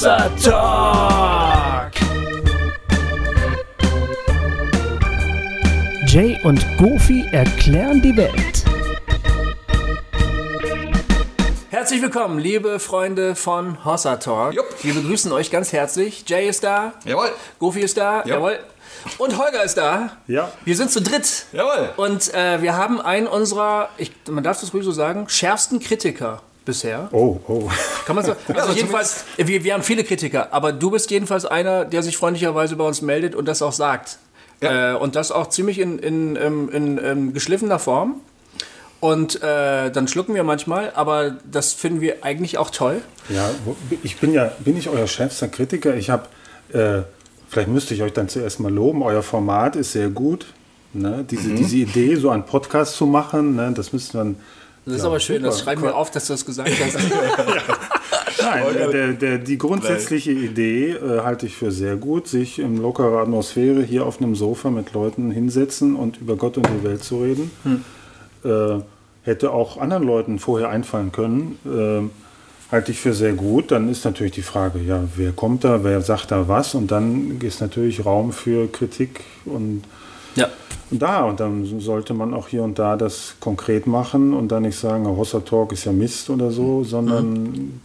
Hossa Talk. Jay und Goofy erklären die Welt. Herzlich willkommen, liebe Freunde von Hossa Talk. Jupp. Wir begrüßen euch ganz herzlich. Jay ist da. Jawohl. Goofy ist da. Jawohl. Und Holger ist da. Ja. Wir sind zu dritt. Jawohl. Und äh, wir haben einen unserer, ich, man darf das ruhig so sagen, schärfsten Kritiker bisher. Oh, oh. Kann man so? Also also jedenfalls, wir, wir haben viele Kritiker, aber du bist jedenfalls einer, der sich freundlicherweise bei uns meldet und das auch sagt. Ja. Äh, und das auch ziemlich in, in, in, in, in geschliffener Form. Und äh, dann schlucken wir manchmal, aber das finden wir eigentlich auch toll. Ja, ich bin ja, bin ich euer schärfster Kritiker? Ich habe, äh, vielleicht müsste ich euch dann zuerst mal loben, euer Format ist sehr gut. Ne? Diese, diese Idee, so einen Podcast zu machen, ne? das müsste man. Das ist aber schön, das super. schreiben wir auf, dass du das gesagt hast. Nein, der, der, die grundsätzliche Idee äh, halte ich für sehr gut, sich in lockerer Atmosphäre hier auf einem Sofa mit Leuten hinsetzen und über Gott und die Welt zu reden. Äh, hätte auch anderen Leuten vorher einfallen können. Äh, halte ich für sehr gut. Dann ist natürlich die Frage, ja, wer kommt da, wer sagt da was? Und dann ist natürlich Raum für Kritik und ja. und da, und dann sollte man auch hier und da das konkret machen und dann nicht sagen, Hossa Talk ist ja Mist oder so, sondern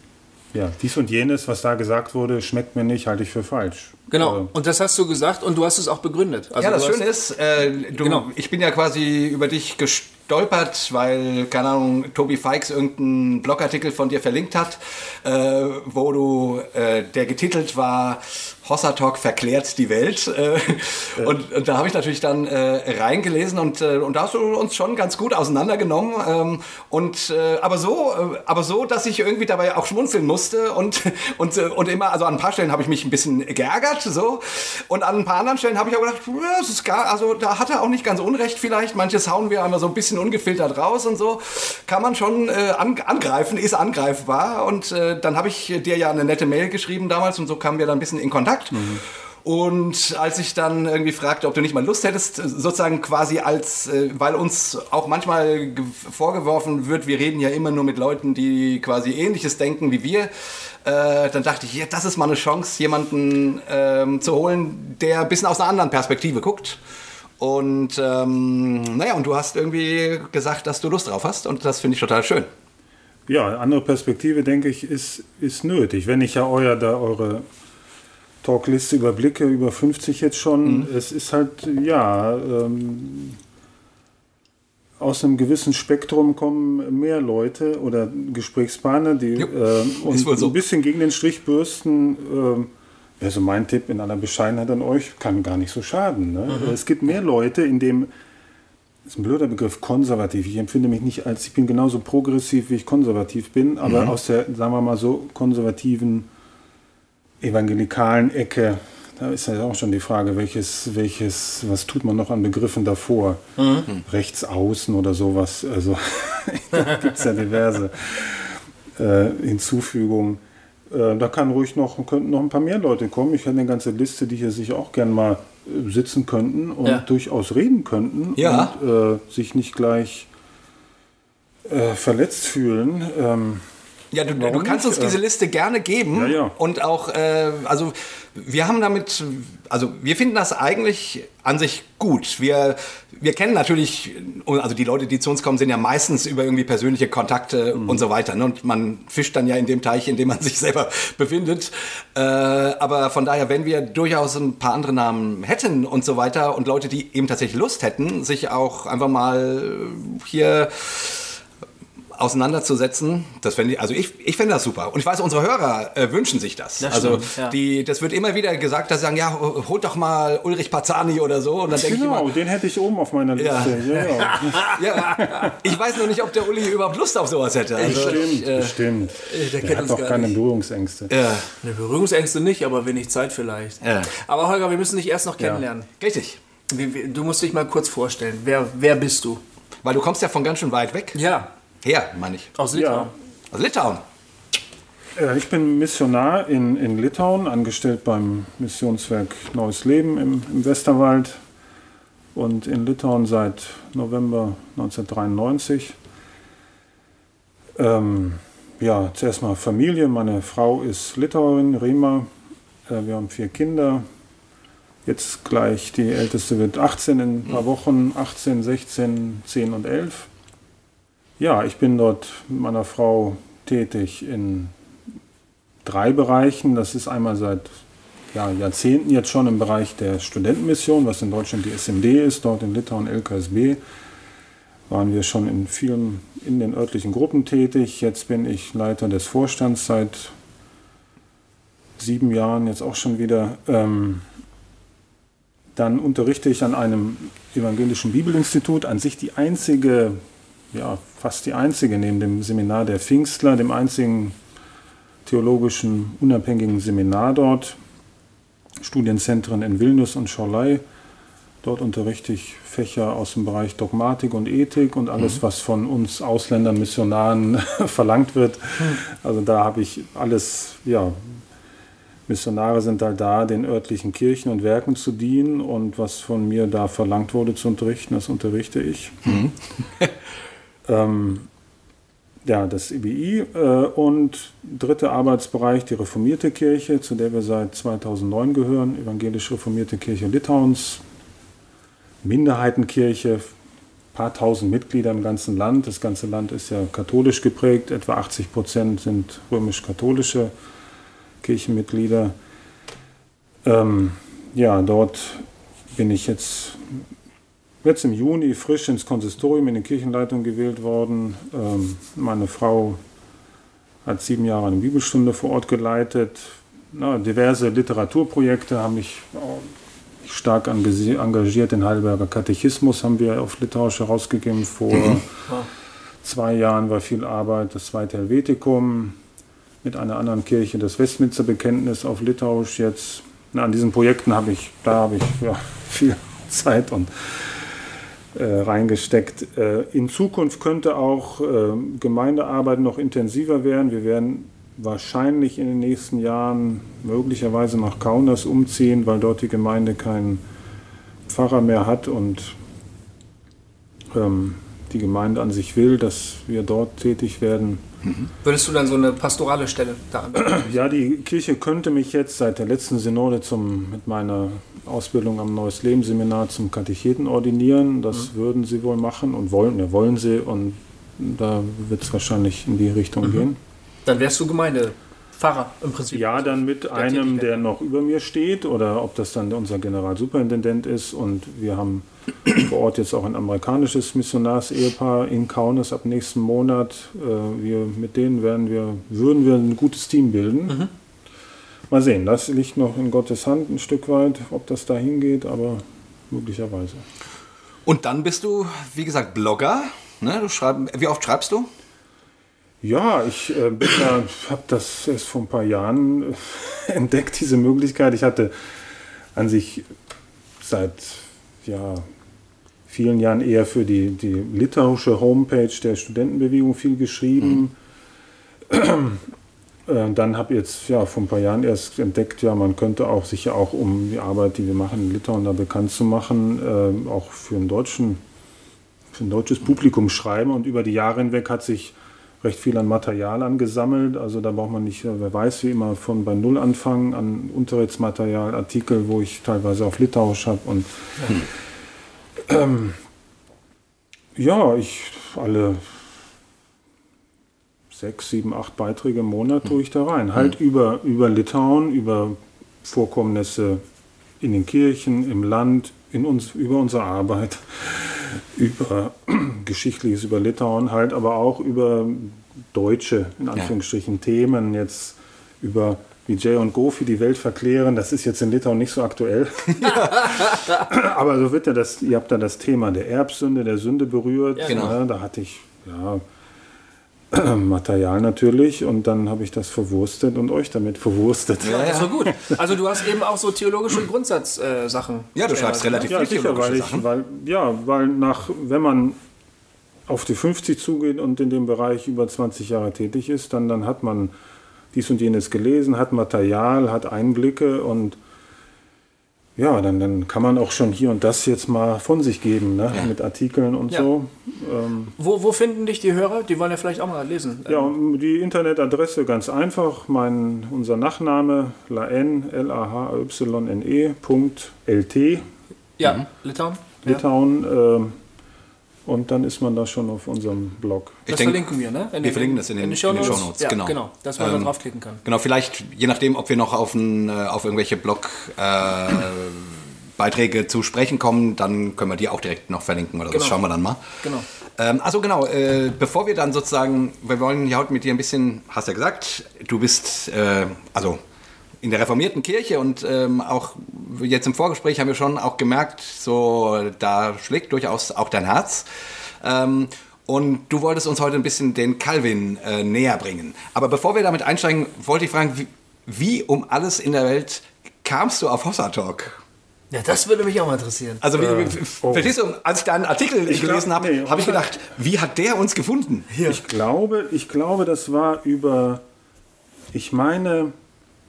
ja, dies und jenes, was da gesagt wurde, schmeckt mir nicht, halte ich für falsch. Genau, Äh, und das hast du gesagt und du hast es auch begründet. Also ja, das Schöne ist, äh, du, Genau. ich bin ja quasi über dich gestolpert, weil, keine Ahnung, Tobi Fikes irgendeinen Blogartikel von dir verlinkt hat, äh, wo du, äh, der getitelt war, Hossa Talk verklärt die Welt. Äh, und, und da habe ich natürlich dann äh, reingelesen und, äh, und da hast du uns schon ganz gut auseinandergenommen. Ähm, und, äh, aber, so, äh, aber so, dass ich irgendwie dabei auch schmunzeln musste und, und, äh, und immer, also an ein paar Stellen habe ich mich ein bisschen geärgert, so. Und an ein paar anderen Stellen habe ich auch gedacht, das ist gar, also da hat er auch nicht ganz unrecht vielleicht. Manches hauen wir einmal so ein bisschen ungefiltert raus und so. Kann man schon an, angreifen, ist angreifbar. Und dann habe ich dir ja eine nette Mail geschrieben damals und so kamen wir dann ein bisschen in Kontakt. Und als ich dann irgendwie fragte, ob du nicht mal Lust hättest, sozusagen quasi als, äh, weil uns auch manchmal ge- vorgeworfen wird, wir reden ja immer nur mit Leuten, die quasi ähnliches denken wie wir, äh, dann dachte ich, ja, das ist mal eine Chance, jemanden ähm, zu holen, der ein bisschen aus einer anderen Perspektive guckt. Und ähm, naja, und du hast irgendwie gesagt, dass du Lust drauf hast und das finde ich total schön. Ja, andere Perspektive, denke ich, ist, ist nötig. Wenn ich ja euer, da eure Talkliste überblicke, über 50 jetzt schon, Mhm. es ist halt, ja, ähm, aus einem gewissen Spektrum kommen mehr Leute oder Gesprächspartner, die Jo, ähm, und so. ein bisschen gegen den Strich bürsten. Ähm, also mein Tipp in aller Bescheidenheit an euch kann gar nicht so schaden. Ne? Mhm. Es gibt mehr Leute, in dem das ist ein blöder Begriff, konservativ. Ich empfinde mich nicht als, ich bin genauso progressiv, wie ich konservativ bin, aber Mhm. aus der, sagen wir mal so, konservativen, evangelikalen Ecke, da ist ja auch schon die Frage, welches, welches, was tut man noch an Begriffen davor? Rechts außen oder sowas, also da gibt es ja diverse äh, Hinzufügungen. Äh, da kann ruhig noch, könnten noch ein paar mehr Leute kommen. Ich hätte eine ganze Liste, die hier sich auch gern mal äh, sitzen könnten und Ja. durchaus reden könnten Ja. und äh, sich nicht gleich verletzt fühlen. Ähm, Ja, du, du kannst nicht? uns diese Liste gerne geben. Ja, ja. Und auch, äh, also wir haben damit, also wir finden das eigentlich an sich gut. Wir, wir kennen natürlich, also die Leute, die zu uns kommen, sind ja meistens über irgendwie persönliche Kontakte Mhm. und so weiter. Ne? Und man fischt dann ja in dem Teich, in dem man sich selber befindet. Äh, aber von daher, wenn wir durchaus ein paar andere Namen hätten und so weiter und Leute, die eben tatsächlich Lust hätten, sich auch einfach mal hier auseinanderzusetzen, das fände ich, also ich, ich fände das super. Und ich weiß, unsere Hörer äh, wünschen sich das. Das also stimmt, ja. die, das wird immer wieder gesagt, dass sie sagen, ja, holt doch mal Ulrich Pazani oder so. Und dann denke ich genau, immer, den hätte ich oben auf meiner. Liste. Ja, ja. ja, ich weiß nur nicht, ob der Uli überhaupt Lust auf sowas hätte. Also, Bestimmt, äh, bestimmt. der Der, hat doch keine nicht. Berührungsängste. ja, Eine Berührungsängste nicht, aber wenig Zeit vielleicht. Ja. Aber Holger, wir müssen dich erst noch kennenlernen. richtig. Du musst dich mal kurz vorstellen. Wer, wer bist du? Weil du kommst ja von ganz schön weit weg. Ja, Her, meine ich. aus Litauen. Ja. Aus Litauen. Äh, Ich bin Missionar in, in Litauen, angestellt beim Missionswerk Neues Leben im, im Westerwald und in Litauen seit November 1993. Ähm, ja, zuerst mal Familie. Meine Frau ist Litauerin, Rema. Äh, wir haben vier Kinder. Jetzt gleich die älteste wird 18 in ein paar Wochen, 18, 16, 10 und 11. Ja, ich bin dort mit meiner Frau tätig in drei Bereichen. Das ist einmal seit ja, Jahrzehnten jetzt schon im Bereich der Studentenmission, was in Deutschland die SMD ist, dort in Litauen LKSB. Waren wir schon in vielen in den örtlichen Gruppen tätig. Jetzt bin ich Leiter des Vorstands seit sieben Jahren, jetzt auch schon wieder. Ähm, dann unterrichte ich an einem evangelischen Bibelinstitut, an sich die einzige, ja, fast die einzige neben dem Seminar der Pfingstler, dem einzigen theologischen unabhängigen Seminar dort. Studienzentren in Vilnius und Schorlei. Dort unterrichte ich Fächer aus dem Bereich Dogmatik und Ethik und alles, mhm. was von uns Ausländern, Missionaren verlangt wird. Mhm. Also da habe ich alles, ja, Missionare sind halt da, den örtlichen Kirchen und Werken zu dienen und was von mir da verlangt wurde zu unterrichten, das unterrichte ich. Mhm. ähm, ja, das IBI äh, und dritter Arbeitsbereich die reformierte Kirche, zu der wir seit 2009 gehören, evangelisch reformierte Kirche Litauens, Minderheitenkirche, paar tausend Mitglieder im ganzen Land. Das ganze Land ist ja katholisch geprägt, etwa 80 Prozent sind römisch-katholische Kirchenmitglieder. Ähm, ja, dort bin ich jetzt jetzt im Juni frisch ins Konsistorium in die Kirchenleitung gewählt worden. Ähm, meine Frau hat sieben Jahre eine Bibelstunde vor Ort geleitet. Na, diverse Literaturprojekte haben mich stark engagiert. Den Heidelberger Katechismus haben wir auf Litauisch herausgegeben. Vor mhm. zwei Jahren war viel Arbeit. Das zweite Helvetikum mit einer anderen Kirche, das Westminster Bekenntnis auf Litauisch jetzt. An diesen Projekten habe ich, da habe ich ja, viel Zeit und reingesteckt. Äh, in Zukunft könnte auch äh, Gemeindearbeit noch intensiver werden. Wir werden wahrscheinlich in den nächsten Jahren möglicherweise nach Kaunas umziehen, weil dort die Gemeinde keinen Pfarrer mehr hat und ähm, die Gemeinde an sich will, dass wir dort tätig werden. Mhm. Würdest du dann so eine pastorale Stelle da anbieten? Ja, die Kirche könnte mich jetzt seit der letzten Synode zum, mit meiner Ausbildung am Neues Leben Seminar zum Katecheten ordinieren. Das mhm. würden sie wohl machen und wollen, ja, wollen sie und da wird es wahrscheinlich in die Richtung mhm. gehen. Dann wärst du Gemeindepfarrer im Prinzip. Ja, dann mit einem, der noch über mir steht oder ob das dann unser Generalsuperintendent ist und wir haben vor Ort jetzt auch ein amerikanisches Missionarsehepaar in Kaunas ab nächsten Monat. Äh, wir, mit denen werden wir, würden wir ein gutes Team bilden. Mhm. Mal sehen, das liegt noch in Gottes Hand ein Stück weit, ob das da hingeht, aber möglicherweise. Und dann bist du, wie gesagt, Blogger. Ne? Du schreib, wie oft schreibst du? Ja, ich äh, ja, habe das erst vor ein paar Jahren äh, entdeckt, diese Möglichkeit. Ich hatte an sich seit ja, vielen Jahren eher für die, die litauische Homepage der Studentenbewegung viel geschrieben. Mhm. Dann habe ich jetzt ja, vor ein paar Jahren erst entdeckt, ja, man könnte auch sicher auch, um die Arbeit, die wir machen in Litauen da bekannt zu machen, äh, auch für, einen deutschen, für ein deutsches Publikum schreiben. Und über die Jahre hinweg hat sich recht viel an Material angesammelt. Also da braucht man nicht, wer weiß, wie immer von bei Null anfangen an Unterrichtsmaterial, Artikel, wo ich teilweise auf Litauisch habe. Und hm. Ähm, ja, ich alle sechs, sieben, acht Beiträge im Monat tue ich da rein. Halt hm. über, über Litauen, über Vorkommnisse in den Kirchen, im Land, in uns, über unsere Arbeit über Geschichtliches über Litauen, halt aber auch über deutsche, in Anführungsstrichen, ja. Themen, jetzt über Vijay und Gofi die Welt verklären, das ist jetzt in Litauen nicht so aktuell. aber so wird ja das, ihr habt da das Thema der Erbsünde, der Sünde berührt. Ja, genau. ja, da hatte ich, ja, Material natürlich und dann habe ich das verwurstet und euch damit verwurstet. Ja, ja. war gut. Also du hast eben auch so theologische Grundsatzsachen. Äh, ja, du schreibst ne? relativ ja, viel sicher, weil ich. Weil, ja, weil nach, wenn man auf die 50 zugeht und in dem Bereich über 20 Jahre tätig ist, dann, dann hat man dies und jenes gelesen, hat Material, hat Einblicke und Ja, dann, dann kann man auch schon hier und das jetzt mal von sich geben, ne? Ja. mit Artikeln und Ja. so. Ähm, Wo, wo finden dich die Hörer? Die wollen ja vielleicht auch mal lesen. ja, die Internetadresse ganz einfach. Mein, unser Nachname laen, l a h y n e Punkt lt, Ja, Litauen? Ja. Litauen. Und dann ist man da schon auf unserem Blog. Ich Das denk, verlinken wir, ne? In wir verlinken das in den- in den Shownotes. Shownotes, ja, genau. genau. Dass man da Ähm, draufklicken kann. Genau, vielleicht, je nachdem, ob wir noch auf, ein, äh, auf irgendwelche Blog-Beiträge zu sprechen kommen, dann können wir die auch direkt noch verlinken oder Genau. das schauen wir dann mal. Genau. Ähm, also genau, äh, bevor wir dann sozusagen, wir wollen ja heute mit dir ein bisschen, hast ja gesagt, du bist äh, also in der reformierten Kirche und ähm, auch jetzt im Vorgespräch haben wir schon auch gemerkt, so da schlägt durchaus auch dein Herz. Ähm, und du wolltest uns heute ein bisschen den Calvin äh, näher bringen. Aber bevor wir damit einsteigen, wollte ich fragen, wie, wie um alles in der Welt kamst du auf Hossa Talk? Ja, das würde mich auch mal interessieren. Also, wie, Äh, wie, oh. verstehst du, als ich deinen Artikel Ich gelesen habe, nee, habe ich gedacht, wie hat der uns gefunden? Ich glaube, ich glaube, das war über, ich meine,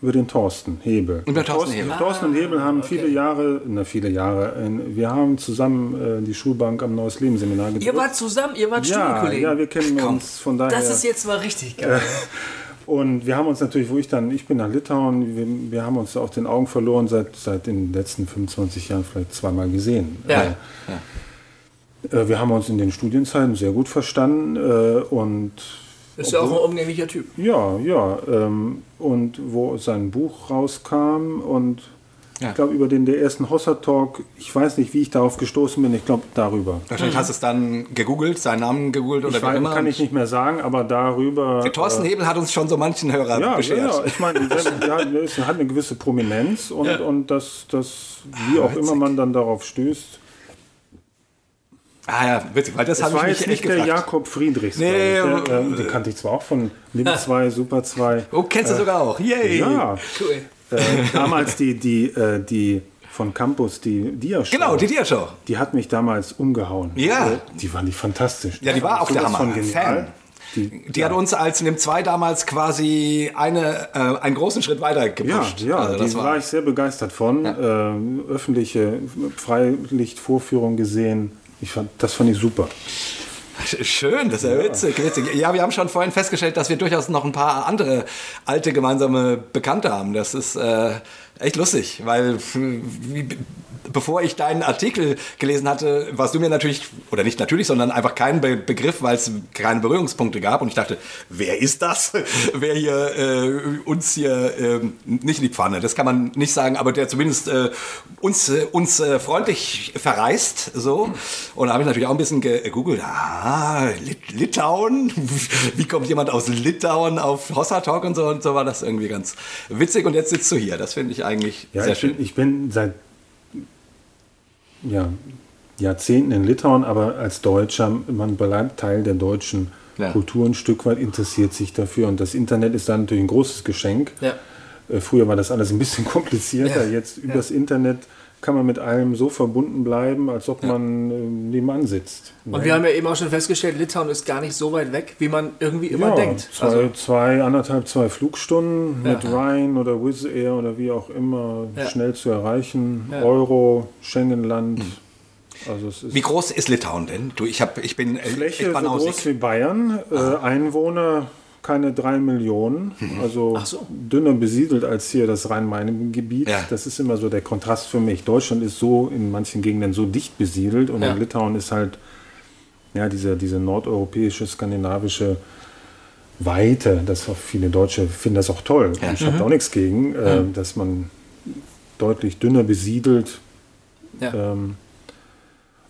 über den Thorsten Hebel. Über Thorsten Hebel. Thorsten und Hebel haben viele Jahre, na viele Jahre, äh, wir haben zusammen äh, die Schulbank am Neues Leben Seminar gedrückt. ihr wart zusammen, ihr wart ja, Studienkollegen. ja, wir kennen komm. uns von daher. das ist jetzt mal richtig geil. Und wir haben uns natürlich, wo ich dann, ich bin nach Litauen, wir, wir haben uns aus den Augen verloren seit, seit den letzten 25 Jahren vielleicht zweimal gesehen. Ja. Äh, äh, wir haben uns in den Studienzeiten sehr gut verstanden äh, und ist ja auch ein umgänglicher Typ. ja, ja. Ähm, und wo sein Buch rauskam und Ja. ich glaube über den der ersten Hossa Talk, ich weiß nicht, wie ich darauf gestoßen bin, ich glaube darüber. Wahrscheinlich hast du es dann gegoogelt, seinen Namen gegoogelt oder Ich wie weiß, immer. kann ich nicht mehr sagen, aber darüber. Der Thorsten Hebel hat uns schon so manchen Hörer Ja, ja, beschert. ja, ich meine, der, der, hat, der ist- hat eine gewisse Prominenz und, Ja. und das, das, wie auch immer man dann darauf stößt. Ah ja, witzig, weil das ich war mich jetzt nicht der gefragt. Jakob Friedrichs, Nee, der, äh, den kannte ich zwar auch von Lim 2, Super 2. Oh, kennst du sogar auch. Yay! Ja, Cool. äh, damals die, die, äh, die von Campus, die Dia-Show. Genau, die Dia-Show. Die hat mich damals umgehauen. Ja. Äh, Die fand ich fantastisch. Ja, die war auch der Hammer. von genial. Fan. Die, Die hat uns als NIM 2 damals quasi eine, äh, einen großen Schritt weiter ja, gepusht. ja, also das war, war, ich sehr begeistert von. Ähm, öffentliche Freilichtvorführung gesehen. Ich fand, das fand ich super. Schön, das ist ja witzig, witzig. Ja, wir haben schon vorhin festgestellt, dass wir durchaus noch ein paar andere alte gemeinsame Bekannte haben. Das ist äh, echt lustig, weil f- wie, bevor ich deinen Artikel gelesen hatte, warst du mir natürlich, oder nicht natürlich, sondern einfach keinen Be Begriff, weil es keine Berührungspunkte gab. Und ich dachte, wer ist das? wer hier äh, uns hier äh, nicht in die Pfanne, das kann man nicht sagen, aber der zumindest äh, uns, äh, uns äh, freundlich verreist. So. Und da habe ich natürlich auch ein bisschen gegoogelt. Ah, Lit Litauen? Wie kommt jemand aus Litauen auf Hossa Talk und so? Und so war das irgendwie ganz witzig. Und jetzt sitzt du hier. Das finde ich eigentlich Ja, sehr ich, schön. bin, ich bin seit ja, Jahrzehnten in Litauen, aber als Deutscher, man bleibt Teil der deutschen Ja. Kultur ein Stück weit, interessiert sich dafür. Und das Internet ist da natürlich ein großes Geschenk. Ja. Äh, Früher war das alles ein bisschen komplizierter. Ja. Jetzt übers Internet kann man mit allem so verbunden bleiben, als ob man äh, nebenan sitzt. Und wir haben ja eben auch schon festgestellt, Litauen ist gar nicht so weit weg, wie man irgendwie immer ja, denkt. Zwei, Also, zwei, anderthalb, zwei Flugstunden Ja. mit Rhein oder Wizz Air oder wie auch immer Ja. schnell zu erreichen. Ja. Euro, Schengenland. Also es ist Wie groß ist Litauen denn? Du, ich, hab, ich bin äh, Fläche echt so banausig. groß wie Bayern, äh, Einwohner keine drei Millionen, also so. dünner besiedelt als hier das Rhein-Main-Gebiet. Ja. Das ist immer so der Kontrast für mich. Deutschland ist so in manchen Gegenden so dicht besiedelt und Ja. in Litauen ist halt ja diese, diese nordeuropäische, skandinavische Weite. Das auch viele Deutsche finden das auch toll. Ja. Ich habe da auch nichts gegen, äh, dass man deutlich dünner besiedelt, ähm,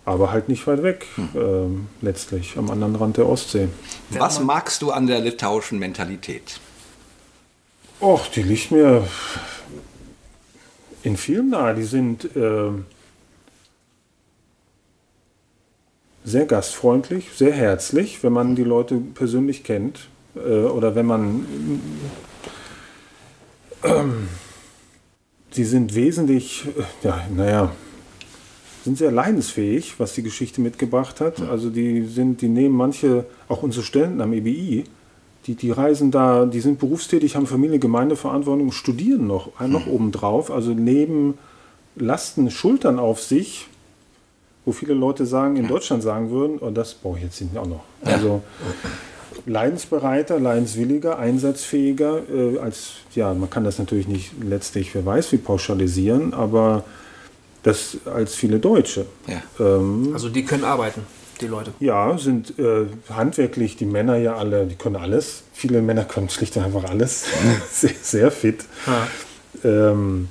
aber halt nicht weit weg, ähm, letztlich am anderen Rand der Ostsee. Was magst du an der litauischen Mentalität? Och, die liegt mir in vielem nahe. Die sind ähm, sehr gastfreundlich, sehr herzlich, wenn man die Leute persönlich kennt. Äh, oder wenn man. Ähm, sie sind wesentlich, äh, ja, naja, sind sehr leidensfähig, was die Geschichte mitgebracht hat. Also die sind, die nehmen manche, auch unsere Studenten am EBI, die, die reisen da, die sind berufstätig, haben Familie, Gemeindeverantwortung, studieren noch, einen noch obendrauf. Also neben Lasten schultern auf sich, wo viele Leute sagen, in Deutschland sagen würden, oh, das brauche ich jetzt nicht auch noch. Also leidensbereiter, leidenswilliger, einsatzfähiger, äh, als, ja, man kann das natürlich nicht letztlich, wer weiß, wie pauschalisieren, aber das als viele Deutsche. Ja. Ähm, Also die können arbeiten, die Leute. ja, sind äh, handwerklich die Männer ja alle, die können alles. Viele Männer können schlicht und einfach alles. sehr, sehr fit. Ja. Ähm,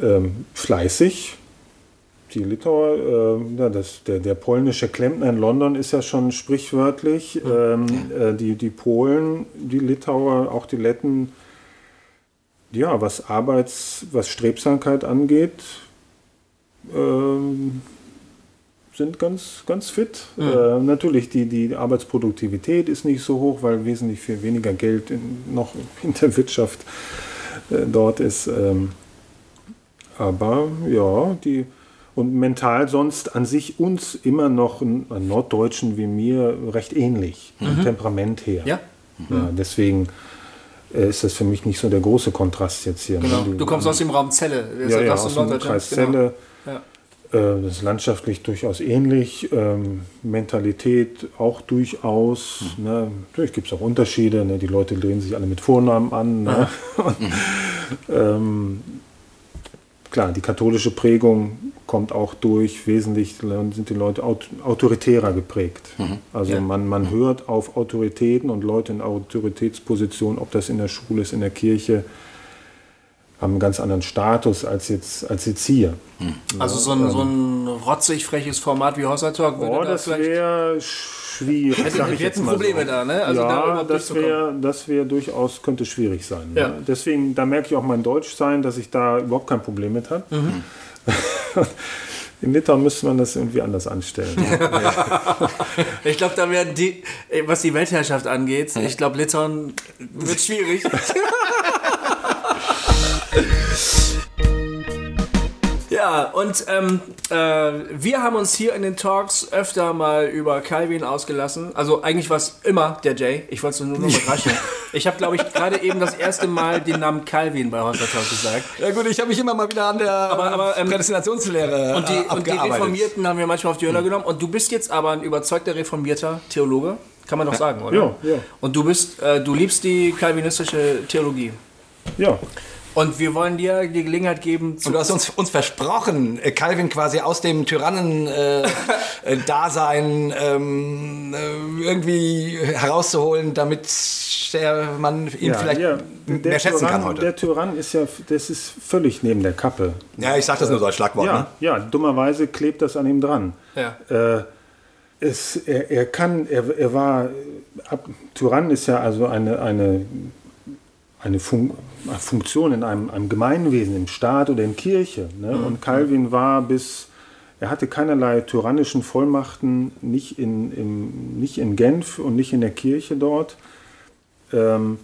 ähm, fleißig. Die Litauer, ja, das, der, der polnische Klempner in London ist ja schon sprichwörtlich. Ähm, äh, die, die Polen, die Litauer, auch die Letten, ja, was Arbeits-, was Strebsamkeit angeht, ähm, sind ganz, ganz fit. Äh, natürlich, die, die Arbeitsproduktivität ist nicht so hoch, weil wesentlich viel weniger Geld in, noch in der Wirtschaft äh, dort ist. Ähm, aber ja, die und mental sonst an sich uns immer noch Norddeutschen wie mir recht ähnlich, vom Temperament her. Ja, Ja, deswegen ist das für mich nicht so der große Kontrast jetzt hier. genau. ne? Die- Du kommst aus dem Raum Celle. Das ja, ist ja, aus dem. Kreis Genau. Celle. Ja. Äh, Das ist landschaftlich durchaus ähnlich, ähm, Mentalität auch durchaus. Hm. Ne? Natürlich gibt es auch Unterschiede. Ne? Die Leute drehen sich alle mit Vornamen an. Ne? Und, ähm, klar, die katholische Prägung kommt auch durch. Wesentlich sind die Leute aut autoritärer geprägt. Also Ja. man, man hört auf Autoritäten und Leute in Autoritätspositionen, ob das in der Schule ist, in der Kirche, haben einen ganz anderen Status als jetzt, als jetzt hier. Also so ein, so ein rotzig freches Format wie Hossa Talk würde Oh, da das vielleicht... schwierig. Hätte- sag ich jetzt hätten mal Probleme so. da, ne? Also da ja, überhaupt das wäre das wär durchaus, könnte schwierig sein. Ja. Ne? Deswegen, da merke ich auch mein Deutsch sein, dass ich da überhaupt kein Problem mit habe. Mhm. In Litauen müsste man das irgendwie anders anstellen. Ich glaube, da werden die, was die Weltherrschaft angeht, ich glaube, Litauen wird schwierig. Ja, und ähm, äh, wir haben uns hier in den Talks öfter mal über Calvin ausgelassen. Also eigentlich war es immer der Jay. Ich wollte es nur noch mal raschen. Ich habe, glaube ich, gerade eben das erste Mal den Namen Calvin bei Hossa Talk gesagt. Ja gut, ich habe mich immer mal wieder an der aber, ähm, Prädestinationslehre Und die, äh, und die. Reformierten haben wir manchmal auf die Hölle genommen. Und du bist jetzt aber ein überzeugter reformierter Theologe. Kann man doch sagen, oder? Ja, ja. Und du bist, äh, du liebst die kalvinistische Theologie. ja, Und wir wollen dir die Gelegenheit geben, zu Und du hast uns, uns versprochen, äh, Calvin quasi aus dem Tyrannen-Dasein ähm, äh, irgendwie herauszuholen, damit der man ihn ja, vielleicht ja. mehr schätzen Tyrann, kann heute. Der Tyrann ist ja, das ist völlig neben der Kappe. ja, ich sag das nur so als Schlagwort. Ja, Ne? ja, dummerweise klebt das an ihm dran. Ja. Äh, es, er, er kann, er, er war, ab, Tyrann ist ja also eine, eine, eine Fun Funktion in einem, einem Gemeinwesen, im Staat oder in Kirche. Ne? Und Calvin war bis, er hatte keinerlei tyrannischen Vollmachten, nicht in, im, nicht in Genf und nicht in der Kirche dort. Ähm,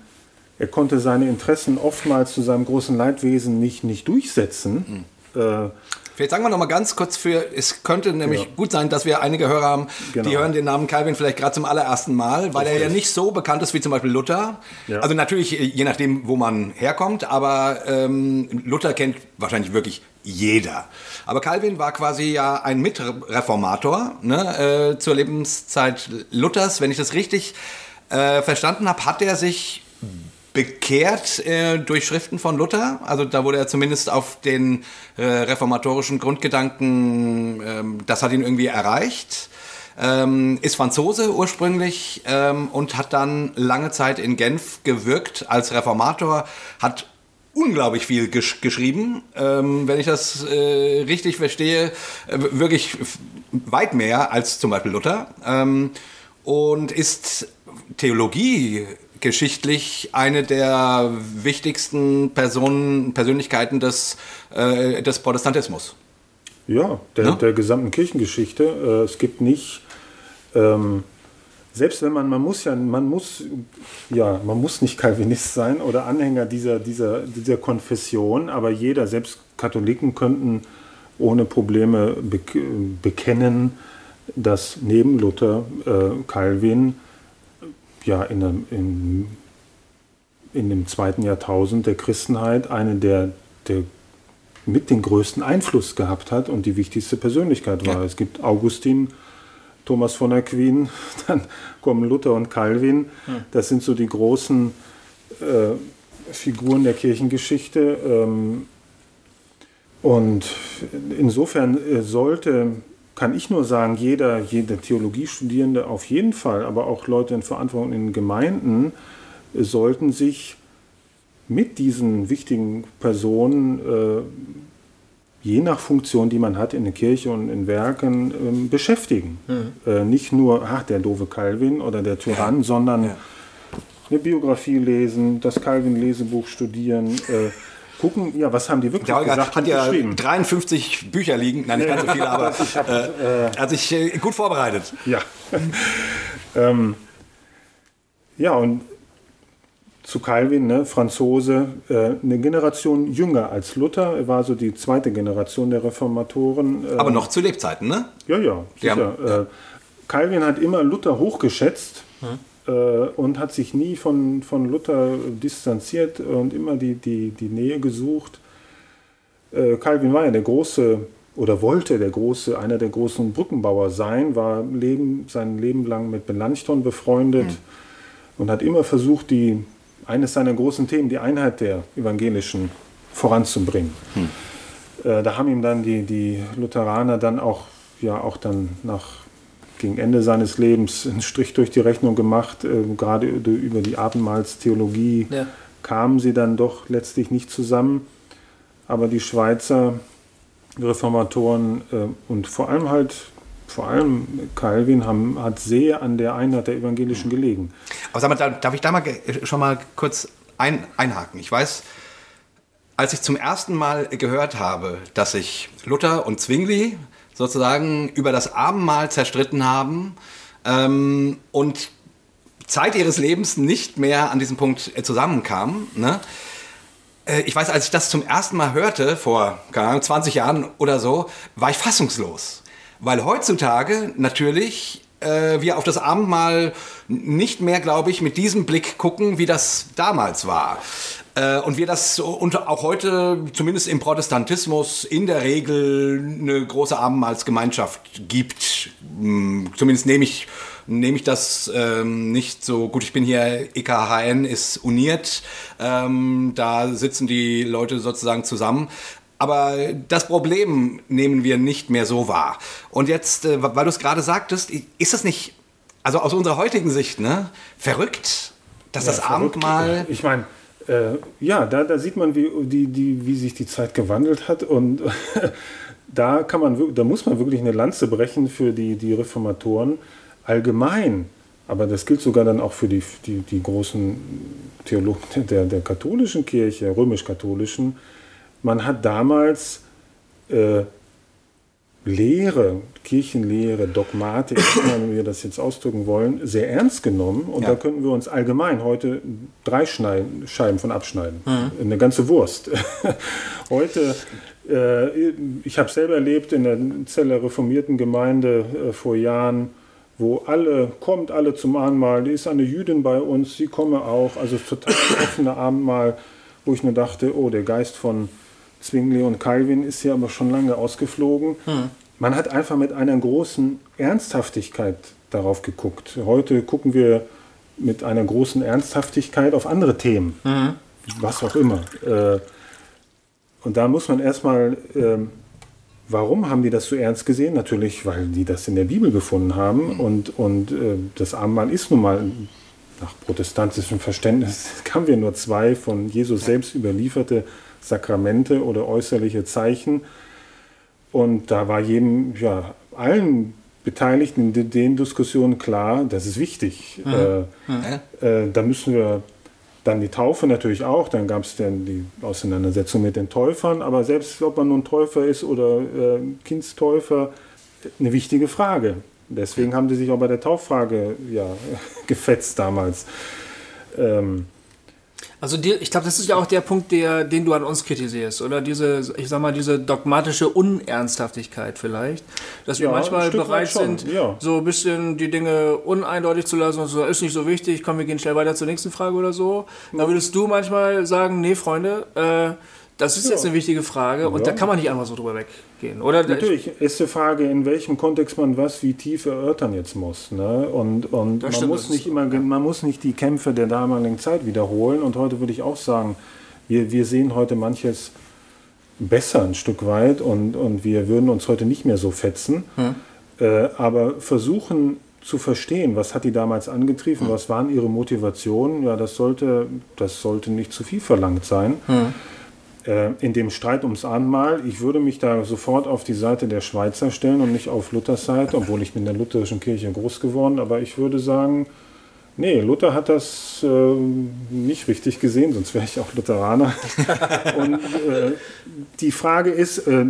er konnte seine Interessen oftmals zu seinem großen Leidwesen nicht, nicht durchsetzen. Äh, Vielleicht sagen wir noch mal ganz kurz für, es könnte nämlich Ja. gut sein, dass wir einige Hörer haben, Genau. die hören den Namen Calvin vielleicht gerade zum allerersten Mal, weil er ja nicht so bekannt ist wie zum Beispiel Luther. Ja. Also natürlich, äh, je nachdem, wo man herkommt, aber ähm, Luther kennt wahrscheinlich wirklich jeder. Aber Calvin war quasi ja ein Mitreformator ne, äh, zur Lebenszeit Luthers. Wenn ich das richtig äh, verstanden habe, hat er sich bekehrt äh, durch Schriften von Luther. Also da wurde er zumindest auf den äh, reformatorischen Grundgedanken, ähm, das hat ihn irgendwie erreicht. Ähm, ist Franzose ursprünglich ähm, und hat dann lange Zeit in Genf gewirkt als Reformator, hat unglaublich viel gesch geschrieben, ähm, wenn ich das äh, richtig verstehe, äh, wirklich weit mehr als zum Beispiel Luther ähm, und ist Theologie geschichtlich eine der wichtigsten Personen, Persönlichkeiten des, äh, des Protestantismus. Ja, der, Ne? der gesamten Kirchengeschichte. Äh, es gibt nicht, ähm, selbst wenn man, man muss ja, man muss, ja, man muss nicht Calvinist sein oder Anhänger dieser, dieser, dieser Konfession, aber jeder, selbst Katholiken könnten ohne Probleme bek bekennen, dass neben Luther äh, Calvin ja in, einem, in, in dem zweiten Jahrtausend der Christenheit eine der, der mit den größten Einfluss gehabt hat und die wichtigste Persönlichkeit war. Ja. Es gibt Augustin, Thomas von Aquin, dann kommen Luther und Calvin. Das sind so die großen äh, Figuren der Kirchengeschichte. Ähm, und insofern äh, sollte, kann ich nur sagen, jeder, jeder Theologiestudierende auf jeden Fall, aber auch Leute in Verantwortung in Gemeinden, äh, sollten sich mit diesen wichtigen Personen äh, je nach Funktion, die man hat in der Kirche und in Werken, ähm, beschäftigen. Mhm. Äh, nicht nur, ach, der doofe Calvin oder der Tyrann, sondern ja. eine Biografie lesen, das Calvin-Lesebuch studieren. Äh, gucken, ja, was haben die wirklich der gesagt hat ja 53 Bücher liegen, nein, nicht ganz so viele, aber ich hab, äh, äh, hat sich äh, gut vorbereitet. Ja. ähm, ja, und zu Calvin, ne, Franzose, äh, eine Generation jünger als Luther. Er war so die zweite Generation der Reformatoren. Äh, Aber noch zu Lebzeiten, ne? Ja, ja, sicher. Haben, ja. Äh, Calvin hat immer Luther hochgeschätzt hm. Und hat sich nie von, von Luther distanziert und immer die, die, die Nähe gesucht. Calvin war ja der große oder wollte der große, einer der großen Brückenbauer sein, war Leben, sein Leben lang mit Melanchthon befreundet hm. und hat immer versucht, die eines seiner großen Themen, die Einheit der Evangelischen voranzubringen. Hm. Äh, da haben ihm dann die, die Lutheraner dann auch, ja, auch dann nach gegen Ende seines Lebens einen Strich durch die Rechnung gemacht. Äh, gerade über die Abendmahlstheologie ja. kamen sie dann doch letztlich nicht zusammen. Aber die Schweizer Reformatoren äh, und vor allem halt vor allem Calvin haben, hat sehr an der Einheit der Evangelischen gelegen. Aber sag mal, darf ich da mal schon mal kurz ein, einhaken? Ich weiß, als ich zum ersten Mal gehört habe, dass sich Luther und Zwingli sozusagen über das Abendmahl zerstritten haben ähm, und Zeit ihres Lebens nicht mehr an diesem Punkt zusammenkamen, ne? Äh, ich weiß, als ich das zum ersten Mal hörte, vor keine Ahnung, 20 Jahren oder so, war ich fassungslos. Weil heutzutage natürlich äh, wir auf das Abendmahl nicht mehr, glaube ich, mit diesem Blick gucken, wie das damals war. Äh, und wir das und auch heute, zumindest im Protestantismus, in der Regel eine große Abendmahlsgemeinschaft gibt. Hm, zumindest nehme ich nehme ich das ähm, nicht so gut. Ich bin hier, EKHN ist uniert, ähm, da sitzen die Leute sozusagen zusammen. Aber das Problem nehmen wir nicht mehr so wahr. Und jetzt, äh, weil du es gerade sagtest, ist das nicht, also aus unserer heutigen Sicht, ne, verrückt, dass ja, das verrückt. Abendmahl. Ich meine, äh, ja, da, da sieht man, wie, die, die, wie sich die Zeit gewandelt hat. Und da, kann man, da muss man wirklich eine Lanze brechen für die, die Reformatoren allgemein. Aber das gilt sogar dann auch für die, die, die großen Theologen der, der katholischen Kirche, römisch-katholischen man hat damals äh, Lehre, Kirchenlehre, Dogmatik, wie wir das jetzt ausdrücken wollen, sehr ernst genommen. Und ja. da könnten wir uns allgemein heute drei Scheiben von abschneiden. Mhm. Eine ganze Wurst. heute, äh, ich habe selber erlebt in der Zeller reformierten Gemeinde äh, vor Jahren, wo alle, kommt alle zum Abendmahl, die ist eine Jüdin bei uns, sie komme auch, also total offene Abendmahl, wo ich mir dachte, oh, der Geist von Zwingli und Calvin ist ja aber schon lange ausgeflogen. Hm. Man hat einfach mit einer großen Ernsthaftigkeit darauf geguckt. Heute gucken wir mit einer großen Ernsthaftigkeit auf andere Themen, hm. was auch immer. Äh, und da muss man erstmal, ähm, warum haben die das so ernst gesehen? Natürlich, weil die das in der Bibel gefunden haben hm. und, und äh, das Abendmahl ist nun mal nach protestantischem Verständnis, haben wir nur zwei von Jesus selbst überlieferte Sakramente oder äußerliche Zeichen. Und da war jedem, ja, allen Beteiligten in den Diskussionen klar, das ist wichtig. Mhm. Äh, mhm. Äh, da müssen wir dann die Taufe natürlich auch, dann gab es dann die Auseinandersetzung mit den Täufern, aber selbst ob man nun Täufer ist oder äh, Kindstäufer, eine wichtige Frage. Deswegen haben die sich auch bei der Tauffrage ja, gefetzt damals. Ähm, also die, ich glaube, das ist ja auch der Punkt, der, den du an uns kritisierst, oder diese, ich sag mal, diese dogmatische Unernsthaftigkeit vielleicht, dass wir ja, manchmal bereit sind, ja. so ein bisschen die Dinge uneindeutig zu lassen und so, ist nicht so wichtig, komm, wir gehen schnell weiter zur nächsten Frage oder so. Da würdest du manchmal sagen, nee, Freunde, äh, Das ist jetzt eine wichtige Frage und Ja. da kann man nicht einfach so drüber weggehen, oder? Natürlich ist die Frage, in welchem Kontext man was wie tief erörtern jetzt muss. Ne? Und, und man, stimmt, muss nicht immer, man muss nicht die Kämpfe der damaligen Zeit wiederholen. Und heute würde ich auch sagen, wir, wir sehen heute manches besser ein Stück weit und, und wir würden uns heute nicht mehr so fetzen. Äh, aber versuchen zu verstehen, was hat die damals angetrieben, was waren ihre Motivationen, ja, das sollte, das sollte nicht zu viel verlangt sein. Äh, in dem Streit ums Abendmahl, ich würde mich da sofort auf die Seite der Schweizer stellen und nicht auf Luthers Seite, obwohl ich bin in der lutherischen Kirche groß geworden, aber ich würde sagen, nee, Luther hat das äh, nicht richtig gesehen, sonst wäre ich auch Lutheraner. und äh, die Frage ist, äh,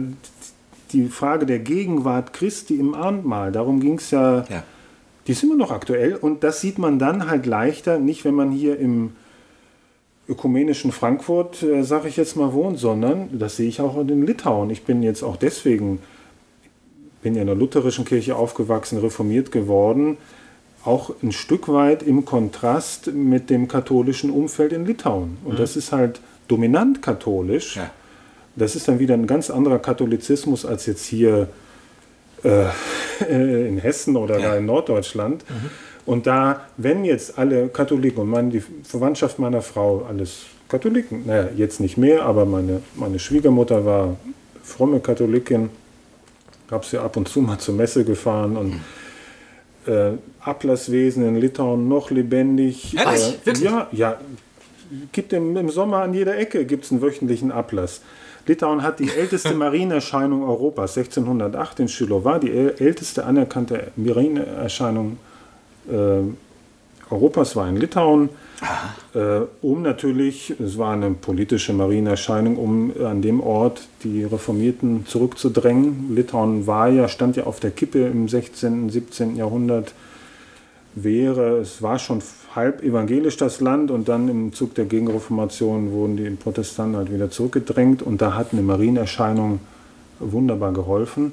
die Frage der Gegenwart Christi im Abendmahl, darum ging es ja, Ja. die ist immer noch aktuell und das sieht man dann halt leichter, nicht wenn man hier im ökumenischen Frankfurt, äh, sage ich jetzt mal, wohnt, sondern das sehe ich auch in Litauen. Ich bin jetzt auch deswegen, bin ja in der lutherischen Kirche aufgewachsen, reformiert geworden, auch ein Stück weit im Kontrast mit dem katholischen Umfeld in Litauen. Und das ist halt dominant katholisch. Ja. Das ist dann wieder ein ganz anderer Katholizismus als jetzt hier äh, in Hessen oder da in Norddeutschland. Und da, wenn jetzt alle Katholiken und meine, die Verwandtschaft meiner Frau, alles Katholiken, naja, jetzt nicht mehr, aber meine, meine Schwiegermutter war fromme Katholikin, habe sie ab und zu mal zur Messe gefahren und äh, Ablasswesen in Litauen noch lebendig. Ehrlich? Äh, Wirklich? ja, ja, gibt im, im Sommer an jeder Ecke gibt's einen wöchentlichen Ablass. Litauen hat die älteste Marienerscheinung Europas, 1608 in Shilowa, die äl- älteste anerkannte Marienerscheinung äh, Europas war in Litauen, äh, um natürlich, es war eine politische Marienerscheinung, um an dem Ort die Reformierten zurückzudrängen. Litauen war ja, stand ja auf der Kippe im 16., 17. Jahrhundert wäre, es war schon halb evangelisch das Land und dann im Zug der Gegenreformation wurden die Protestanten halt wieder zurückgedrängt und da hat eine Marienerscheinung wunderbar geholfen.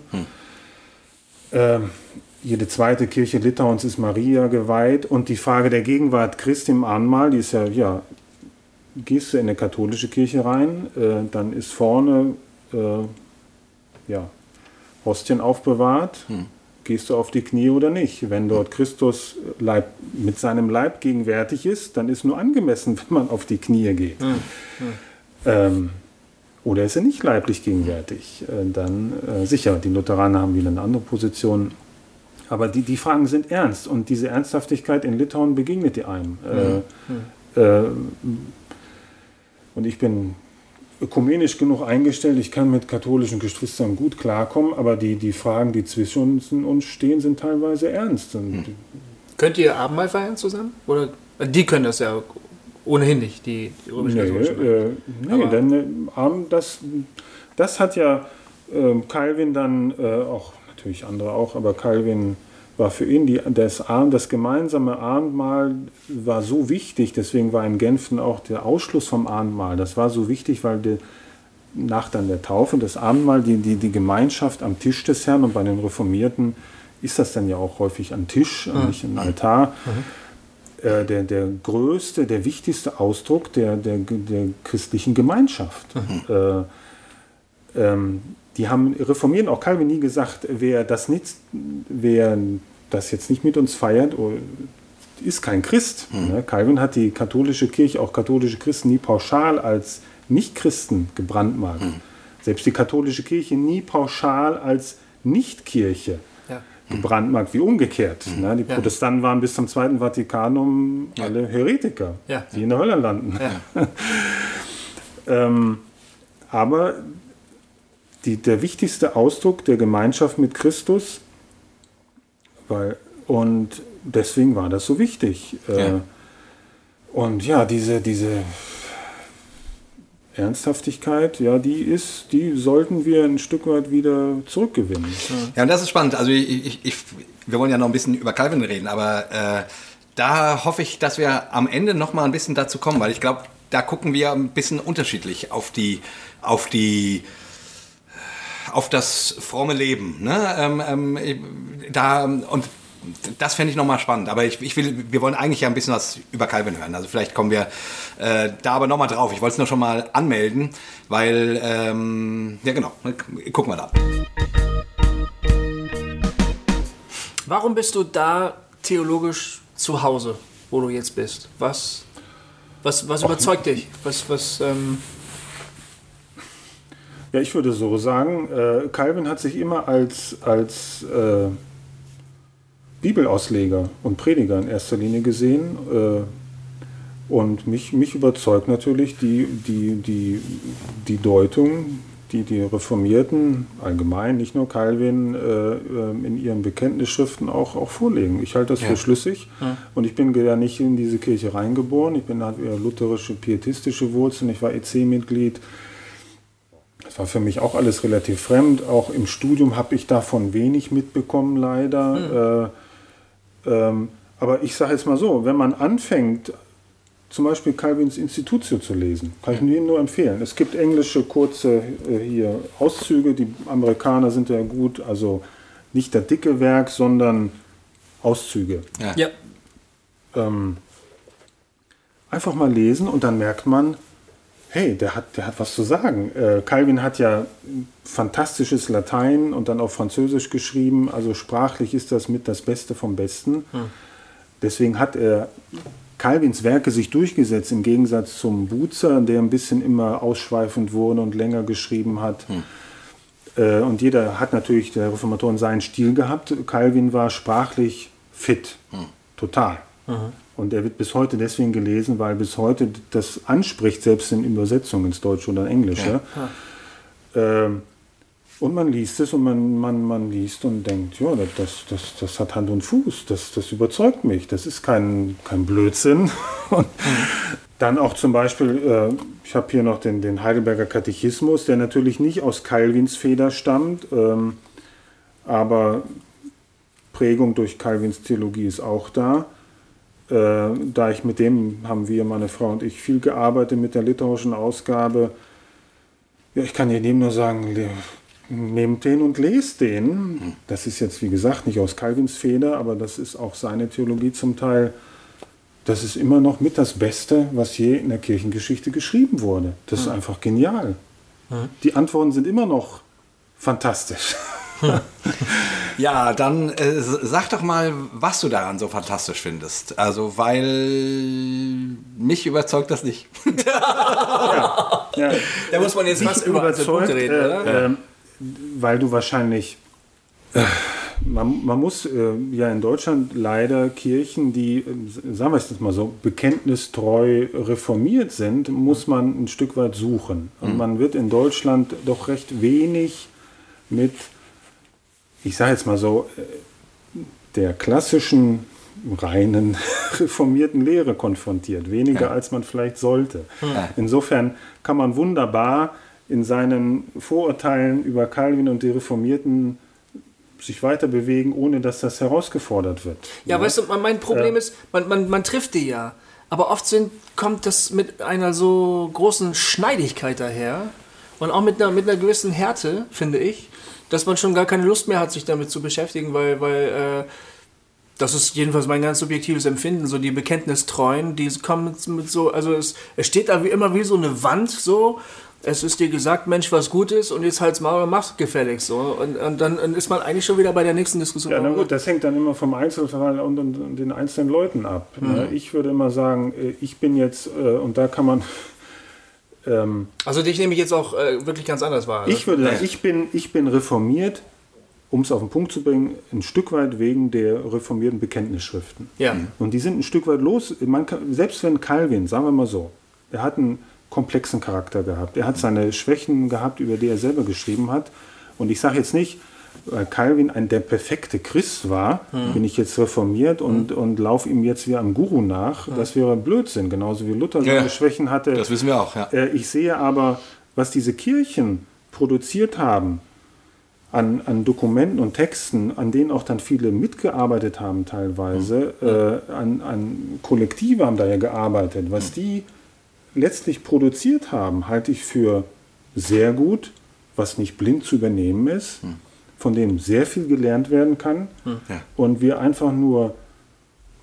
Ähm, jede zweite Kirche Litauens ist Maria geweiht und die Frage der Gegenwart Christi im Abendmahl, die ist ja, ja, gehst du in eine katholische Kirche rein, äh, dann ist vorne, äh, ja, Hostien aufbewahrt, gehst du auf die Knie oder nicht. Wenn dort Christus Leib, mit seinem Leib gegenwärtig ist, dann ist nur angemessen, wenn man auf die Knie geht. Ähm, oder ist er nicht leiblich gegenwärtig? Äh, dann äh, sicher, die Lutheraner haben wieder eine andere Position. Aber die, die Fragen sind ernst und diese Ernsthaftigkeit in Litauen begegnet die einem. Äh, äh, und ich bin ökumenisch genug eingestellt, ich kann mit katholischen Geschwistern gut klarkommen, aber die, die Fragen, die zwischen uns, stehen, sind teilweise ernst. Und Könnt ihr Abendmahl feiern zusammen? Oder die können das ja ohnehin nicht, die, die Nee, römisch-katholischen. äh, nee denn äh, das, das hat ja ähm, Calvin dann, äh, auch natürlich andere auch, aber Calvin war für ihn die, das, das gemeinsame Abendmahl war so wichtig, deswegen war in Genfen auch der Ausschluss vom Abendmahl, das war so wichtig, weil die, nach dann der Taufe, das Abendmahl, die, die, die Gemeinschaft am Tisch des Herrn und bei den Reformierten ist das dann ja auch häufig ein Tisch, und nicht ein Altar. Äh, der, der größte, der wichtigste Ausdruck der, der, der christlichen Gemeinschaft. Äh, ähm, die haben reformieren auch Calvin nie gesagt, wer das nicht, wer das jetzt nicht mit uns feiert, oh, ist kein Christ. Ne? Calvin hat die katholische Kirche, auch katholische Christen nie pauschal als Nicht-Christen gebrandmarkt. Selbst die katholische Kirche nie pauschal als Nicht-Kirche Ja. gebrandmarkt, wie umgekehrt. Ne? Die Protestanten waren bis zum Zweiten Vatikanum alle Heretiker, Ja. die in der Hölle landen. Ja. Ähm, aber die, der wichtigste Ausdruck der Gemeinschaft mit Christus, weil, und deswegen war das so wichtig. Äh, Ja. Und ja, diese, diese Ernsthaftigkeit, ja, die ist, die sollten wir ein Stück weit wieder zurückgewinnen. Ja, und das ist spannend. Also ich, ich, ich, wir wollen ja noch ein bisschen über Calvin reden, aber äh, da hoffe ich, dass wir am Ende noch mal ein bisschen dazu kommen, weil ich glaube, da gucken wir ein bisschen unterschiedlich auf die, auf die, auf das fromme Leben. Ne? Ähm, ähm, da, und das fände ich nochmal spannend. Aber ich, ich will, wir wollen eigentlich ja ein bisschen was über Calvin hören. Also vielleicht kommen wir äh, da aber nochmal drauf. Ich wollte es nur schon mal anmelden, weil, ähm, ja genau, gucken wir da. Warum bist du da theologisch zu Hause, wo du jetzt bist? Was, was, was überzeugt dich? Was, was, ähm ja, ich würde so sagen, äh, Calvin hat sich immer als, als äh, Bibelausleger und Prediger in erster Linie gesehen. Äh, und mich, mich überzeugt natürlich die, die, die, die Deutung, die die Reformierten allgemein, nicht nur Calvin, äh, ähm, in ihren Bekenntnisschriften auch, auch vorlegen. Ich halte das ja. für schlüssig ja. und ich bin ja nicht in diese Kirche reingeboren. Ich bin halt eher lutherische, pietistische Wurzeln. Ich war EC-Mitglied. Das war für mich auch alles relativ fremd. Auch im Studium habe ich davon wenig mitbekommen, leider. Mhm. Äh, ähm, aber ich sage jetzt mal so, wenn man anfängt, zum Beispiel Calvins Institutio zu lesen. Kann ich Ihnen nur empfehlen. Es gibt englische kurze äh, hier Auszüge, die Amerikaner sind ja gut, also nicht das dicke Werk, sondern Auszüge. Ja. ja. Ähm, einfach mal lesen und dann merkt man, hey, der hat, der hat was zu sagen. Äh, Calvin hat ja fantastisches Latein und dann auch Französisch geschrieben, also sprachlich ist das mit das Beste vom Besten. Hm. Deswegen hat er Calvins Werke sich durchgesetzt, im Gegensatz zum Buzer, der ein bisschen immer ausschweifend wurde und länger geschrieben hat. Hm. Äh, und jeder hat natürlich, der Reformatoren, seinen Stil gehabt. Calvin war sprachlich fit, hm. total. Mhm. Und er wird bis heute deswegen gelesen, weil bis heute das anspricht, selbst in Übersetzungen ins Deutsche oder Englische. Ja. Ja. Ähm, und man liest es und man, man, man liest und denkt, ja, das, das, das hat Hand und Fuß, das, das überzeugt mich, das ist kein, kein Blödsinn. Und dann auch zum Beispiel, äh, ich habe hier noch den, den Heidelberger Katechismus, der natürlich nicht aus Calvins Feder stammt, ähm, aber Prägung durch Calvins Theologie ist auch da. Äh, da ich mit dem, haben wir, meine Frau und ich, viel gearbeitet mit der litauischen Ausgabe. Ja, ich kann neben nur sagen, nehmt den und lest den. Das ist jetzt, wie gesagt, nicht aus Calvins Feder, aber das ist auch seine Theologie zum Teil. Das ist immer noch mit das Beste, was je in der Kirchengeschichte geschrieben wurde. Das ist einfach genial. Die Antworten sind immer noch fantastisch. Ja, dann äh, sag doch mal, was du daran so fantastisch findest. Also, weil mich überzeugt das nicht. ja, ja. Da muss man jetzt fast über überzeugt, reden, äh, oder? Äh, weil du wahrscheinlich. Äh, man, man, muss äh, ja in Deutschland leider Kirchen, die, sagen wir es jetzt mal so, bekenntnistreu reformiert sind, muss man ein Stück weit suchen. Und mhm. man wird in Deutschland doch recht wenig mit, ich sage jetzt mal so, äh, der klassischen reinen reformierten Lehre konfrontiert. Weniger ja. als man vielleicht sollte. Ja. Insofern kann man wunderbar in seinen Vorurteilen über Calvin und die Reformierten sich weiter bewegen, ohne dass das herausgefordert wird. Ja, ja. weißt du, mein Problem äh, ist, man, man, man trifft die ja, aber oft sind, kommt das mit einer so großen Schneidigkeit daher und auch mit einer, mit einer gewissen Härte, finde ich, dass man schon gar keine Lust mehr hat, sich damit zu beschäftigen, weil, weil äh, das ist jedenfalls mein ganz subjektives Empfinden, so die Bekenntnistreuen, die kommen mit, mit so, also es, es steht da wie immer wie so eine Wand so es ist dir gesagt, Mensch, was gut ist und jetzt halt's Maul und mach's gefälligst. So. Und, und dann ist man eigentlich schon wieder bei der nächsten Diskussion. Ja, na gut, das hängt dann immer vom Einzelfall und, und, und den einzelnen Leuten ab. Mhm. Ich würde immer sagen, äh, ich bin jetzt, äh, und da kann man. Ähm, also dich nehme ich jetzt auch äh, wirklich ganz anders wahr. Ich würde sagen, ich bin, ich bin reformiert, um es auf den Punkt zu bringen, ein Stück weit wegen der reformierten Bekenntnisschriften. Ja. Und die sind ein Stück weit los. Man kann, selbst wenn Calvin, sagen wir mal so, er hat einen komplexen Charakter gehabt. Er hat seine Schwächen gehabt, über die er selber geschrieben hat. Und ich sage jetzt nicht, Calvin ein der perfekte Christ war, mhm. bin ich jetzt reformiert und, mhm. und laufe ihm jetzt wie einem Guru nach. Mhm. Das wäre Blödsinn, genauso wie Luther seine ja, Schwächen hatte. Das wissen wir auch, ja. Äh, ich sehe aber, was diese Kirchen produziert haben, an, an Dokumenten und Texten, an denen auch dann viele mitgearbeitet haben teilweise, mhm. äh, an, an Kollektive haben da ja gearbeitet, was mhm. die letztlich produziert haben, halte ich für sehr gut, was nicht blind zu übernehmen ist. Hm. Von dem sehr viel gelernt werden kann Ja. und wir einfach nur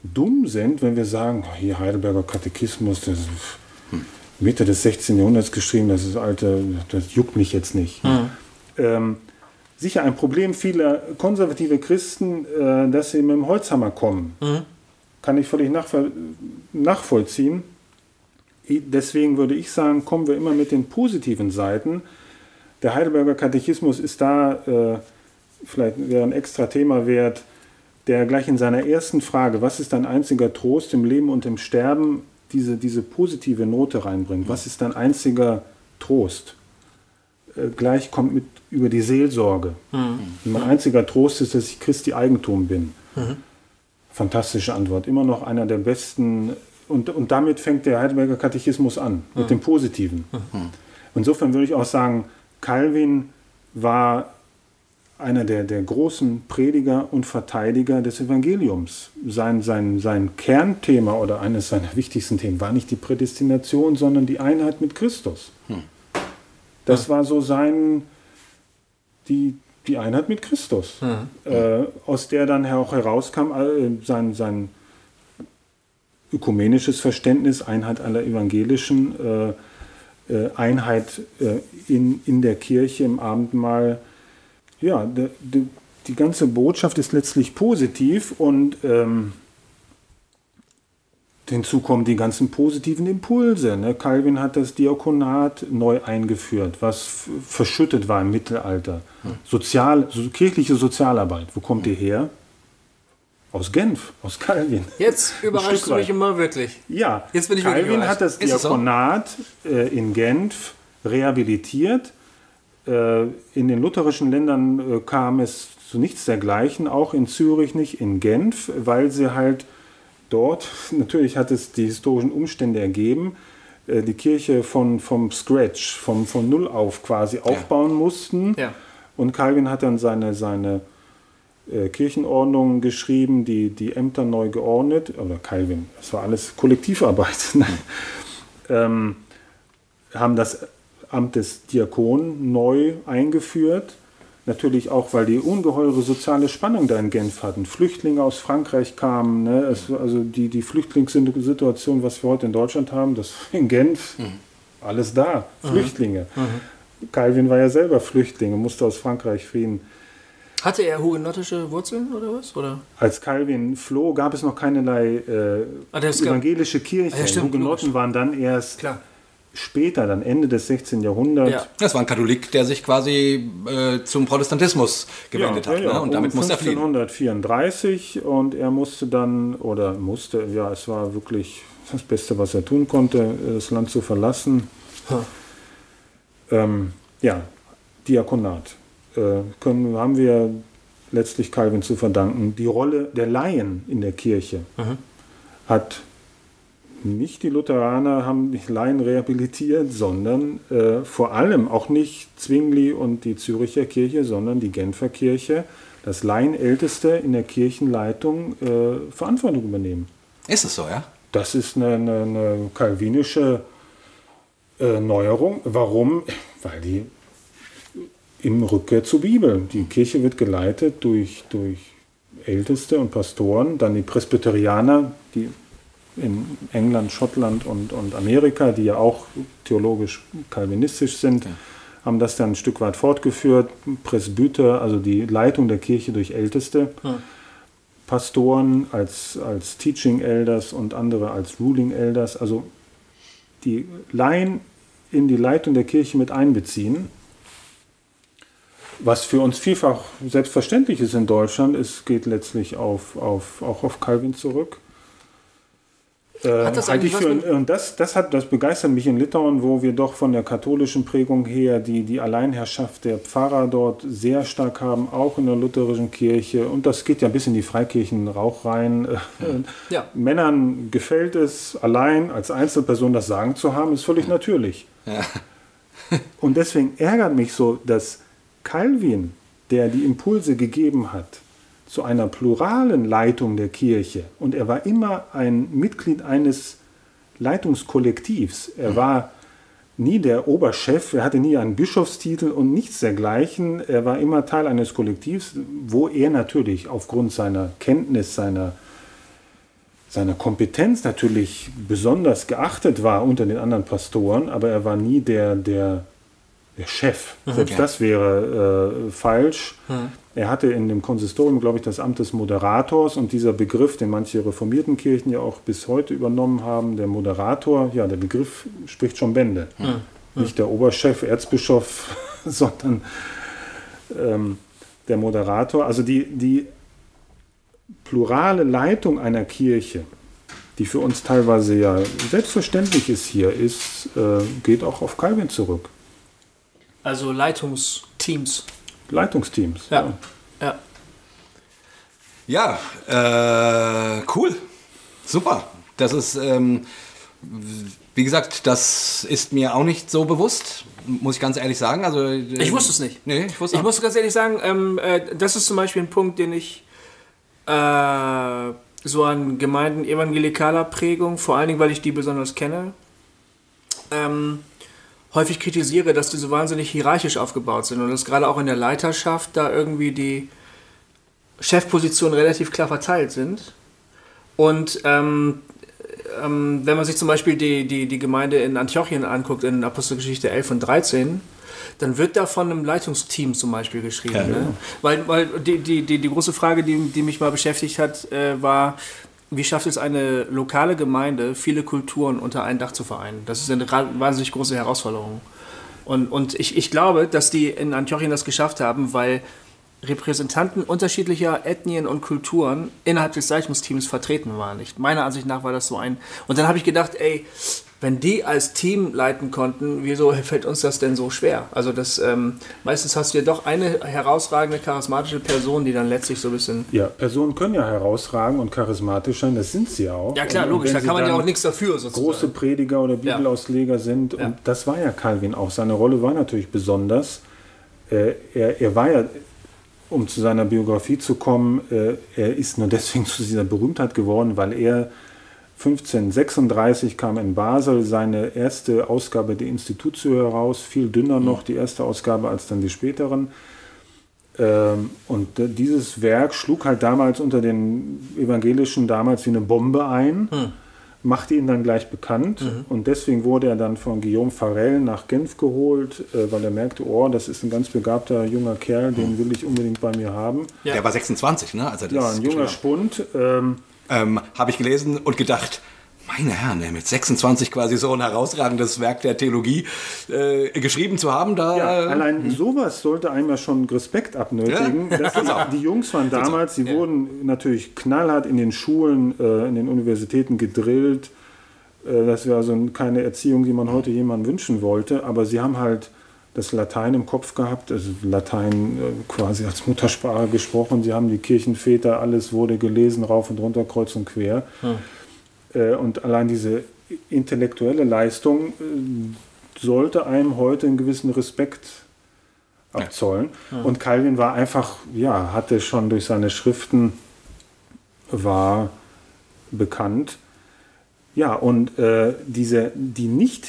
dumm sind, wenn wir sagen, "Oh, hier Heidelberger Katechismus, das ist Mitte des 16. Jahrhunderts geschrieben, das ist alte, das juckt mich jetzt nicht. Ähm, sicher ein Problem vieler konservative Christen, äh, dass sie mit dem Holzhammer kommen. Kann ich völlig nachvoll nachvollziehen. I- Deswegen würde ich sagen, kommen wir immer mit den positiven Seiten. Der Heidelberger Katechismus ist da, äh, vielleicht wäre ein extra Thema wert, der gleich in seiner ersten Frage, was ist dein einziger Trost im Leben und im Sterben, diese, diese positive Note reinbringt. Was ist dein einziger Trost? Äh, gleich kommt mit über die Seelsorge. Und mein einziger Trost ist, dass ich Christi Eigentum bin. Fantastische Antwort. Immer noch einer der besten. Und, und damit fängt der Heidelberger Katechismus an, mit dem Positiven. Insofern würde ich auch sagen, Calvin war einer der, der großen Prediger und Verteidiger des Evangeliums. Sein, sein, sein Kernthema oder eines seiner wichtigsten Themen war nicht die Prädestination, sondern die Einheit mit Christus. Das war so sein, die, die Einheit mit Christus, äh, aus der dann auch herauskam äh, sein, sein ökumenisches Verständnis, Einheit aller Evangelischen, äh, äh, Einheit äh, in, in der Kirche im Abendmahl. Ja, de, de, die ganze Botschaft ist letztlich positiv und ähm, hinzu kommen die ganzen positiven Impulse. Ne? Calvin hat das Diakonat neu eingeführt, was verschüttet war im Mittelalter. Sozial, so, kirchliche Sozialarbeit, wo kommt die her? Aus Genf, aus Calvin. Jetzt überraschst du mich immer wirklich. Ja, Jetzt bin ich Calvin hat das es so? Diakonat äh, in Genf rehabilitiert. Äh, in den lutherischen Ländern äh, kam es zu nichts dergleichen, auch in Zürich nicht, in Genf, weil sie halt dort, natürlich hat es die historischen Umstände ergeben, äh, die Kirche von, vom Scratch, vom, von Null auf quasi aufbauen mussten. Ja. Und Calvin hat dann seine, seine äh, Kirchenordnungen geschrieben, die, die Ämter neu geordnet. Oder Calvin, das war alles Kollektivarbeit. ähm, haben das Amt des Diakon neu eingeführt. Natürlich auch, weil die ungeheure soziale Spannung da in Genf hatten. Flüchtlinge aus Frankreich kamen. Ne? Es, also die, die Flüchtlingssituation, was wir heute in Deutschland haben, das in Genf, alles da. Flüchtlinge. Calvin war ja selber Flüchtling und musste aus Frankreich fliehen. Hatte er hugenottische Wurzeln oder was? Oder? Als Calvin floh, gab es noch keinerlei äh, Ah, evangelische Kirche. Ah, ja, Hugenotten waren dann erst Klar. Später, dann Ende des 16. Jahrhunderts. Ja. Das war ein Katholik, der sich quasi äh, zum Protestantismus gewendet hat. Ne? Und damit um musste er fliehen. 1534 und er musste dann, oder musste, ja, es war wirklich das Beste, was er tun konnte, das Land zu verlassen. Ähm, ja, Diakonat. Äh, können, haben wir letztlich Calvin zu verdanken. Die Rolle der Laien in der Kirche hat nicht die Lutheraner haben die Laien rehabilitiert, sondern äh, vor allem auch nicht Zwingli und die Züricher Kirche, sondern die Genfer Kirche, das Laienälteste in der Kirchenleitung äh, Verantwortung übernehmen. Ist es so, ja? Das ist eine, eine, eine kalvinische äh, Neuerung. Warum? Weil die im Rückkehr zur Bibel. Die Kirche wird geleitet durch, durch Älteste und Pastoren, dann die Presbyterianer, die in England, Schottland und, und Amerika, die ja auch theologisch kalvinistisch sind, haben das dann ein Stück weit fortgeführt. Presbyter, also die Leitung der Kirche durch Älteste. Pastoren als, als Teaching Elders und andere als Ruling Elders, also die Laien in die Leitung der Kirche mit einbeziehen. Was für uns vielfach selbstverständlich ist in Deutschland, es geht letztlich auf, auf, auch auf Calvin zurück. Äh, Hat das eigentlich ich für, und das, das, hat, das begeistert mich in Litauen, wo wir doch von der katholischen Prägung her die, die Alleinherrschaft der Pfarrer dort sehr stark haben, auch in der lutherischen Kirche. Und das geht ja bis in die Freikirchenrauch rein. Ja. Männern gefällt es, allein als Einzelperson das Sagen zu haben, ist völlig natürlich. Und deswegen ärgert mich so, dass Calvin, der die Impulse gegeben hat zu einer pluralen Leitung der Kirche, und er war immer ein Mitglied eines Leitungskollektivs, er war nie der Oberchef, er hatte nie einen Bischofstitel und nichts dergleichen. Er war immer Teil eines Kollektivs, wo er natürlich aufgrund seiner Kenntnis, seiner, seiner Kompetenz natürlich besonders geachtet war unter den anderen Pastoren, aber er war nie der, der, der Chef. Mhm. Selbst das wäre äh, falsch. Mhm. Er hatte in dem Konsistorium, glaube ich, das Amt des Moderators und dieser Begriff, den manche reformierten Kirchen ja auch bis heute übernommen haben, der Moderator, ja, der Begriff spricht schon Bände. Mhm. Nicht der Oberchef, Erzbischof, sondern ähm, der Moderator. Also die, die plurale Leitung einer Kirche, die für uns teilweise ja selbstverständlich ist hier, ist, äh, geht auch auf Calvin zurück. Also Leitungsteams. Leitungsteams. Ja. Ja, ja. ja äh, cool. Super. Das ist, ähm, wie gesagt, das ist mir auch nicht so bewusst, muss ich ganz ehrlich sagen. Also, äh, ich wusste es nicht. Nee, ich wusste Ich muss ganz ehrlich sagen, ähm, äh, das ist zum Beispiel ein Punkt, den ich äh, so an Gemeinden evangelikaler Prägung, vor allen Dingen, weil ich die besonders kenne, ähm, häufig kritisiere, dass die so wahnsinnig hierarchisch aufgebaut sind und dass gerade auch in der Leiterschaft da irgendwie die Chefpositionen relativ klar verteilt sind. Und ähm, ähm, wenn man sich zum Beispiel die, die, die Gemeinde in Antiochien anguckt, in Apostelgeschichte 11 und 13, dann wird da von einem Leitungsteam zum Beispiel geschrieben. Ja, ne? ja. Weil, weil die, die, die, die große Frage, die, die mich mal beschäftigt hat, äh, war, wie schafft es eine lokale Gemeinde, viele Kulturen unter ein Dach zu vereinen? Das ist eine wahnsinnig große Herausforderung. Und, und ich, ich glaube, dass die in Antiochien das geschafft haben, weil Repräsentanten unterschiedlicher Ethnien und Kulturen innerhalb des Leitungsteams vertreten waren. Ich, meiner Ansicht nach war das so ein. Und dann habe ich gedacht, ey, wenn die als Team leiten konnten, wieso fällt uns das denn so schwer? Also das ähm, meistens hast du ja doch eine herausragende charismatische Person, die dann letztlich so ein bisschen. Ja, Personen können ja herausragen und charismatisch sein, das sind sie auch. Ja klar, logisch, da kann man ja auch nichts dafür. Sozusagen. Große Prediger oder Bibelausleger ja. sind und ja. das war ja Calvin auch. Seine Rolle war natürlich besonders. Äh, er, er war ja um zu seiner Biografie zu kommen, äh, er ist nur deswegen zu dieser Berühmtheit geworden, weil er 1536 kam in Basel seine erste Ausgabe der Institutio heraus, viel dünner noch die erste Ausgabe als dann die späteren. Ähm, und dieses Werk schlug halt damals unter den Evangelischen damals wie eine Bombe ein, hm. machte ihn dann gleich bekannt mhm. und deswegen wurde er dann von Guillaume Farel nach Genf geholt, äh, weil er merkte, oh, das ist ein ganz begabter junger Kerl, den hm. will ich unbedingt bei mir haben. Ja. Der war 26, ne? Also ja, ein junger Spund. Ähm, ähm, habe ich gelesen und gedacht, meine Herren, mit 26 quasi so ein herausragendes Werk der Theologie äh, geschrieben zu haben, da. Ja, allein hm. sowas sollte einem ja schon Respekt abnötigen. Ja? Das, die Jungs waren damals, sie ja. wurden natürlich knallhart in den Schulen, äh, in den Universitäten gedrillt. Äh, das wäre also keine Erziehung, die man heute jemandem wünschen wollte, aber sie haben halt das Latein im Kopf gehabt, also Latein äh, quasi als Muttersprache gesprochen. Sie haben die Kirchenväter, alles wurde gelesen, rauf und runter, kreuz und quer. Hm. und allein diese intellektuelle Leistung äh, sollte einem heute einen gewissen Respekt abzollen. Ja. Hm. Und Calvin war einfach, ja, hatte schon durch seine Schriften, war bekannt. Ja, und äh, diese, die nicht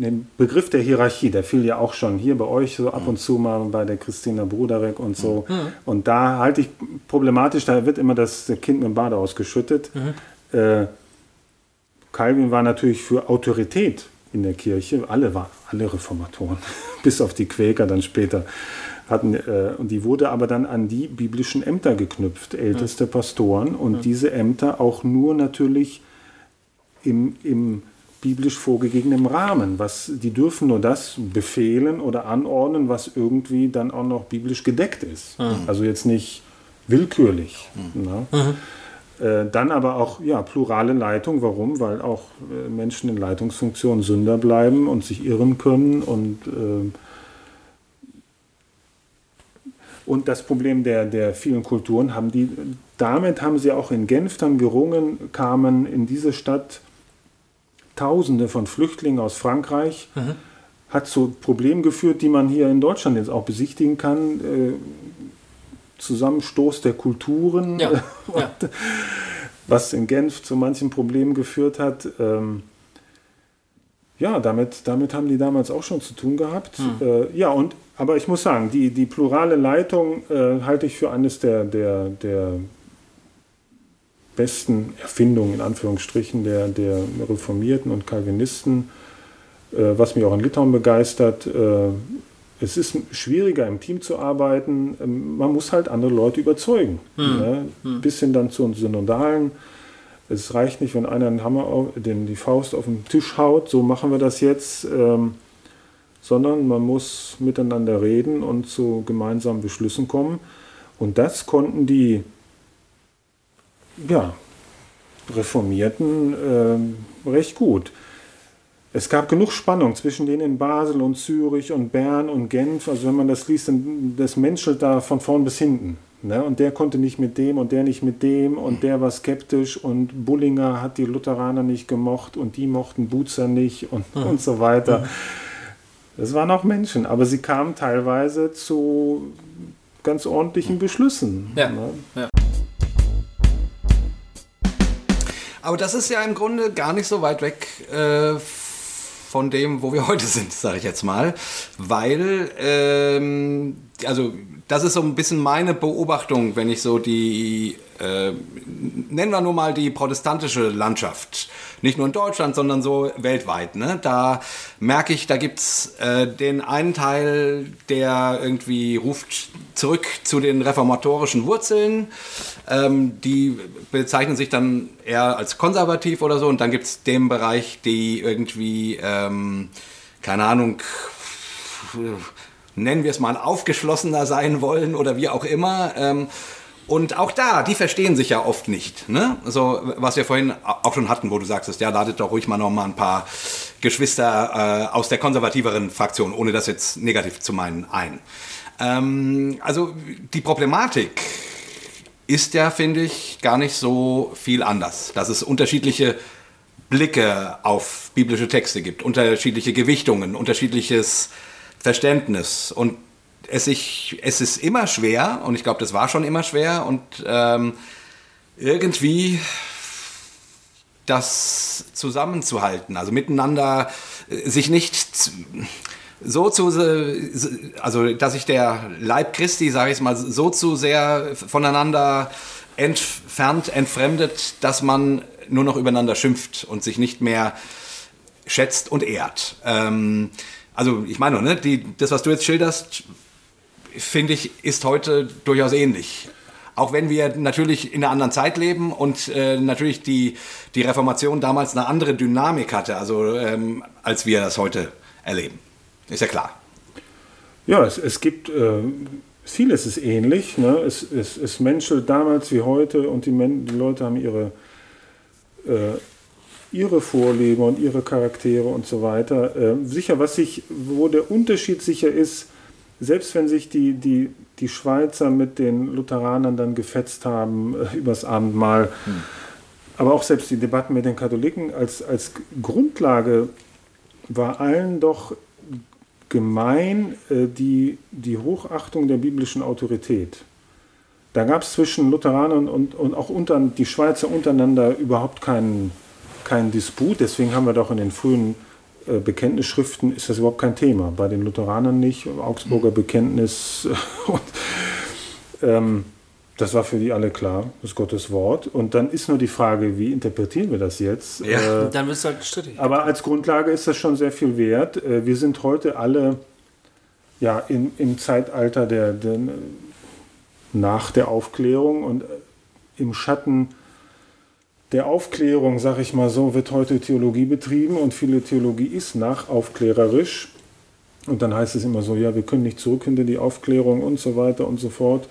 den Begriff der Hierarchie, der fiel ja auch schon hier bei euch so ab und zu mal bei der Christina Bruderek und so. Mhm. Und da halte ich problematisch, da wird immer das Kind mit dem Bade ausgeschüttet. Mhm. Äh, Calvin war natürlich für Autorität in der Kirche, alle waren, alle Reformatoren, bis auf die Quäker dann später hatten, äh, und die wurde aber dann an die biblischen Ämter geknüpft, älteste mhm. Pastoren, und diese Ämter auch nur natürlich im, im biblisch vorgegebenem Rahmen. Was, die dürfen nur das befehlen oder anordnen, was irgendwie dann auch noch biblisch gedeckt ist. Mhm. Also jetzt nicht willkürlich. Mhm. Ne? Mhm. Äh, dann aber auch ja, plurale Leitung. Warum? Weil auch äh, Menschen in Leitungsfunktionen Sünder bleiben und sich irren können und äh, und das Problem der, der vielen Kulturen haben die, damit haben sie auch in Genf dann gerungen, kamen in diese Stadt Tausende von Flüchtlingen aus Frankreich. Mhm. Hat zu Problemen geführt, die man hier in Deutschland jetzt auch besichtigen kann. Äh, Zusammenstoß der Kulturen, ja. ja. was in Genf zu manchen Problemen geführt hat. Ähm, ja, damit, damit haben die damals auch schon zu tun gehabt. Hm. Äh, ja, und aber ich muss sagen, die, die plurale Leitung äh, halte ich für eines der, der, der besten Erfindungen, in Anführungsstrichen, der, der Reformierten und Calvinisten, äh, was mich auch in Litauen begeistert. Äh, es ist schwieriger im Team zu arbeiten. Ähm, man muss halt andere Leute überzeugen. Hm. Ne? Hm. Bis hin dann zu Synodalen. Es reicht nicht, wenn einer den Hammer, auf, den, die Faust auf den Tisch haut, so machen wir das jetzt, ähm, sondern man muss miteinander reden und zu gemeinsamen Beschlüssen kommen. Und das konnten die ja, Reformierten äh, recht gut. Es gab genug Spannung zwischen denen in Basel und Zürich und Bern und Genf. Also wenn man das liest, dann das menschelt da von vorn bis hinten. Ne? Und der konnte nicht mit dem und der nicht mit dem und der war skeptisch und Bullinger hat die Lutheraner nicht gemocht und die mochten Buzer nicht und, mhm. und so weiter. Mhm. Das waren auch Menschen, aber sie kamen teilweise zu ganz ordentlichen Beschlüssen. Ja. Ne? Aber das ist ja im Grunde gar nicht so weit weg äh, von dem, wo wir heute sind, sage ich jetzt mal. Weil, ähm, also das ist so ein bisschen meine Beobachtung, wenn ich so die, äh, nennen wir nur mal die protestantische Landschaft nicht nur in Deutschland, sondern so weltweit. Ne? Da merke ich, da gibt es äh, den einen Teil, der irgendwie ruft zurück zu den reformatorischen Wurzeln. Ähm, die bezeichnen sich dann eher als konservativ oder so. Und dann gibt es den Bereich, die irgendwie, ähm, keine Ahnung, nennen wir es mal aufgeschlossener sein wollen oder wie auch immer. Ähm, und auch da, die verstehen sich ja oft nicht. Ne? So, was wir vorhin auch schon hatten, wo du sagst, ja, ladet doch ruhig mal noch mal ein paar Geschwister äh, aus der konservativeren Fraktion, ohne das jetzt negativ zu meinen, ein. Ähm, also die Problematik ist ja, finde ich, gar nicht so viel anders. Dass es unterschiedliche Blicke auf biblische Texte gibt, unterschiedliche Gewichtungen, unterschiedliches Verständnis. Und es, sich, es ist immer schwer, und ich glaube, das war schon immer schwer, und ähm, irgendwie das zusammenzuhalten, also miteinander äh, sich nicht so zu, also dass sich der Leib Christi, sage ich mal, so zu sehr voneinander entfernt, entfremdet, dass man nur noch übereinander schimpft und sich nicht mehr schätzt und ehrt. Ähm, also ich meine, ne, die, das, was du jetzt schilderst, finde ich, ist heute durchaus ähnlich. Auch wenn wir natürlich in einer anderen Zeit leben und äh, natürlich die, die Reformation damals eine andere Dynamik hatte, also ähm, als wir das heute erleben. Ist ja klar. Ja, es, es gibt, äh, vieles ist ähnlich. Ne? Es, es, es menschelt damals wie heute und die, Men die Leute haben ihre, äh, ihre Vorlieben und ihre Charaktere und so weiter. Äh, sicher, was sich, wo der Unterschied sicher ist, selbst wenn sich die, die, die Schweizer mit den Lutheranern dann gefetzt haben äh, übers Abendmahl, hm. aber auch selbst die Debatten mit den Katholiken als, als Grundlage war allen doch gemein äh, die, die Hochachtung der biblischen Autorität. Da gab es zwischen Lutheranern und, und auch unter, die Schweizer untereinander überhaupt keinen, keinen Disput. Deswegen haben wir doch in den frühen Bekenntnisschriften ist das überhaupt kein Thema. Bei den Lutheranern nicht, Augsburger Bekenntnis. Und, ähm, das war für die alle klar, das ist Gottes Wort. Und dann ist nur die Frage, wie interpretieren wir das jetzt? Ja, äh, dann wird es halt strittig. Aber als Grundlage ist das schon sehr viel wert. Äh, wir sind heute alle ja, in, im Zeitalter der, der, nach der Aufklärung und äh, im Schatten der Aufklärung, sag ich mal so, wird heute Theologie betrieben und viele Theologie ist nachaufklärerisch. Und dann heißt es immer so, ja, wir können nicht zurück hinter die Aufklärung und so weiter und so fort.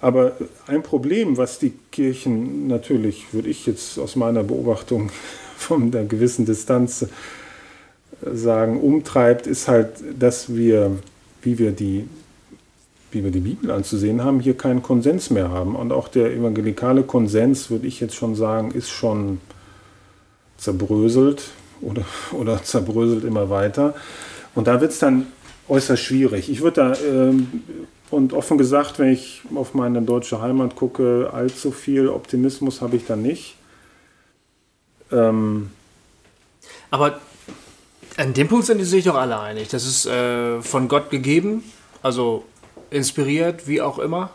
Aber ein Problem, was die Kirchen natürlich, würde ich jetzt aus meiner Beobachtung von einer gewissen Distanz sagen, umtreibt, ist halt, dass wir, wie wir die wie wir die Bibel anzusehen haben, hier keinen Konsens mehr haben. Und auch der evangelikale Konsens, würde ich jetzt schon sagen, ist schon zerbröselt oder, oder zerbröselt immer weiter. Und da wird es dann äußerst schwierig. Ich würde da, ähm, und offen gesagt, wenn ich auf meine deutsche Heimat gucke, allzu viel Optimismus habe ich da nicht. Ähm, Aber An dem Punkt sind die sich doch alle einig. Das ist äh, von Gott gegeben, also inspiriert, wie auch immer.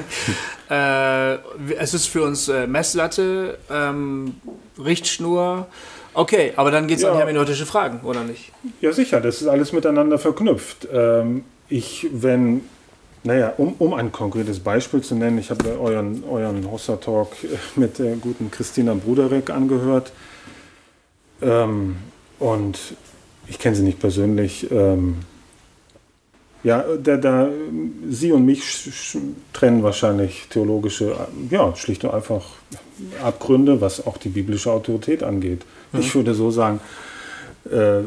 äh, es ist für uns äh, Messlatte, ähm, Richtschnur. Okay, aber dann geht es ja. an hermeneutische Fragen, oder nicht? Ja, sicher, das ist alles miteinander verknüpft. Ähm, ich, wenn, naja, um, um ein konkretes Beispiel zu nennen, ich habe euren, euren Hossa-Talk mit der guten Christina Bruderek angehört. Ähm, und ich kenne sie nicht persönlich. Ähm, ja, da, da, sie und mich trennen wahrscheinlich theologische, ja, schlicht und einfach Abgründe, was auch die biblische Autorität angeht. Mhm. Ich würde so sagen, äh,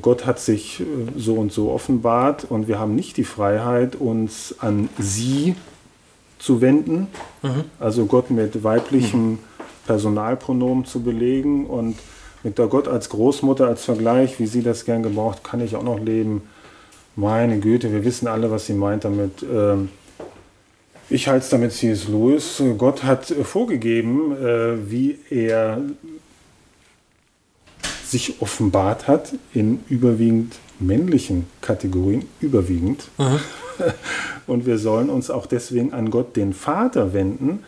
Gott hat sich äh, so und so offenbart und wir haben nicht die Freiheit, uns an sie zu wenden, mhm. also Gott mit weiblichem mhm. Personalpronomen zu belegen und mit der Gott als Großmutter als Vergleich, wie sie das gern gebraucht, kann ich auch noch leben. Meine Güte, wir wissen alle, was sie meint damit. Ähm, ich halte es damit C.S. Lewis. Gott hat vorgegeben, äh, wie er sich offenbart hat in überwiegend männlichen Kategorien, überwiegend. Aha. Und wir sollen uns auch deswegen an Gott, den Vater, wenden,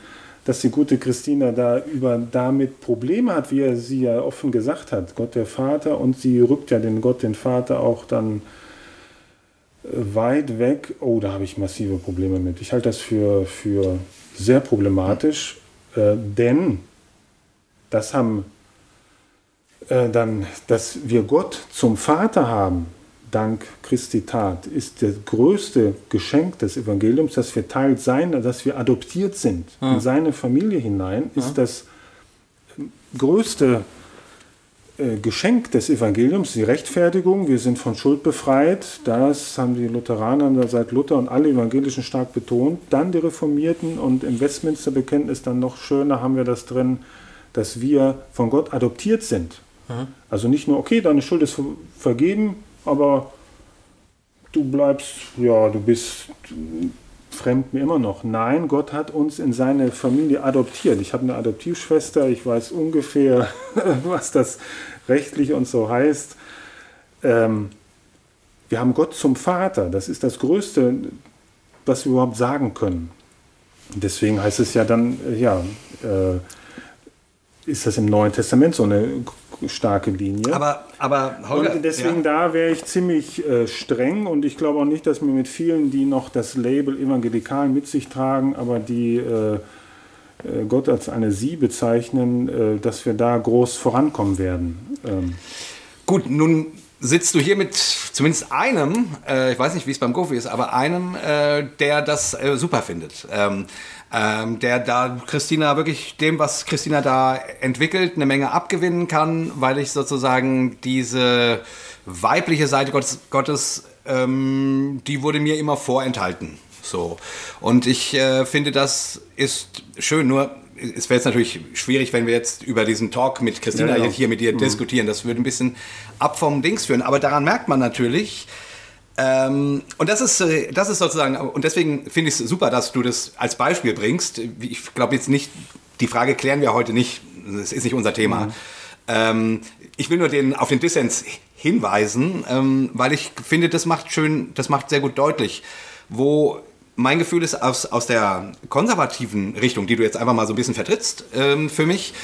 dass die gute Christina da über damit Probleme hat, wie er sie ja offen gesagt hat, Gott der Vater, und sie rückt ja den Gott, den Vater auch dann äh, weit weg. Oh, da habe ich massive Probleme mit. Ich halte das für, für sehr problematisch, äh, denn das haben äh, dann, dass wir Gott zum Vater haben, dank Christi Tat, ist das größte Geschenk des Evangeliums, dass wir Teil seiner, dass wir adoptiert sind ja. in seine Familie hinein, ist ja. das größte äh, Geschenk des Evangeliums, die Rechtfertigung. Wir sind von Schuld befreit. Das haben die Lutheraner seit Luther und alle Evangelischen stark betont. Dann die Reformierten und im Westminster-Bekenntnis dann noch schöner haben wir das drin, dass wir von Gott adoptiert sind. Mhm. Also nicht nur, okay, deine Schuld ist vergeben, aber du bleibst, ja, du bist fremd mir immer noch. Nein, Gott hat uns in seine Familie adoptiert. Ich habe eine Adoptivschwester, ich weiß ungefähr, was das rechtlich und so heißt. Ähm, wir haben Gott zum Vater. Das ist das Größte, was wir überhaupt sagen können. Deswegen heißt es ja dann, ja, äh, ist das im Neuen Testament so eine starke Linie. Aber, aber Holger, und deswegen ja. da wäre ich ziemlich äh, streng und ich glaube auch nicht, dass wir mit vielen, die noch das Label evangelikal mit sich tragen, aber die äh, äh Gott als eine Sie bezeichnen, äh, dass wir da groß vorankommen werden. Ähm. Gut, nun sitzt du hier mit zumindest einem, äh, ich weiß nicht, wie es beim Gofi ist, aber einem, äh, der das äh, super findet. Ähm, ähm, der da Christina wirklich dem, was Christina da entwickelt, eine Menge abgewinnen kann, weil ich sozusagen diese weibliche Seite Gottes, Gottes ähm, die wurde mir immer vorenthalten. So. Und ich äh, finde, das ist schön. Nur es wäre jetzt natürlich schwierig, wenn wir jetzt über diesen Talk mit Christina ja, ja. hier mit dir mhm. diskutieren. Das würde ein bisschen ab vom Dings führen. Aber daran merkt man natürlich, ähm, und das ist, äh, das ist sozusagen, und deswegen finde ich es super, dass du das als Beispiel bringst. Ich glaube jetzt nicht, die Frage klären wir heute nicht, das ist nicht unser Thema. Mhm. Ähm, ich will nur den, auf den Dissens hinweisen, ähm, weil ich finde, das macht schön, das macht sehr gut deutlich, wo mein Gefühl ist aus, aus der konservativen Richtung, die du jetzt einfach mal so ein bisschen vertrittst, ähm, für mich,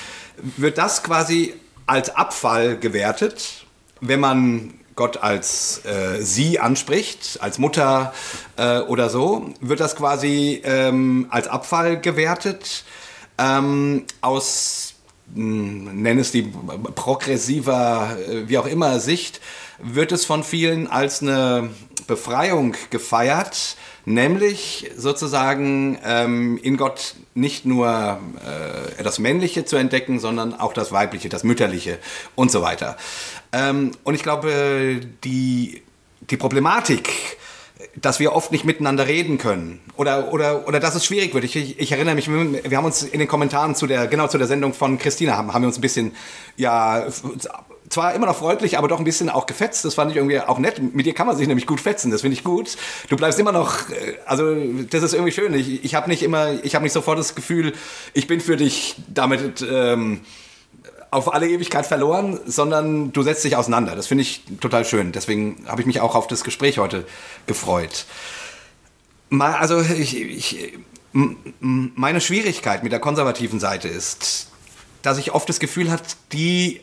wird das quasi als Abfall gewertet, wenn man Gott als äh, sie anspricht, als Mutter äh, oder so, wird das quasi ähm, als Abfall gewertet. Ähm, aus, hm, nenn es die progressiver, äh, wie auch immer, Sicht, wird es von vielen als eine Befreiung gefeiert, nämlich sozusagen ähm, in Gott nicht nur äh, das Männliche zu entdecken, sondern auch das Weibliche, das Mütterliche und so weiter. Ähm, und ich glaube, die, die Problematik, dass wir oft nicht miteinander reden können oder, oder, oder dass es schwierig wird. Ich, ich, ich, erinnere mich, wir haben uns in den Kommentaren zu der, genau zu der Sendung von Christina, haben, haben wir uns ein bisschen, ja, zwar immer noch freundlich, aber doch ein bisschen auch gefetzt. Das fand ich irgendwie auch nett. Mit dir kann man sich nämlich gut fetzen. Das finde ich gut. Du bleibst immer noch, äh, also das ist irgendwie schön. Ich, ich habe nicht immer, ich habe nicht sofort das Gefühl, ich bin für dich damit ähm, auf alle Ewigkeit verloren, sondern du setzt dich auseinander. Das finde ich total schön. Deswegen habe ich mich auch auf das Gespräch heute gefreut. Mal, also ich, ich, meine Schwierigkeit mit der konservativen Seite ist, dass ich oft das Gefühl habe, die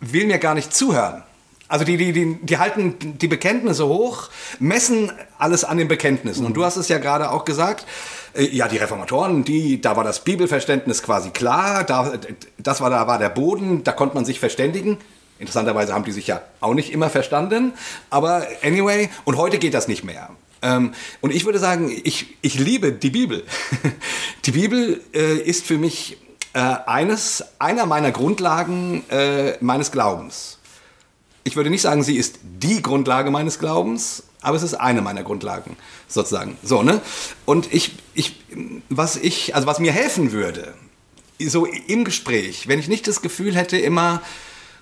will mir gar nicht zuhören. Also die, die, die, die halten die Bekenntnisse hoch, messen alles an den Bekenntnissen. Und du hast es ja gerade auch gesagt, äh, ja, die Reformatoren, die, da war das Bibelverständnis quasi klar, da, das war, da war der Boden, da konnte man sich verständigen. Interessanterweise haben die sich ja auch nicht immer verstanden. Aber anyway, und heute geht das nicht mehr. Ähm, und ich würde sagen, ich, ich liebe die Bibel. die Bibel äh, ist für mich äh, eines, einer meiner Grundlagen äh, meines Glaubens ich würde nicht sagen, sie ist die Grundlage meines Glaubens, aber es ist eine meiner Grundlagen, sozusagen. So, ne? Und ich, ich, was ich, also was mir helfen würde, so im Gespräch, wenn ich nicht das Gefühl hätte, immer,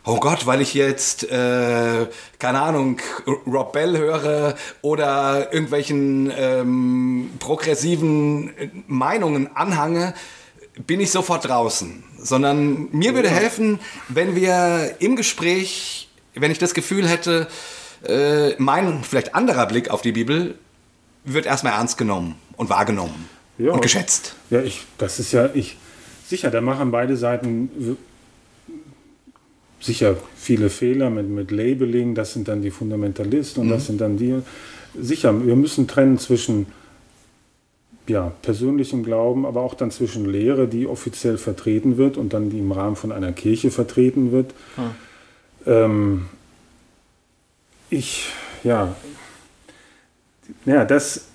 oh Gott, weil ich jetzt, äh, keine Ahnung, Rob Bell höre oder irgendwelchen ähm, progressiven Meinungen anhange, bin ich sofort draußen. Sondern mir würde helfen, wenn wir im Gespräch wenn ich das Gefühl hätte, äh, mein vielleicht anderer Blick auf die Bibel wird erstmal ernst genommen und wahrgenommen ja, und geschätzt. Ja, ich, das ist ja, ich, sicher, da machen beide Seiten sicher viele Fehler mit, mit Labeling, das sind dann die Fundamentalisten und mhm. das sind dann die. Sicher, wir müssen trennen zwischen ja, persönlichem Glauben, aber auch dann zwischen Lehre, die offiziell vertreten wird und dann die im Rahmen von einer Kirche vertreten wird. Mhm ähm, ich, ja, ja, das,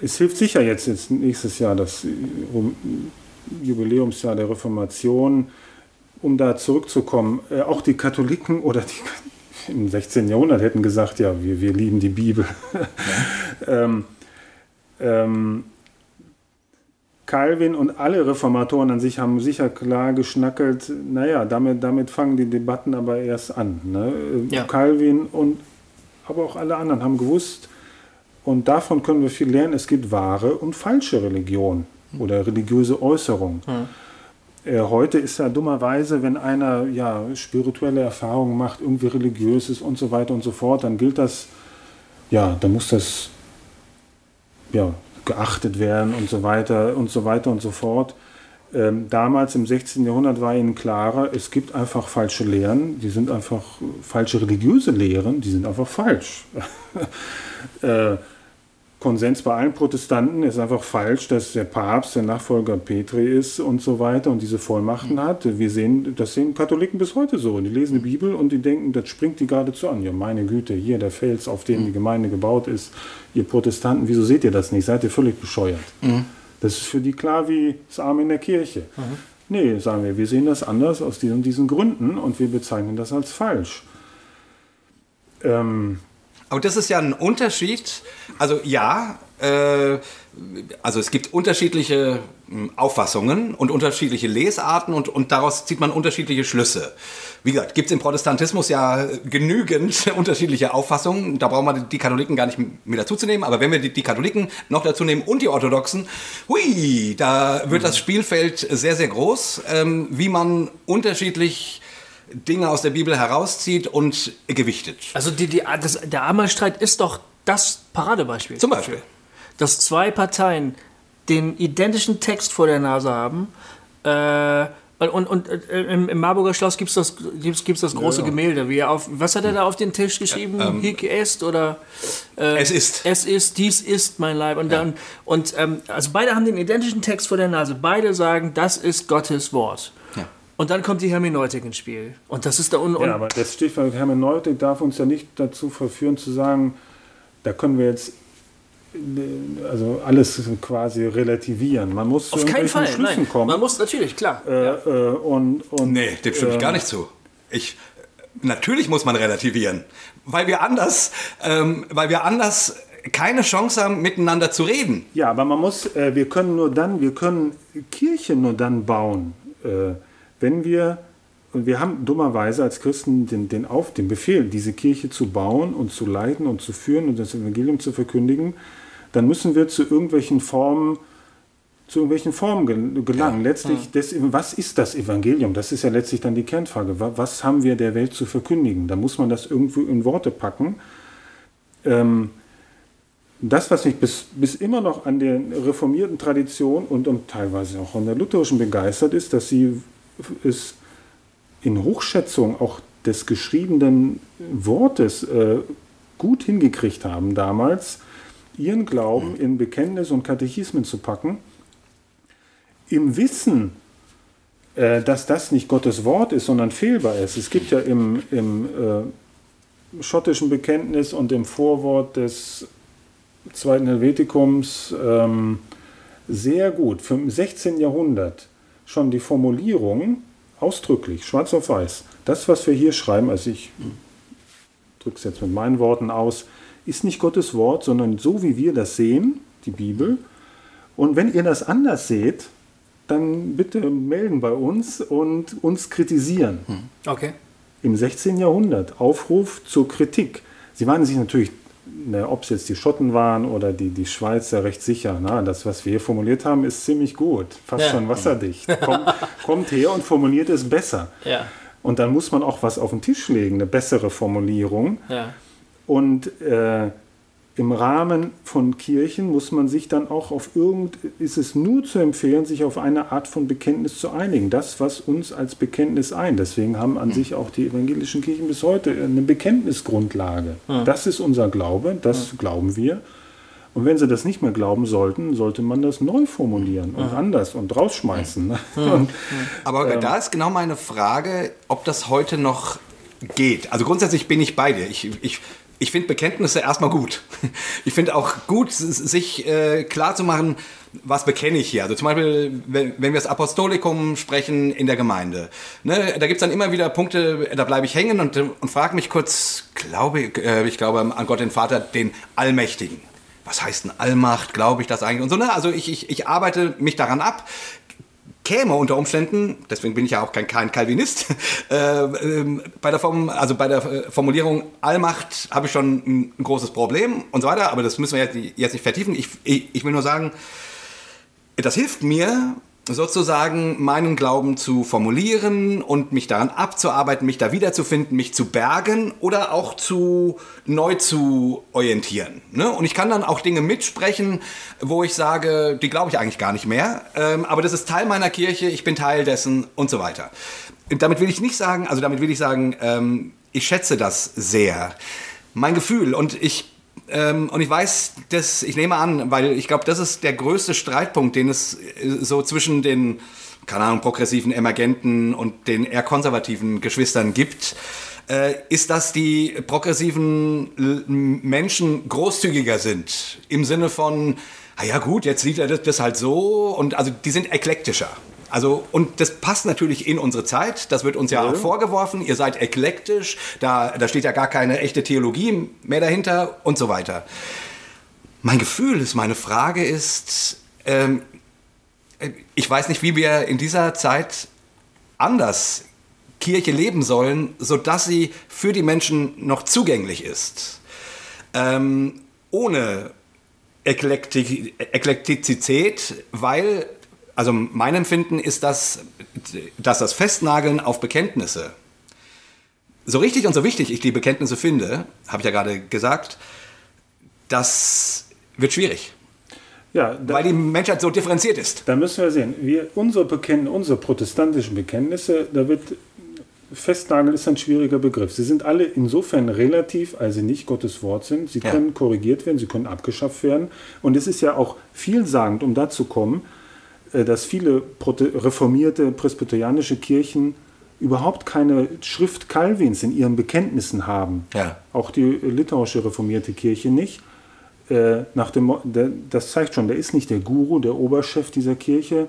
es hilft sicher jetzt, jetzt nächstes Jahr, das Jubiläumsjahr der Reformation, um da zurückzukommen. Äh, auch die Katholiken oder die im 16. Jahrhundert hätten gesagt, ja, wir, wir lieben die Bibel. Ja. ähm, ähm, Calvin und alle Reformatoren an sich haben sicher klar geschnackelt, naja, damit, damit fangen die Debatten aber erst an. Ne? Ja. Calvin und aber auch alle anderen haben gewusst, und davon können wir viel lernen, es gibt wahre und falsche Religion oder religiöse Äußerung. Mhm. Äh, heute ist ja dummerweise, wenn einer ja, spirituelle Erfahrungen macht, irgendwie religiöses und so weiter und so fort, dann gilt das, ja, dann muss das ja, geachtet werden und so weiter und so weiter und so fort. Ähm, damals im 16. Jahrhundert war ihnen klarer, es gibt einfach falsche Lehren, die sind einfach falsche religiöse Lehren, die sind einfach falsch. äh, Konsens bei allen Protestanten ist einfach falsch, dass der Papst der Nachfolger Petri ist und so weiter und diese Vollmachten hat. Wir sehen, das sehen Katholiken bis heute so. Die lesen die Bibel und die denken, das springt die geradezu an. Ja, meine Güte, hier der Fels, auf dem die Gemeinde gebaut ist. Ihr Protestanten, wieso seht ihr das nicht? Seid ihr völlig bescheuert? Mhm. Das ist für die klar wie das Arm in der Kirche. Mhm. Nee, sagen wir, wir sehen das anders aus diesen, diesen Gründen und wir bezeichnen das als falsch. Ähm, aber das ist ja ein Unterschied. Also ja, äh, also es gibt unterschiedliche hm, Auffassungen und unterschiedliche Lesarten und, und daraus zieht man unterschiedliche Schlüsse. Wie gesagt, gibt es im Protestantismus ja genügend unterschiedliche Auffassungen. Da brauchen wir die Katholiken gar nicht mehr dazuzunehmen. Aber wenn wir die, die Katholiken noch dazu nehmen und die Orthodoxen, hui, da wird das Spielfeld sehr, sehr groß, ähm, wie man unterschiedlich Dinge aus der Bibel herauszieht und gewichtet. Also die, die, das, der Amalstreit ist doch das Paradebeispiel. Zum Beispiel. Dass zwei Parteien den identischen Text vor der Nase haben. Äh, und, und äh, im, im, Marburger Schloss gibt es das, gibt's, gibt's das große ja, ja. Gemälde. Wie auf, was hat er da auf den Tisch geschrieben? Ja, ähm, Hic est oder äh, Es ist. Es ist, dies ist mein Leib. Und, dann, und ähm, also beide haben den identischen Text vor der Nase. Beide sagen, das ist Gottes Wort. Und dann kommt die Hermeneutik ins Spiel. Und das ist da unten. Ja, aber das Stichwort Hermeneutik darf uns ja nicht dazu verführen zu sagen, da können wir jetzt äh, also alles quasi relativieren. Man muss Auf zu keinen Fall, Schlüssen nein. kommen. Man muss natürlich, klar. Äh, ja. äh, und, und, nee, dem stimme ich gar nicht zu. Ich, natürlich muss man relativieren, weil wir anders, ähm, weil wir anders keine Chance haben, miteinander zu reden. Ja, aber man muss, äh, wir können nur dann, wir können Kirche nur dann bauen, äh, wenn wir, und wir haben dummerweise als Christen den, den, Auf, den Befehl, diese Kirche zu bauen und zu leiten und zu führen und das Evangelium zu verkündigen, dann müssen wir zu irgendwelchen Formen zu irgendwelchen Formen gelangen. Ja. Letztlich, das, was ist das Evangelium? Das ist ja letztlich dann die Kernfrage. Was haben wir der Welt zu verkündigen? Da muss man das irgendwo in Worte packen. Ähm, das, was mich bis, bis immer noch an der reformierten Tradition und, und teilweise auch an der lutherischen begeistert, ist, dass sie es in Hochschätzung auch des geschriebenen Wortes äh, gut hingekriegt haben, damals ihren Glauben in Bekenntnis und Katechismen zu packen im Wissen, äh, dass das nicht Gottes Wort ist, sondern fehlbar ist. Es gibt ja im, im äh, schottischen Bekenntnis und im Vorwort des Zweiten Helvetikums ähm, sehr gut, im 16. Jahrhundert schon die Formulierung ausdrücklich, schwarz auf weiß. Das, was wir hier schreiben, also ich drücke es jetzt mit meinen Worten aus, ist nicht Gottes Wort, sondern so wie wir das sehen, die Bibel. Und wenn ihr das anders seht, dann bitte melden bei uns und uns kritisieren. Hm. Okay. Im 16. Jahrhundert, Aufruf zur Kritik. Sie waren sich natürlich, ne, ob es jetzt die Schotten waren oder die, die Schweizer, recht sicher. Na, das, was wir hier formuliert haben, ist ziemlich gut, fast ja. schon wasserdicht. Kommt, kommt her und formuliert es besser. Ja. Und dann muss man auch was auf den Tisch legen, eine bessere Formulierung. Ja. Und äh, im Rahmen von Kirchen muss man sich dann auch auf irgend, ist es nur zu empfehlen, sich auf eine Art von Bekenntnis zu einigen. Das, was uns als Bekenntnis ein. Deswegen haben an sich auch die evangelischen Kirchen bis heute eine Bekenntnisgrundlage. Das ist unser Glaube, das glauben wir. Und wenn sie das nicht mehr glauben sollten, sollte man das neu formulieren und anders und rausschmeißen. Und, Aber ähm, da ist genau meine Frage, ob das heute noch geht. Also grundsätzlich bin ich bei dir. Ich, ich ich finde Bekenntnisse erstmal gut. Ich finde auch gut, sich äh, klar zu machen, was bekenne ich hier. Also zum Beispiel, wenn, wenn wir das Apostolikum sprechen in der Gemeinde. Ne, da gibt es dann immer wieder Punkte, da bleibe ich hängen und, und frage mich kurz, glaube, äh, ich glaube an Gott den Vater, den Allmächtigen. Was heißt denn Allmacht? Glaube ich das eigentlich? Und so, ne? Also ich, ich, ich arbeite mich daran ab käme unter Umständen, deswegen bin ich ja auch kein, kein Calvinist, äh, äh, bei, der Form, also bei der äh, Formulierung Allmacht habe ich schon ein, ein, großes Problem und so weiter, aber das müssen wir jetzt, jetzt nicht vertiefen. Ich, ich, ich will nur sagen, das hilft mir, sozusagen meinen Glauben zu formulieren und mich daran abzuarbeiten, mich da wiederzufinden, mich zu bergen oder auch zu neu zu orientieren. Ne? Und ich kann dann auch Dinge mitsprechen, wo ich sage, die glaube ich eigentlich gar nicht mehr, ähm, aber das ist Teil meiner Kirche, ich bin Teil dessen und so weiter. Damit will ich nicht sagen, also damit will ich sagen, ähm, ich schätze das sehr. Mein Gefühl und ich ähm, und ich weiß, dass, ich nehme an, weil ich glaube, das ist der größte Streitpunkt, den es äh, so zwischen den, keine Ahnung, progressiven Emergenten und den eher konservativen Geschwistern gibt, äh, ist, dass die progressiven Menschen großzügiger sind. Im Sinne von, ah ja gut, jetzt sieht er das, das halt so und also die sind eklektischer. Also, und das passt natürlich in unsere Zeit. Das wird uns ja, ja. auch vorgeworfen. Ihr seid eklektisch. Da, da steht ja gar keine echte Theologie mehr dahinter und so weiter. Mein Gefühl ist, meine Frage ist, ähm, ich weiß nicht, wie wir in dieser Zeit anders Kirche leben sollen, sodass sie für die Menschen noch zugänglich ist. Ähm, ohne Eklektik Eklektizität, weil also mein Empfinden ist, dass, dass das Festnageln auf Bekenntnisse, so richtig und so wichtig ich die Bekenntnisse finde, habe ich ja gerade gesagt, das wird schwierig. Ja, da, weil die Menschheit so differenziert ist. Da müssen wir sehen, wir, unsere, Bekenn unsere protestantischen Bekenntnisse, da wird Festnageln ist ein schwieriger Begriff. Sie sind alle insofern relativ, als sie nicht Gottes Wort sind. Sie können ja. korrigiert werden, sie können abgeschafft werden. Und es ist ja auch vielsagend, um da zu kommen, dass viele reformierte presbyterianische Kirchen überhaupt keine Schrift Calvins in ihren Bekenntnissen haben. Ja. Auch die litauische reformierte Kirche nicht. Äh, nach dem, das zeigt schon, der ist nicht der Guru, der Oberchef dieser Kirche.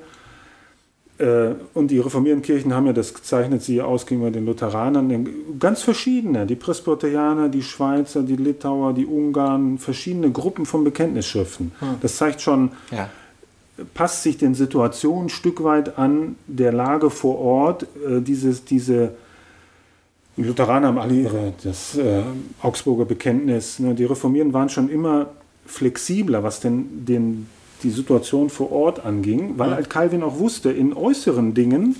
Äh, und die reformierten Kirchen haben ja das gezeichnet, sie aus gegenüber den Lutheranern, ganz verschiedene, die Presbyterianer, die Schweizer, die Litauer, die Ungarn, verschiedene Gruppen von Bekenntnisschriften. Hm. Das zeigt schon, ja passt sich den Situationen ein Stück weit an der Lage vor Ort. Äh, dieses, diese die Lutheraner haben alle ihre, das äh, Augsburger Bekenntnis. Ne, die Reformierten waren schon immer flexibler, was denn den die Situation vor Ort anging, weil halt Calvin auch wusste, in äußeren Dingen,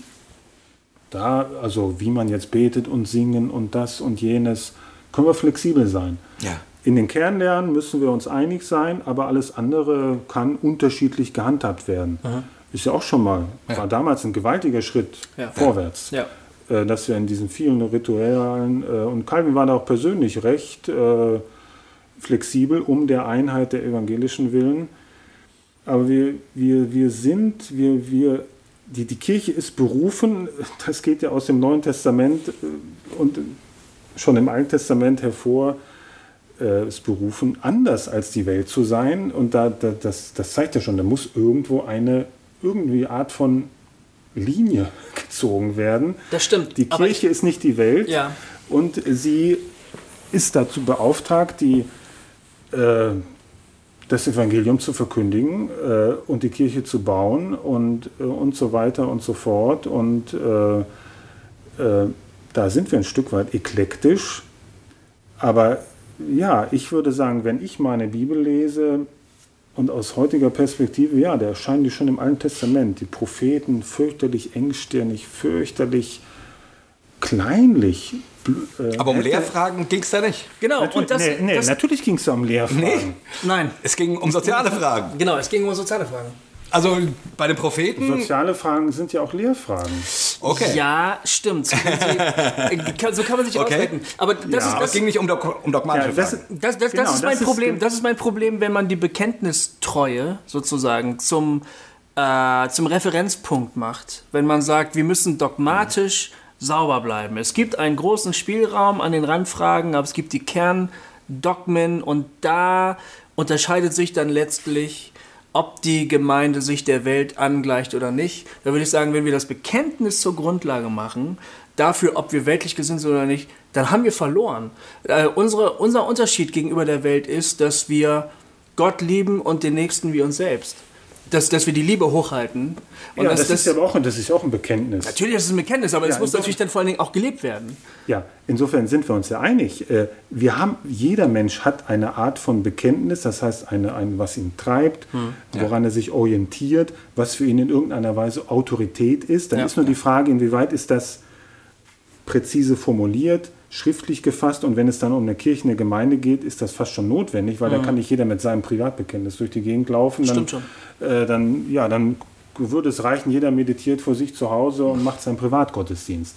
da, also wie man jetzt betet und singen und das und jenes, können wir flexibel sein. Ja. In den Kernlernen müssen wir uns einig sein, aber alles andere kann unterschiedlich gehandhabt werden. Ist ja auch schon mal, war damals ein gewaltiger Schritt Ja. vorwärts. Ja. Äh, dass wir in diesen vielen Ritualen, äh, und Calvin war da auch persönlich recht äh, flexibel um der Einheit der evangelischen Willen. Aber wir, wir, wir sind, wir, wir, die, die Kirche ist berufen, das geht ja aus dem Neuen Testament äh, und schon im Alten Testament hervor, äh, ist berufen, anders als die Welt zu sein. Und da, da, das, das zeigt ja schon, da muss irgendwo eine irgendwie Art von Linie gezogen werden. Das stimmt. Die Kirche ist nicht die Welt Ja. und sie ist dazu beauftragt, die, äh, das Evangelium zu verkündigen äh, und die Kirche zu bauen und, äh, und so weiter und so fort. Und äh, äh, da sind wir ein Stück weit eklektisch. Aber ja, ich würde sagen, wenn ich meine Bibel lese und aus heutiger Perspektive, ja, da erscheinen die schon im Alten Testament. Die Propheten fürchterlich engstirnig, fürchterlich kleinlich. äh, Aber um hätte- Lehrfragen ging es da nicht. genau, Natürlich, und das, nee, nee, das natürlich ging es um Lehrfragen. Nee. nein, Es ging um soziale Fragen. genau, es ging um soziale Fragen. Also bei den Propheten. Soziale Fragen sind ja auch Lehrfragen. Okay. Ja, stimmt. So kann, äh, kann- man sich Okay. ausdrücken. Aber das Ja, ist das, es ging nicht um, dog um dogmatische Ja, das, Fragen. Das, das, Genau, das ist mein das ist Problem. ge- das ist mein Problem, wenn man die Bekenntnistreue sozusagen zum, äh, zum Referenzpunkt macht. Wenn man sagt, wir müssen dogmatisch sauber bleiben. Es gibt einen großen Spielraum an den Randfragen, aber es gibt die Kerndogmen und da unterscheidet sich dann letztlich, ob die Gemeinde sich der Welt angleicht oder nicht. Da würde ich sagen, wenn wir das Bekenntnis zur Grundlage machen, dafür, ob wir weltlich gesinnt sind oder nicht, dann haben wir verloren. Äh, unsere, unser Unterschied gegenüber der Welt ist, dass wir Gott lieben und den Nächsten wie uns selbst. Dass, dass wir die Liebe hochhalten. Und ja, dass, das, das, ist ja aber auch, das ist ja auch ein Bekenntnis. natürlich ist es ein Bekenntnis, aber es Ja, muss natürlich dann vor allen Dingen auch gelebt werden. Ja, insofern sind wir uns ja einig. Äh, Wir haben, jeder Mensch hat eine Art von Bekenntnis, das heißt, eine, ein, was ihn treibt, woran er sich orientiert, was für ihn in irgendeiner Weise Autorität ist. Dann Ja. ist nur die Frage, inwieweit ist das präzise formuliert, schriftlich gefasst und wenn es dann um eine Kirche, eine Gemeinde geht, ist das fast schon notwendig, weil da kann nicht jeder mit seinem Privatbekenntnis durch die Gegend laufen. Dann, Stimmt schon. Äh, dann, ja, dann würde es reichen, jeder meditiert vor sich zu Hause und macht seinen Privatgottesdienst.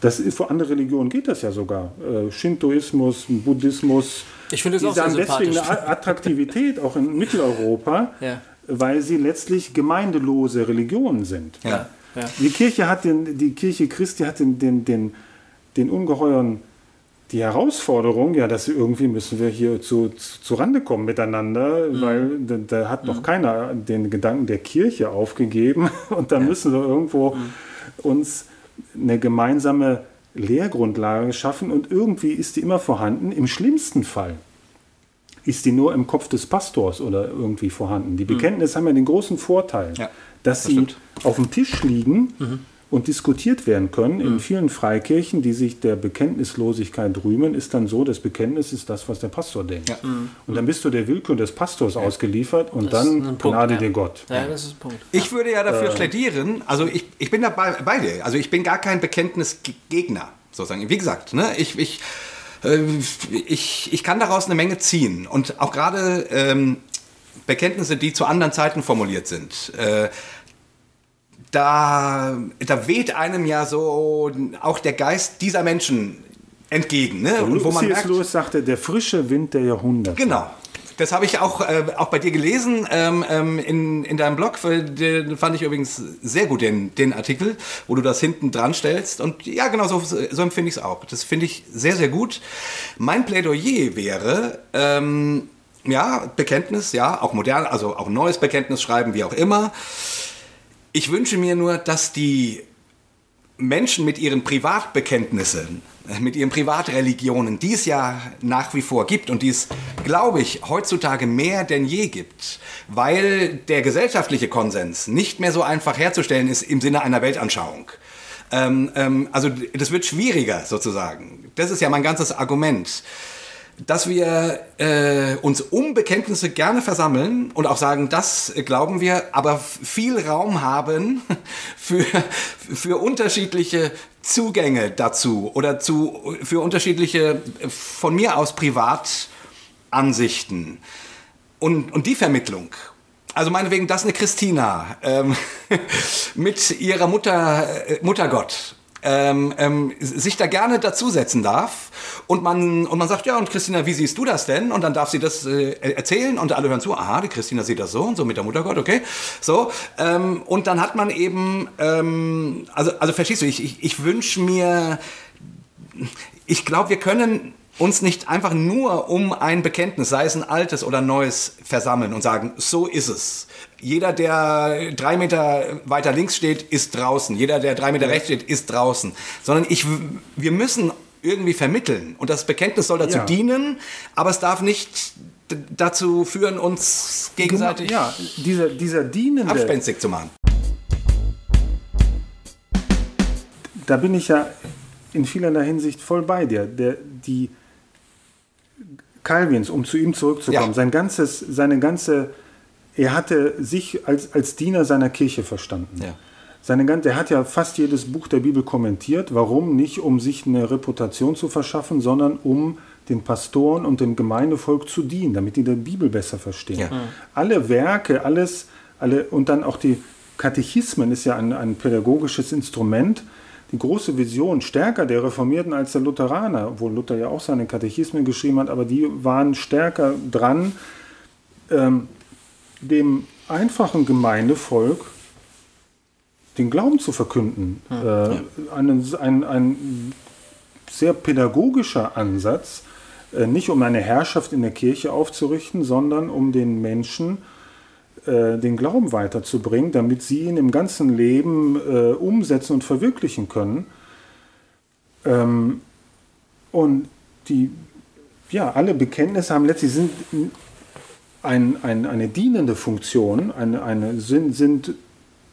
Das ist, für andere Religionen geht das ja sogar. Äh, Shintoismus, Buddhismus. Ich finde es die auch sehr haben deswegen eine Attraktivität auch in Mitteleuropa, Ja. weil sie letztlich gemeindelose Religionen sind. Ja. Ja. Die Kirche hat den, die Kirche Christi hat den, den, den, den ungeheuren die Herausforderung, ja, dass irgendwie müssen wir hier zu, zu, zu Rande kommen miteinander, Mhm. weil da, da hat noch keiner den Gedanken der Kirche aufgegeben und da müssen wir irgendwo Mhm. uns eine gemeinsame Lehrgrundlage schaffen und irgendwie ist die immer vorhanden. Im schlimmsten Fall ist die nur im Kopf des Pastors oder irgendwie vorhanden. Die Bekenntnisse haben ja den großen Vorteil, Ja, dass das sie stimmt. auf dem Tisch liegen und diskutiert werden können. In vielen Freikirchen, die sich der Bekenntnislosigkeit rühmen, ist dann so, das Bekenntnis ist das, was der Pastor denkt. Ja. Und dann bist du der Willkür des Pastors ausgeliefert und Das dann Punkt, Gnade ja. dir Gott. Ja, das ist ein Punkt. Ich würde ja dafür plädieren, also ich, ich bin da bei, bei dir, also ich bin gar kein Bekenntnisgegner, sozusagen. Wie gesagt, ne, ich, ich, äh, ich, ich kann daraus eine Menge ziehen. Und auch gerade ähm, Bekenntnisse, die zu anderen Zeiten formuliert sind, äh, da, da weht einem ja so auch der Geist dieser Menschen entgegen. Ne? Und wo man merkt, Lewis sagte, der frische Wind der Jahrhunderte. Genau. Das habe ich auch, äh, auch bei dir gelesen ähm, ähm, in, in deinem Blog. Den fand ich übrigens sehr gut, den, den Artikel, wo du das hinten dran stellst. Und ja, genau so, so empfinde ich es auch. Das finde ich sehr, sehr gut. Mein Plädoyer wäre, ähm, ja, Bekenntnis, ja, auch modern, also auch neues Bekenntnis schreiben, wie auch immer. Ich wünsche mir nur, dass die Menschen mit ihren Privatbekenntnissen, mit ihren Privatreligionen, die es ja nach wie vor gibt und die es, glaube ich, heutzutage mehr denn je gibt, weil der gesellschaftliche Konsens nicht mehr so einfach herzustellen ist im Sinne einer Weltanschauung. Ähm, ähm, also das wird schwieriger sozusagen. Das ist ja mein ganzes Argument. Dass wir äh, uns um Bekenntnisse gerne versammeln und auch sagen, das glauben wir, aber viel Raum haben für, für unterschiedliche Zugänge dazu oder zu, für unterschiedliche, von mir aus Privatansichten. Und, und die Vermittlung also meinetwegen, dass eine Christina ähm, mit ihrer Mutter, äh, Muttergott ähm, ähm, sich da gerne dazusetzen darf und man, und man sagt, ja, und Christina, wie siehst du das denn? Und dann darf sie das äh, erzählen und alle hören zu, aha, die Christina sieht das so und so mit der Muttergott, okay, so. Ähm, und dann hat man eben, ähm, also, also verstehst du, ich, ich, ich wünsche mir, ich glaube, wir können uns nicht einfach nur um ein Bekenntnis, sei es ein altes oder neues, versammeln und sagen, so ist es. Jeder, der drei Meter weiter links steht, ist draußen. Jeder, der drei Meter rechts steht, ist draußen. Sondern ich, wir müssen irgendwie vermitteln. Und das Bekenntnis soll dazu ja. dienen, aber es darf nicht dazu führen, uns gegenseitig genau, ja, dieser, dieser dienende, abspenstig zu machen. Da bin ich ja in vielerlei Hinsicht voll bei dir. Der, die, Calvins, um zu ihm zurückzukommen, ja. sein ganzes, seine ganze, er hatte sich als, als Diener seiner Kirche verstanden. Ja. Seine, er hat ja fast jedes Buch der Bibel kommentiert. Warum? Nicht um sich eine Reputation zu verschaffen, sondern um den Pastoren und dem Gemeindevolk zu dienen, damit die die Bibel besser verstehen. Ja. Alle Werke, alles, alle, und dann auch die Katechismen ist ja ein, ein pädagogisches Instrument, die große Vision stärker der Reformierten als der Lutheraner, obwohl Luther ja auch seine Katechismen geschrieben hat, aber die waren stärker dran, ähm, dem einfachen Gemeindevolk den Glauben zu verkünden. Hm, äh, ja. ein, ein, ein sehr pädagogischer Ansatz, äh, nicht um eine Herrschaft in der Kirche aufzurichten, sondern um den Menschen äh, den Glauben weiterzubringen, damit sie ihn im ganzen Leben äh, umsetzen und verwirklichen können. Ähm, und die, ja, alle Bekenntnisse haben letztlich sind ein, ein, eine dienende Funktion, eine, eine, sind, sind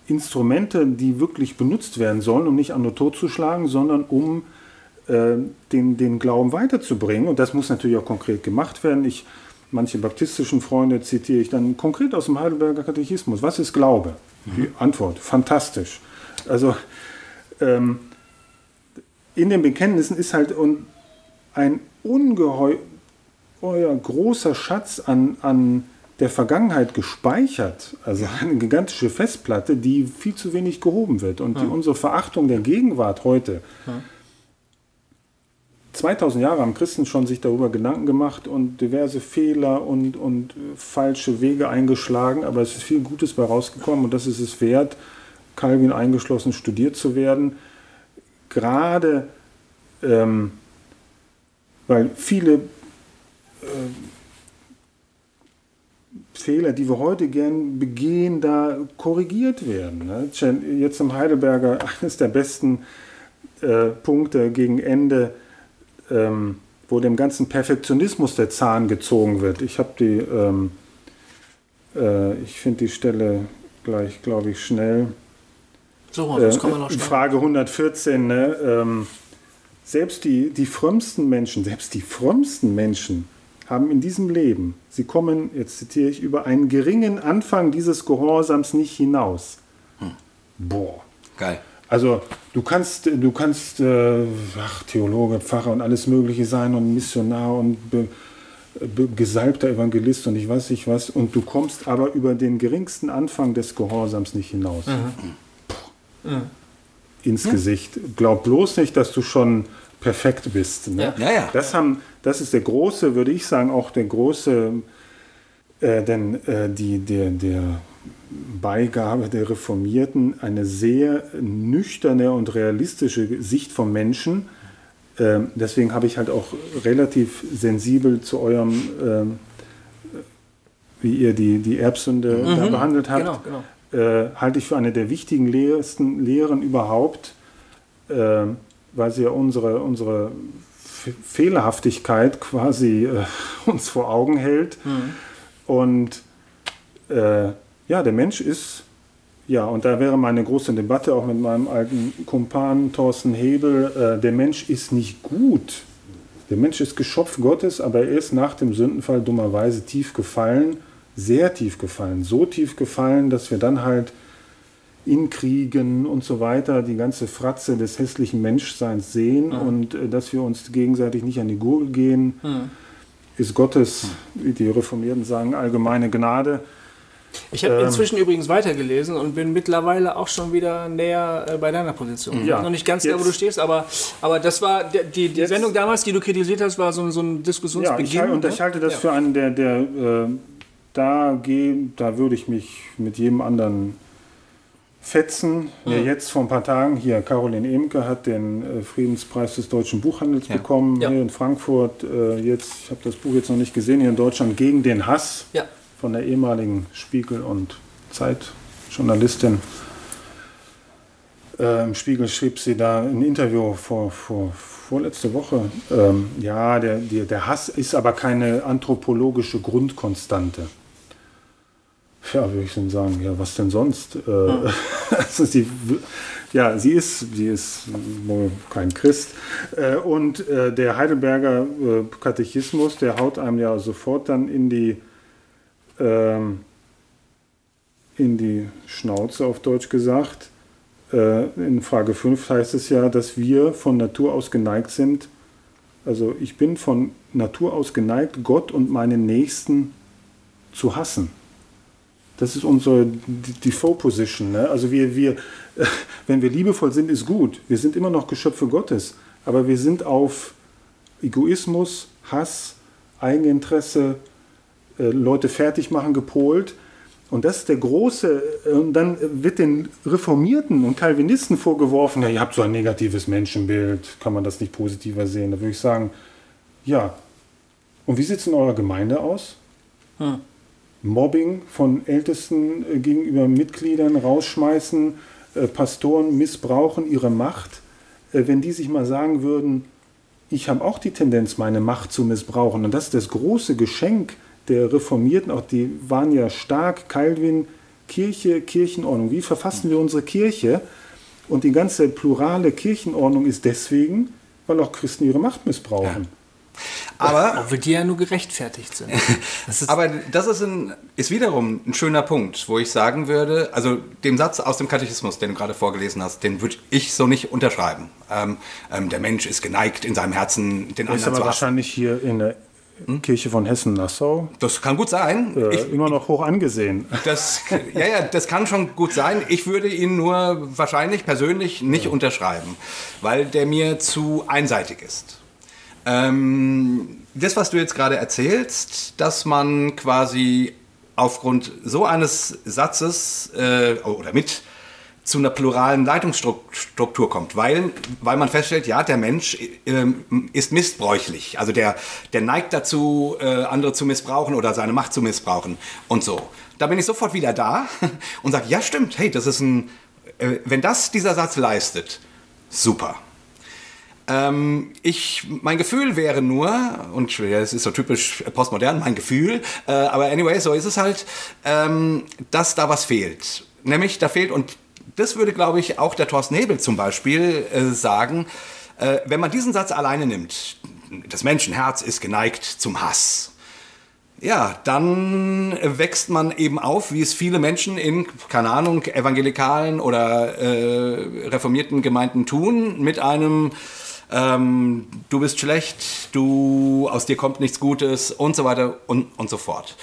Instrumente, die wirklich benutzt werden sollen, um nicht an nur totzuschlagen, sondern um äh, den, den Glauben weiterzubringen. Und das muss natürlich auch konkret gemacht werden. Ich manche baptistischen Freunde zitiere ich dann konkret aus dem Heidelberger Katechismus. Was ist Glaube? Mhm. Die Antwort, fantastisch. Also ähm, in den Bekenntnissen ist halt ein ungeheuer großer Schatz an, an der Vergangenheit gespeichert, also eine gigantische Festplatte, die viel zu wenig gehoben wird. Und die, unsere Verachtung der Gegenwart heute, ja 2000 Jahre haben Christen schon sich darüber Gedanken gemacht und diverse Fehler und, und falsche Wege eingeschlagen, aber es ist viel Gutes bei rausgekommen und das ist es wert, Calvin eingeschlossen, studiert zu werden. Gerade ähm, weil viele äh, Fehler, die wir heute gern begehen, da korrigiert werden. Ne? Jetzt im Heidelberger eines der besten äh, Punkte gegen Ende ähm, wo dem ganzen Perfektionismus der Zahn gezogen wird. Ich habe die, ähm, äh, ich finde die Stelle gleich, glaube ich, schnell. So, das kann man noch schnell. Frage 114, ne? Ähm, selbst die, die frömmsten Menschen, selbst die frömmsten Menschen haben in diesem Leben, sie kommen, jetzt zitiere ich, über einen geringen Anfang dieses Gehorsams nicht hinaus. Hm. Boah. Geil. Also du kannst, du kannst äh, ach, Theologe, Pfarrer und alles Mögliche sein und Missionar und be, be, gesalbter Evangelist und ich weiß nicht was und du kommst aber über den geringsten Anfang des Gehorsams nicht hinaus. Mhm. Mhm. Ins mhm. Gesicht. Glaub bloß nicht, dass du schon perfekt bist. Ne? Ja. Ja. Das, haben, das ist der große, würde ich sagen, auch der große, äh, denn äh, die, der, der Beigabe der Reformierten eine sehr nüchterne und realistische Sicht vom Menschen. Ähm, deswegen habe ich halt auch relativ sensibel zu eurem, ähm, wie ihr die, die Erbsünde mhm, da behandelt habt, genau, genau. Äh, halte ich für eine der wichtigen lehrsten Lehren überhaupt, äh, weil sie ja unsere, unsere Fehlerhaftigkeit quasi äh, uns vor Augen hält. Mhm. Und äh, ja, der Mensch ist, ja, und da wäre meine große Debatte auch mit meinem alten Kumpan Thorsten Hebel, äh, der Mensch ist nicht gut. Der Mensch ist Geschöpf Gottes, aber er ist nach dem Sündenfall dummerweise tief gefallen, sehr tief gefallen, so tief gefallen, dass wir dann halt in Kriegen und so weiter die ganze Fratze des hässlichen Menschseins sehen mhm. und äh, dass wir uns gegenseitig nicht an die Gurgel gehen, mhm. ist Gottes, wie die Reformierten sagen, allgemeine Gnade. Ich habe ähm, inzwischen übrigens weitergelesen und bin mittlerweile auch schon wieder näher äh, bei deiner Position. Ja, noch nicht ganz da, wo du stehst, aber, aber das war die, die Sendung damals, die du kritisiert hast, war so, so ein Diskussionsbeginn. Ja, ich, und ne? ich halte das ja. für einen, der, der äh, da, geh, da würde ich mich mit jedem anderen fetzen. Ja, mhm. jetzt vor ein paar Tagen hier, Caroline Emke hat den äh, Friedenspreis des deutschen Buchhandels ja. bekommen, ja. hier in Frankfurt. Äh, jetzt, ich habe das Buch jetzt noch nicht gesehen, hier in Deutschland, Gegen den Hass von der ehemaligen Spiegel- und Zeitjournalistin. Äh, Im Spiegel schrieb sie da ein Interview vor, vor, vorletzte Woche. Ähm, ja, der, der, der Hass ist aber keine anthropologische Grundkonstante. Ja, würde ich dann sagen, ja, was denn sonst? Hm. also sie, ja, sie ist, sie ist wohl kein Christ. Äh, und äh, der Heidelberger Katechismus, der haut einem ja sofort dann in die, ähm, in die Schnauze, auf Deutsch gesagt. In Frage 5 heißt es ja, dass wir von Natur aus geneigt sind, also ich bin von Natur aus geneigt, Gott und meinen Nächsten zu hassen. Das ist unsere Default Position. Ne? Also wir, wir, wenn wir liebevoll sind, ist gut. Wir sind immer noch Geschöpfe Gottes. Aber wir sind auf Egoismus, Hass, Eigeninteresse, äh, Leute fertig machen gepolt. Und das ist der große, äh, und dann wird den Reformierten und Calvinisten vorgeworfen, ja, ihr habt so ein negatives Menschenbild, kann man das nicht positiver sehen? Da würde ich sagen, ja. Und wie sieht es in eurer Gemeinde aus? Hm. Mobbing von Ältesten äh, gegenüber Mitgliedern rausschmeißen, äh, Pastoren missbrauchen ihre Macht. Äh, wenn die sich mal sagen würden, ich habe auch die Tendenz, meine Macht zu missbrauchen. Und das ist das große Geschenk der Reformierten, auch die waren ja stark, Calvin, Kirche, Kirchenordnung. Wie verfassen wir unsere Kirche? Und die ganze plurale Kirchenordnung ist deswegen, weil auch Christen ihre Macht missbrauchen. Ja. Aber, Obwohl die ja nur gerechtfertigt sind. Das aber das ist, ein, ist wiederum ein schöner Punkt, wo ich sagen würde, also dem Satz aus dem Katechismus, den du gerade vorgelesen hast, den würde ich so nicht unterschreiben. Ähm, ähm, der Mensch ist geneigt, in seinem Herzen den anderen ist aber zu wahrscheinlich hier in der hm? Kirche von Hessen-Nassau. Das kann gut sein. Äh, ich, immer noch hoch angesehen. Das, ja, ja, das kann schon gut sein. Ich würde ihn nur wahrscheinlich persönlich nicht ja. unterschreiben, weil der mir zu einseitig ist. Ähm, das, was du jetzt gerade erzählst, dass man quasi aufgrund so eines Satzes äh, oder mit zu einer pluralen Leitungsstruktur kommt, weil, weil man feststellt, ja, der Mensch äh, ist missbräuchlich. Also der, der neigt dazu, äh, andere zu missbrauchen oder seine Macht zu missbrauchen und so. Da bin ich sofort wieder da und sage, ja, stimmt, hey, das ist ein, äh, wenn das dieser Satz leistet, super. Ähm, ich, mein Gefühl wäre nur, und es ist so typisch postmodern, mein Gefühl, äh, aber anyway, so ist es halt, ähm, dass da was fehlt. Nämlich, da fehlt, und das würde, glaube ich, auch der Thorsten Nebel zum Beispiel äh, sagen, äh, wenn man diesen Satz alleine nimmt, das Menschenherz ist geneigt zum Hass. Ja, dann wächst man eben auf, wie es viele Menschen in, keine Ahnung, evangelikalen oder äh, reformierten Gemeinden tun, mit einem ähm, du bist schlecht, du, aus dir kommt nichts Gutes und so weiter und, und so fort.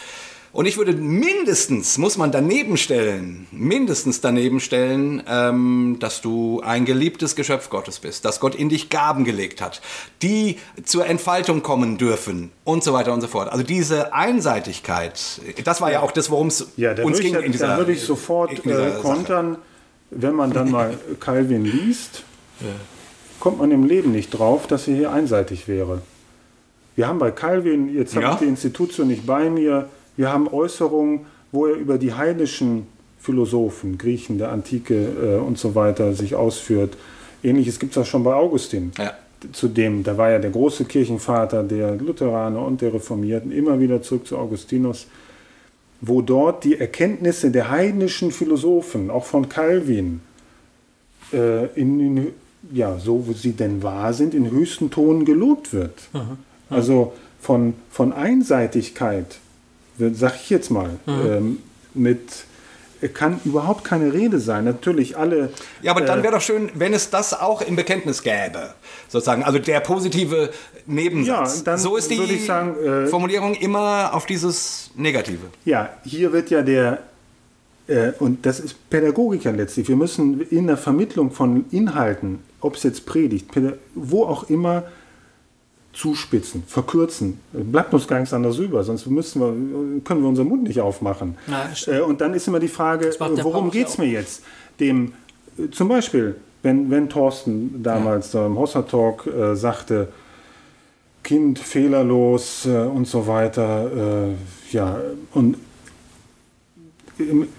Und ich würde mindestens, muss man daneben stellen, mindestens daneben stellen, ähm, dass du ein geliebtes Geschöpf Gottes bist, dass Gott in dich Gaben gelegt hat, die zur Entfaltung kommen dürfen und so weiter und so fort. Also diese Einseitigkeit, das war ja, ja auch das, worum es ja, uns ging. Ja, in dieser, da würde ich sofort äh, kontern, Sache. wenn man dann mal Calvin liest. Ja kommt man im Leben nicht drauf, dass er hier einseitig wäre. Wir haben bei Calvin, jetzt ja. habe ich die Institution nicht bei mir, wir haben Äußerungen, wo er über die heidnischen Philosophen, Griechen der Antike äh, und so weiter sich ausführt. Ähnliches gibt es auch schon bei Augustin. Ja. Zudem, da war ja der große Kirchenvater der Lutheraner und der Reformierten, immer wieder zurück zu Augustinus, wo dort die Erkenntnisse der heidnischen Philosophen, auch von Calvin, äh, in, in ja, so wie sie denn wahr sind, in höchsten Tonen gelobt wird. Also von, von Einseitigkeit, sag ich jetzt mal, ähm, mit kann überhaupt keine Rede sein. Natürlich alle. Ja, aber dann wäre doch schön, wenn es das auch im Bekenntnis gäbe, sozusagen. Also der positive Nebensatz. Ja, dann so ist die würde ich sagen, äh, Formulierung immer auf dieses Negative. Ja, hier wird ja der, äh, und das ist Pädagogik ja letztlich, wir müssen in der Vermittlung von Inhalten, ob es jetzt Predigt, wo auch immer, zuspitzen, verkürzen. Bleibt uns gar nichts anderes über, sonst müssen wir, können wir unseren Mund nicht aufmachen. Stimmt. äh, und dann ist immer die Frage, worum ja geht es mir jetzt? Dem, äh, zum Beispiel, wenn, wenn Thorsten damals da im Hossa Talk äh, sagte, Kind fehlerlos äh, und so weiter, äh, ja, und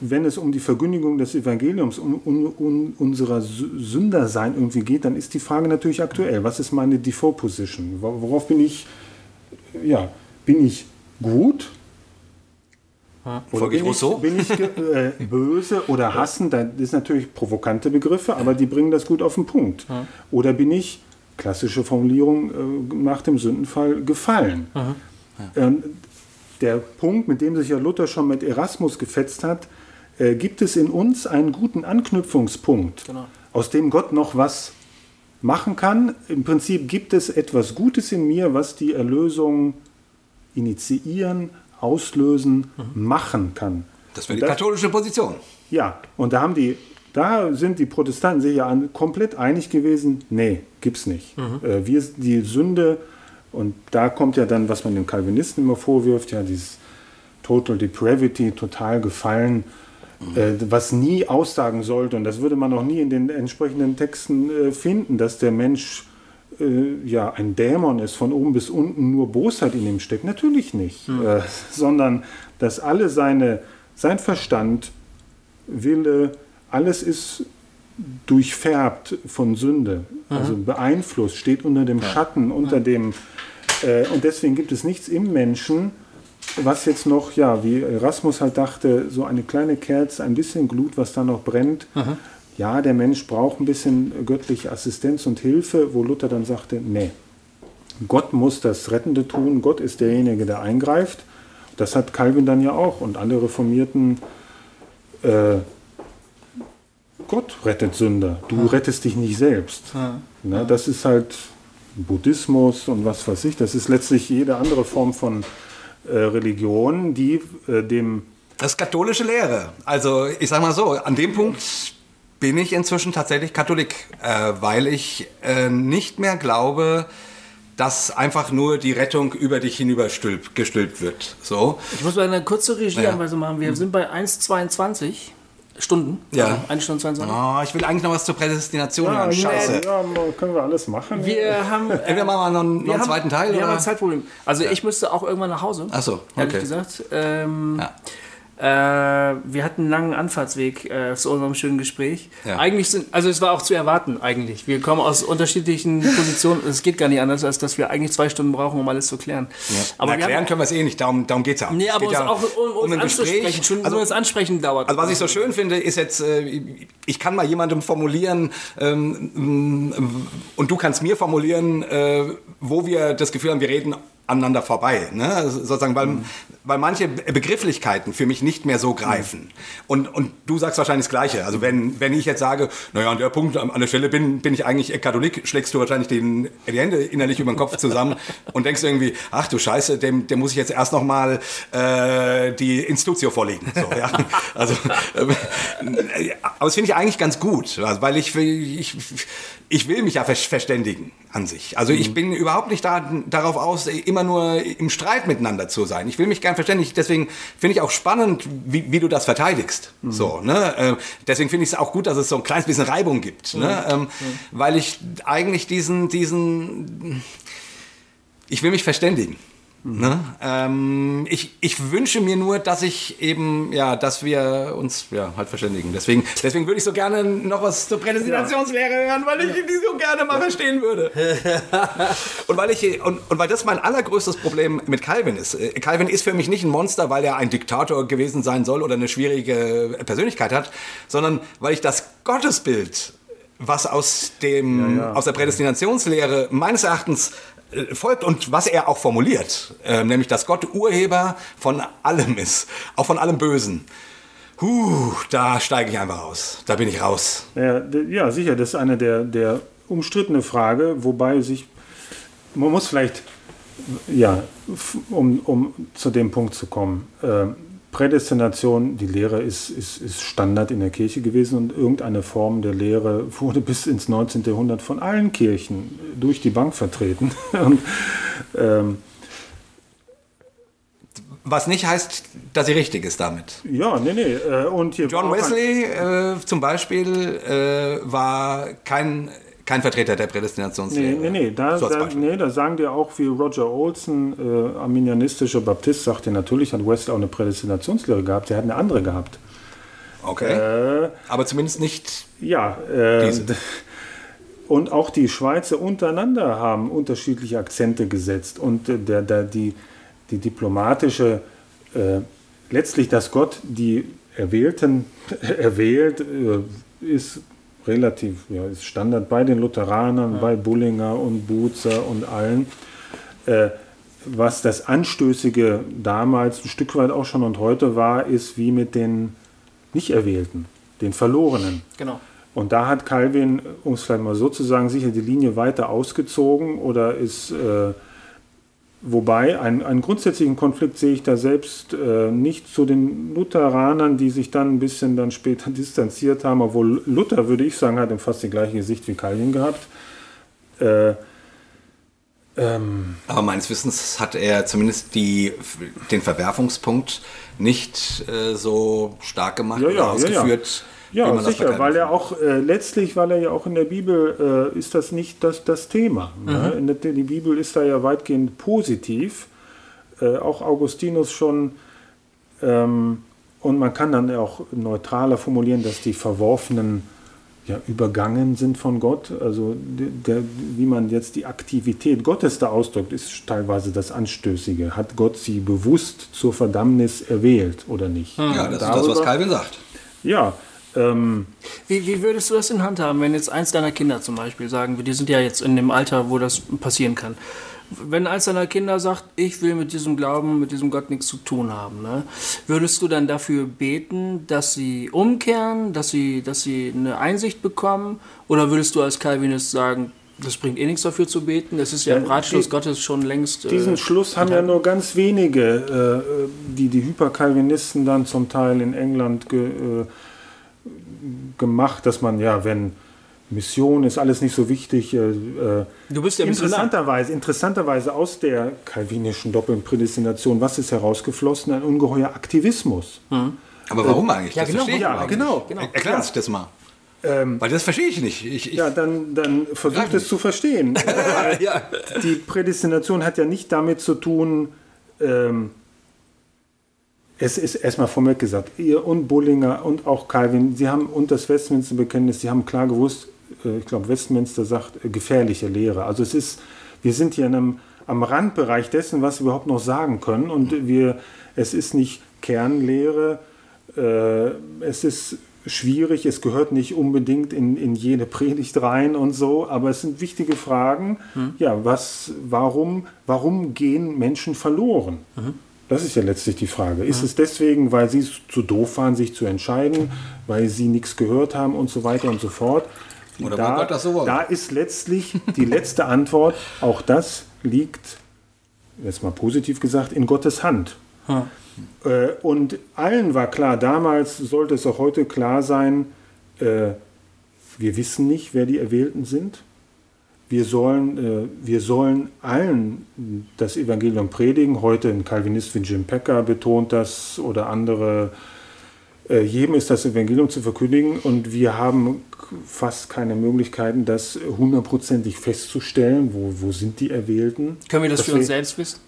wenn es um die Verkündigung des Evangeliums, um, um, um unserer Sü- Sündersein irgendwie geht, dann ist die Frage natürlich aktuell. Was ist meine Default-Position? Wo- Worauf bin ich, ja, bin ich gut? Oder Folge ich bin Rousseau? bin ich äh, böse oder hassen? Das ist natürlich provokante Begriffe, aber die bringen das gut auf den Punkt. Oder bin ich, klassische Formulierung, äh, nach dem Sündenfall gefallen? Ähm, der Punkt, mit dem sich ja Luther schon mit Erasmus gefetzt hat, äh, gibt es in uns einen guten Anknüpfungspunkt, Genau. aus dem Gott noch was machen kann. Im Prinzip gibt es etwas Gutes in mir, was die Erlösung initiieren, auslösen, machen kann. Das wäre die Das- katholische Position. Ja, und da haben die, da sind die Protestanten sich ja komplett einig gewesen, nee, gibt's nicht. Äh, wir, die Sünde, und da kommt ja dann, was man den Calvinisten immer vorwirft, ja, dieses Total Depravity, total gefallen, äh, was nie aussagen sollte, und das würde man auch nie in den entsprechenden Texten äh, finden, dass der Mensch äh, ja ein Dämon ist, von oben bis unten nur Bosheit in ihm steckt. Natürlich nicht, äh, sondern dass alle seine, sein Verstand, Wille, alles ist durchfärbt von Sünde, also beeinflusst, steht unter dem Schatten, unter dem, äh, und deswegen gibt es nichts im Menschen, was jetzt noch, ja, wie Erasmus halt dachte, so eine kleine Kerze, ein bisschen Glut, was da noch brennt. Ja, der Mensch braucht ein bisschen göttliche Assistenz und Hilfe, wo Luther dann sagte, nee, Gott muss das Rettende tun, Gott ist derjenige, der eingreift. Das hat Calvin dann ja auch und alle Reformierten. Äh, Gott rettet Sünder, du rettest dich nicht selbst. Ne, das ist halt Buddhismus und was weiß ich. Das ist letztlich jede andere Form von äh, Religion, die äh, dem Das ist katholische Lehre. Also ich sag mal so, an dem Punkt bin ich inzwischen tatsächlich Katholik, äh, weil ich äh, nicht mehr glaube, dass einfach nur die Rettung über dich hinüber stülp, gestülpt wird. So. Ich muss mal eine kurze Regieanweisung machen. Wir sind bei 1,22 Stunden. Ja. Also 1 Stunde 22. Oh, ich will eigentlich noch was zur Prädestination hören. Scheiße. Ja, können wir alles machen. Wir haben. äh, Entweder machen wir noch, einen- noch einen haben, zweiten Teil. Wir haben oder? ein Zeitproblem. Also ich müsste auch irgendwann nach Hause. Ach so, Ehrlich okay. gesagt. Ähm, Ja. Äh, wir hatten einen langen Anfahrtsweg äh, zu unserem schönen Gespräch. Ja. Eigentlich sind, also es war auch zu erwarten eigentlich. Wir kommen aus unterschiedlichen Positionen. Es geht gar nicht anders, als dass wir eigentlich zwei Stunden brauchen, um alles zu klären. Aber Aber wir erklären haben, können wir es eh nicht, darum, darum geht es ja. Nee, aber geht uns ja auch um, uns ein anzusprechen. Schon Also, nur das Ansprechen dauert. Also was ich so schön finde, ist jetzt, äh, ich kann mal jemandem formulieren ähm, ähm, und du kannst mir formulieren, äh, wo wir das Gefühl haben, wir reden aneinander vorbei. Ne? Also Sozusagen, weil, weil manche Begrifflichkeiten für mich nicht mehr so greifen. Und, und du sagst wahrscheinlich das Gleiche. Also wenn, wenn ich jetzt sage, naja, an der Punkt, an der Stelle bin, bin ich eigentlich Katholik, schlägst du wahrscheinlich den, die Hände innerlich über den Kopf zusammen und denkst irgendwie, ach du Scheiße, dem, dem muss ich jetzt erst noch mal äh, die Institutio vorlegen. So, ja? Also, äh, aber das finde ich eigentlich ganz gut, weil ich, ich, ich will mich ja ver- verständigen an sich. Also ich bin überhaupt nicht da, darauf aus, immer nur im Streit miteinander zu sein. Ich will mich gern verständigen. Deswegen finde ich auch spannend, wie, wie du das verteidigst. So, ne? Äh, Deswegen finde ich es auch gut, dass es so ein kleines bisschen Reibung gibt. Ne? Ähm, Weil ich eigentlich diesen, diesen ich will mich verständigen. Ne? Ähm, ich, ich wünsche mir nur, dass ich eben, ja, dass wir uns ja, halt verständigen. Deswegen, deswegen würde ich so gerne noch was zur Prädestinationslehre hören, weil ich die so gerne mal verstehen würde. und, weil ich, und, und weil das mein allergrößtes Problem mit Calvin ist. Äh, Calvin ist für mich nicht ein Monster, weil er ein Diktator gewesen sein soll oder eine schwierige Persönlichkeit hat, sondern weil ich das Gottesbild was aus, dem, Ja, ja. aus der Prädestinationslehre meines Erachtens folgt und was er auch formuliert, äh, nämlich dass Gott Urheber von allem ist, auch von allem Bösen. Huh, da steige ich einfach aus. Da bin ich raus. Ja, ja, sicher, das ist eine der, der umstrittene Frage, wobei sich, man muss vielleicht, ja, um, um zu dem Punkt zu kommen, äh, Prädestination, die Lehre ist, ist, ist Standard in der Kirche gewesen und irgendeine Form der Lehre wurde bis ins 19. Jahrhundert von allen Kirchen durch die Bank vertreten. Und, ähm, Was nicht heißt, dass sie richtig ist damit. ja, nee, nee. Äh, und John Wesley äh, zum Beispiel äh, war kein, kein Vertreter der Nee, Prädestinationslehre. nee, nee. Da, So da, nee, da sagen dir auch wie Roger Olson, äh, arminianistischer Baptist, sagt dir natürlich, hat Wesley auch eine Prädestinationslehre gehabt. Der hat eine andere gehabt. Okay. Äh, Aber zumindest nicht. ja, äh, und auch die Schweizer untereinander haben unterschiedliche Akzente gesetzt. Und äh, der, der, die, die diplomatische, äh, letztlich, dass Gott die Erwählten erwählt, äh, ist relativ, ja, ist Standard bei den Lutheranern, bei Bullinger und Buzer und allen. Äh, was das Anstößige damals ein Stück weit auch schon und heute war, ist wie mit den Nicht-Erwählten, den Verlorenen. Genau. Und da hat Calvin, um es vielleicht mal so zu sagen, sicher die Linie weiter ausgezogen oder ist, äh, wobei ein, einen grundsätzlichen Konflikt sehe ich da selbst äh, nicht zu den Lutheranern, die sich dann ein bisschen dann später distanziert haben, obwohl Luther, würde ich sagen, hat fast die gleiche Gesicht wie Calvin gehabt. Äh, ähm, Aber meines Wissens hat er zumindest die, den Verwerfungspunkt nicht äh, so stark gemacht Ja, oder ja, ja, ausgeführt. wie Ja, sicher, weil er auch äh, letztlich, weil er ja auch in der Bibel äh, ist das nicht das, das Thema. Ne? In der, die Bibel ist da ja weitgehend positiv. Äh, auch Augustinus schon. Ähm, und man kann dann auch neutraler formulieren, dass die Verworfenen ja, übergangen sind von Gott. Also der, wie man jetzt die Aktivität Gottes da ausdrückt, ist teilweise das Anstößige. Hat Gott sie bewusst zur Verdammnis erwählt oder nicht? Ja, das ist das, was Darüber- Calvin sagt. ja, ähm, Wie, wie würdest du das in Hand haben, wenn jetzt eins deiner Kinder zum Beispiel sagen, wir, die sind ja jetzt in dem Alter, wo das passieren kann. Wenn eins deiner Kinder sagt, ich will mit diesem Glauben, mit diesem Gott nichts zu tun haben, ne? würdest du dann dafür beten, dass sie umkehren, dass sie, dass sie eine Einsicht bekommen? Oder würdest du als Calvinist sagen, das bringt eh nichts dafür zu beten, das ist ja, Ja, im Ratschluss die- Gottes schon längst. äh, diesen Schluss haben ja nur ganz wenige, äh, die die Hyperkalvinisten dann zum Teil in England ge, äh, gemacht, dass man ja, wenn Mission ist alles nicht so wichtig. Äh, äh, Du bist ja interessanterweise, interessanterweise aus der kalvinischen doppelten Prädestination, was ist herausgeflossen? Ein ungeheuer Aktivismus. Aber warum eigentlich? ja, das genau, verstehe ich ja, überhaupt nicht. genau, Er- Erklär uns das mal. Weil das verstehe ich nicht. Ich, ich, Ja, dann, dann versucht es zu verstehen. ja. die Prädestination hat ja nicht damit zu tun, ähm, es ist erstmal vorweg gesagt, ihr und Bullinger und auch Calvin, sie haben und das Westminster-Bekenntnis, sie haben klar gewusst, äh, ich glaube, Westminster sagt äh, gefährliche Lehre. Also es ist, wir sind hier in einem, am Randbereich dessen, was wir überhaupt noch sagen können und wir, es ist nicht Kernlehre, äh, es ist schwierig, es gehört nicht unbedingt in, in jede Predigt rein und so, aber es sind wichtige Fragen. Ja, was, warum, warum gehen Menschen verloren? Das ist ja letztlich die Frage. Ist es deswegen, weil sie zu doof waren, sich zu entscheiden, weil sie nichts gehört haben und so weiter und so fort? Oder weil Gott das so wollte. Da ist letztlich die letzte Antwort, auch das liegt, jetzt mal positiv gesagt, in Gottes Hand. Äh, Und allen war klar, damals sollte es auch heute klar sein, äh, wir wissen nicht, wer die Erwählten sind. Wir sollen, äh, wir sollen allen das Evangelium predigen. Heute ein Calvinist wie Jim Packer betont das oder andere. Äh, jedem ist das Evangelium zu verkündigen und wir haben fast keine Möglichkeiten, das hundertprozentig festzustellen. Wo, wo sind die Erwählten? Können wir das für uns selbst wiss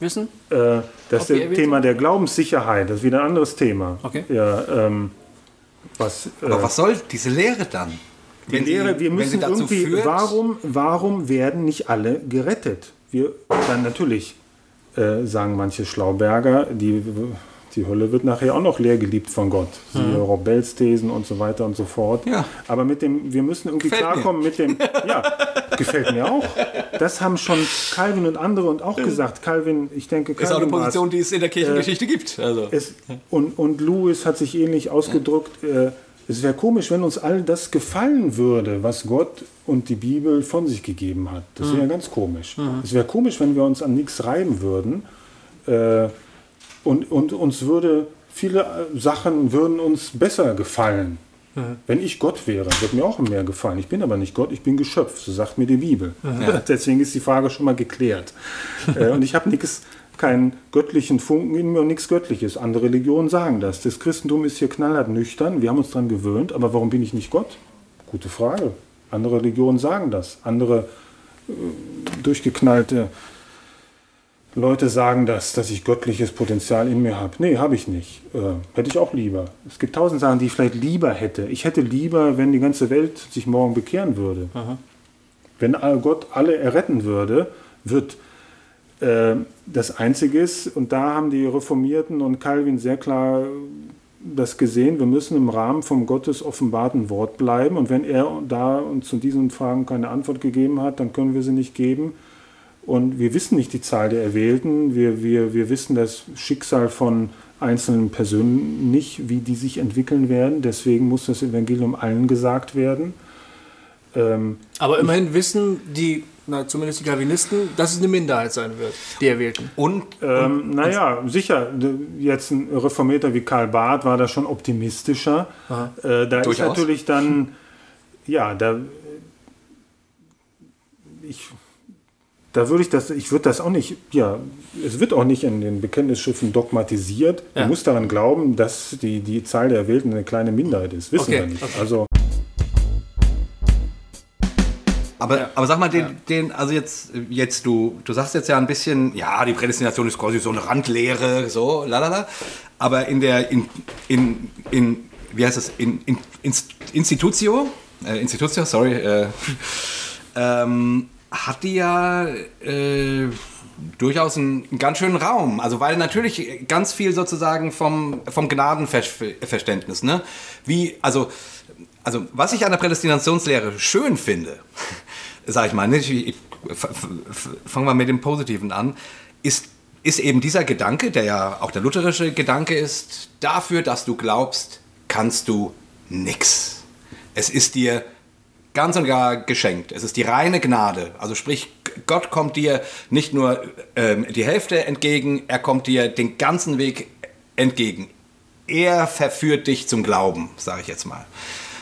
wissen? äh, das ist das Thema der Glaubenssicherheit, das ist wieder ein anderes Thema. Okay. Ja, ähm, was, äh, Aber was soll diese Lehre dann? Die Lehre, wir müssen irgendwie, warum, warum werden nicht alle gerettet? Wir, dann natürlich, äh, sagen manche Schlauberger, die, Die Hölle wird nachher auch noch leer geliebt von Gott. Mhm. Rob Bells Thesen und so weiter und so fort. Ja. Aber mit dem, wir müssen irgendwie Gefällt klarkommen mit dem, ja, gefällt mir auch. Das haben schon Calvin und andere und auch gesagt. Calvin, ich denke, Calvin Ist auch eine. Position, die es in der Kirchengeschichte gibt. Also. Es, und, und Lewis hat sich ähnlich ausgedrückt. Äh, es wäre komisch, wenn uns all das gefallen würde, was Gott und die Bibel von sich gegeben hat. Das wäre ganz komisch. Es wäre komisch, wenn wir uns an nichts reiben würden. Äh, und, und uns würde viele äh, Sachen würden uns besser gefallen. Wenn ich Gott wäre, würde mir auch mehr gefallen. Ich bin aber nicht Gott, ich bin Geschöpf, so sagt mir die Bibel. Deswegen ist die Frage schon mal geklärt. Äh, und ich habe nichts, keinen göttlichen Funken in mir und nichts Göttliches. Andere Religionen sagen das. Das Christentum ist hier knallhart nüchtern, wir haben uns daran gewöhnt, aber warum bin ich nicht Gott? Gute Frage. Andere Religionen sagen das. Andere äh, durchgeknallte Leute sagen das, dass ich göttliches Potenzial in mir habe. Nee, habe ich nicht. Äh, hätte ich auch lieber. Es gibt tausend Sachen, die ich vielleicht lieber hätte. Ich hätte lieber, wenn die ganze Welt sich morgen bekehren würde. Wenn all- Gott alle erretten würde, wird das Einzige ist, und da haben die Reformierten und Calvin sehr klar das gesehen, wir müssen im Rahmen vom Gottes offenbarten Wort bleiben. Und wenn er da uns zu diesen Fragen keine Antwort gegeben hat, dann können wir sie nicht geben. Und wir wissen nicht die Zahl der Erwählten. Wir, wir, wir wissen das Schicksal von einzelnen Personen nicht, wie die sich entwickeln werden. Deswegen muss das Evangelium allen gesagt werden. Ähm, Aber immerhin wissen die, na, zumindest die Calvinisten, dass es eine Minderheit sein wird, die Erwählten. Und ähm, naja, sicher, jetzt ein Reformierter wie Karl Barth war da schon optimistischer. Äh, da ist Durchaus. natürlich dann, ja, da, ich, da würde ich das, ich würde das auch nicht, ja, es wird auch nicht in den Bekenntnisschriften dogmatisiert. Ja. Man muss daran glauben, dass die, die Zahl der Erwählten eine kleine Minderheit ist. Wissen Okay, wir nicht. okay. Also, Aber, aber sag mal, den, den, also jetzt, jetzt du, du sagst jetzt ja ein bisschen, ja, die Prädestination ist quasi so eine Randlehre, so, lalala. Aber in der, in, in, in wie heißt das, in, in, Inst- Institutio, äh, Institutio, sorry, äh, ähm, hat die ja äh, durchaus einen, einen ganz schönen Raum. Also weil natürlich ganz viel sozusagen vom, vom Gnadenverständnis, ne? Wie, also, also was ich an der Prädestinationslehre schön finde, sag ich mal, ne, ich, ich, fangen wir mit dem Positiven an, ist, ist eben dieser Gedanke, der ja auch der lutherische Gedanke ist, dafür, dass du glaubst, kannst du nix. Es ist dir ganz und gar geschenkt. Es ist die reine Gnade. Also sprich, Gott kommt dir nicht nur ähm, die Hälfte entgegen, er kommt dir den ganzen Weg entgegen. Er verführt dich zum Glauben, sage ich jetzt mal.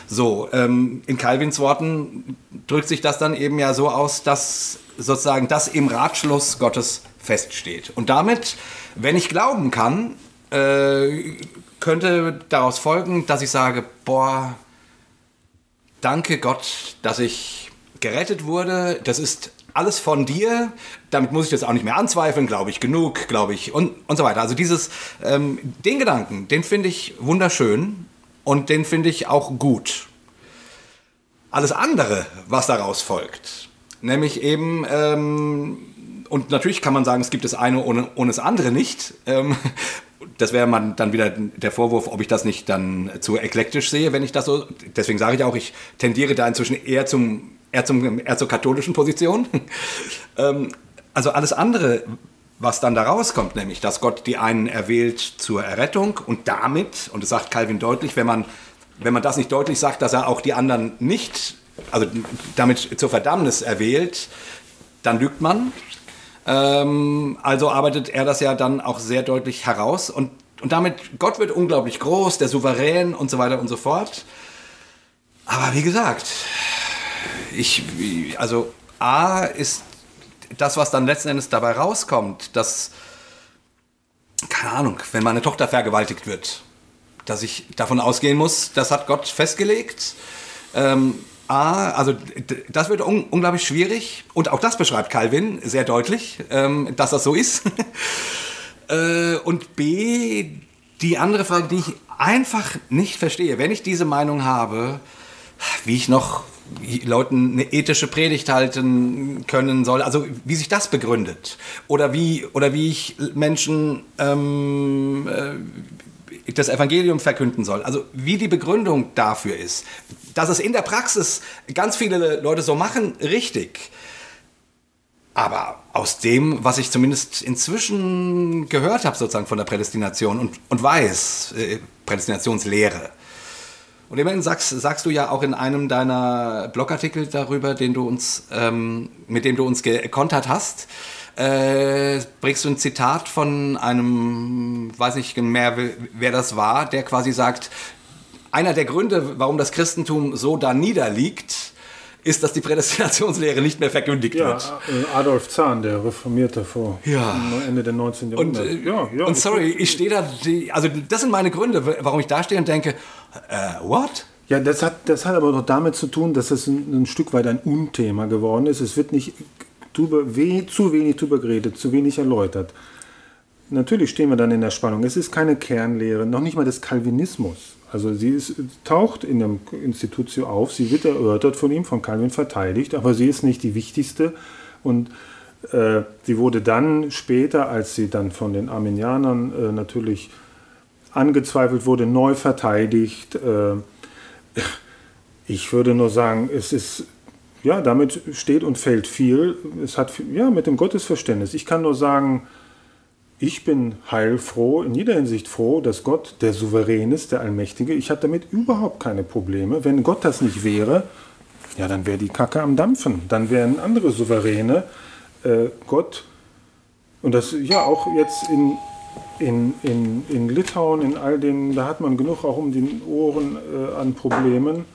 So, ähm, in Calvins Worten drückt sich das dann eben ja so aus, dass sozusagen das im Ratschluss Gottes feststeht. Und damit, wenn ich glauben kann, äh, könnte daraus folgen, dass ich sage, boah, danke Gott, dass ich gerettet wurde. Das ist alles von dir. Damit muss ich das auch nicht mehr anzweifeln, glaube ich genug, glaube ich und, und so weiter. Also dieses, ähm, den Gedanken, den finde ich wunderschön und den finde ich auch gut. Alles andere, was daraus folgt, nämlich eben ähm, und natürlich kann man sagen, es gibt das eine ohne, ohne das andere nicht. Ähm, das wäre dann wieder der Vorwurf, ob ich das nicht dann zu eklektisch sehe, wenn ich das so. Deswegen sage ich auch, ich tendiere da inzwischen eher zum eher zum eher zur katholischen Position. ähm, also alles andere, was dann da rauskommt, nämlich, dass Gott die einen erwählt zur Errettung und damit, und das sagt Calvin deutlich, wenn man wenn man das nicht deutlich sagt, dass er auch die anderen nicht, also damit zur Verdammnis erwählt, dann lügt man. Ähm, also arbeitet er das ja dann auch sehr deutlich heraus und, und damit, Gott wird unglaublich groß, der Souverän und so weiter und so fort. Aber wie gesagt, ich, also A ist das, was dann letzten Endes dabei rauskommt, dass, keine Ahnung, wenn meine Tochter vergewaltigt wird, dass ich davon ausgehen muss, das hat Gott festgelegt. Ähm, A, also das wird un unglaublich schwierig und auch das beschreibt Calvin sehr deutlich, ähm, dass das so ist. äh, und B, die andere Frage, die ich einfach nicht verstehe, wenn ich diese Meinung habe, wie ich noch Leuten eine ethische Predigt halten können soll, also wie sich das begründet. Oder wie oder wie ich Menschen ähm, äh, das Evangelium verkünden soll, also wie die Begründung dafür ist, dass es in der Praxis ganz viele Leute so machen, richtig. Aber aus dem, was ich zumindest inzwischen gehört habe, sozusagen von der Prädestination und, und weiß, äh, Prädestinationslehre, und immerhin sagst, sagst du ja auch in einem deiner Blogartikel darüber, den du uns, ähm, mit dem du uns gekontert hast, äh, bringst du ein Zitat von einem, weiß nicht mehr, wer das war, der quasi sagt, einer der Gründe, warum das Christentum so da niederliegt, ist, dass die Prädestinationslehre nicht mehr verkündigt ja, wird. Äh, Adolf Zahn, der Reformierte vor Ja. Ende der 19. Und, Jahrhundert. äh, ja, ja, und sorry, ich stehe da, die, also das sind meine Gründe, warum ich da stehe und denke, äh, what? Ja, das hat, das hat aber doch damit zu tun, dass es ein, ein Stück weit ein Unthema geworden ist. Es wird nicht drüber, we, zu wenig drüber geredet, zu wenig erläutert. Natürlich stehen wir dann in der Spannung. Es ist keine Kernlehre, noch nicht mal des Calvinismus. Also sie ist, taucht in dem Institutio auf, sie wird erörtert von ihm, von Calvin verteidigt, aber sie ist nicht die wichtigste. Und äh, sie wurde dann später, als sie dann von den Arminianern äh, natürlich angezweifelt wurde, neu verteidigt. Äh, ich würde nur sagen, es ist, ja, damit steht und fällt viel. Es hat, ja, mit dem Gottesverständnis. Ich kann nur sagen, ich bin heilfroh, in jeder Hinsicht froh, dass Gott der Souverän ist, der Allmächtige. Ich habe damit überhaupt keine Probleme. Wenn Gott das nicht wäre, ja, dann wäre die Kacke am Dampfen. Dann wären andere Souveräne. Äh, Gott, und das ja auch jetzt in, in, in, in Litauen, in all den, da hat man genug auch um die Ohren äh, an Problemen.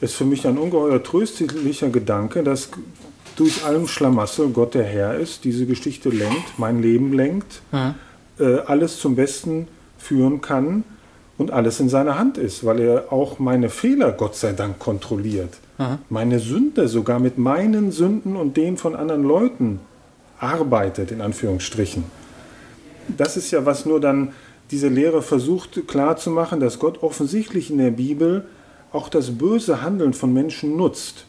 Ist für mich ein ungeheuer tröstlicher Gedanke, dass durch allem Schlamassel Gott der Herr ist, diese Geschichte lenkt, mein Leben lenkt, äh, alles zum Besten führen kann und alles in seiner Hand ist, weil er auch meine Fehler, Gott sei Dank, kontrolliert. Meine Sünde, sogar mit meinen Sünden und denen von anderen Leuten arbeitet, in Anführungsstrichen. Das ist ja, was nur dann diese Lehre versucht klarzumachen, dass Gott offensichtlich in der Bibel auch das böse Handeln von Menschen nutzt.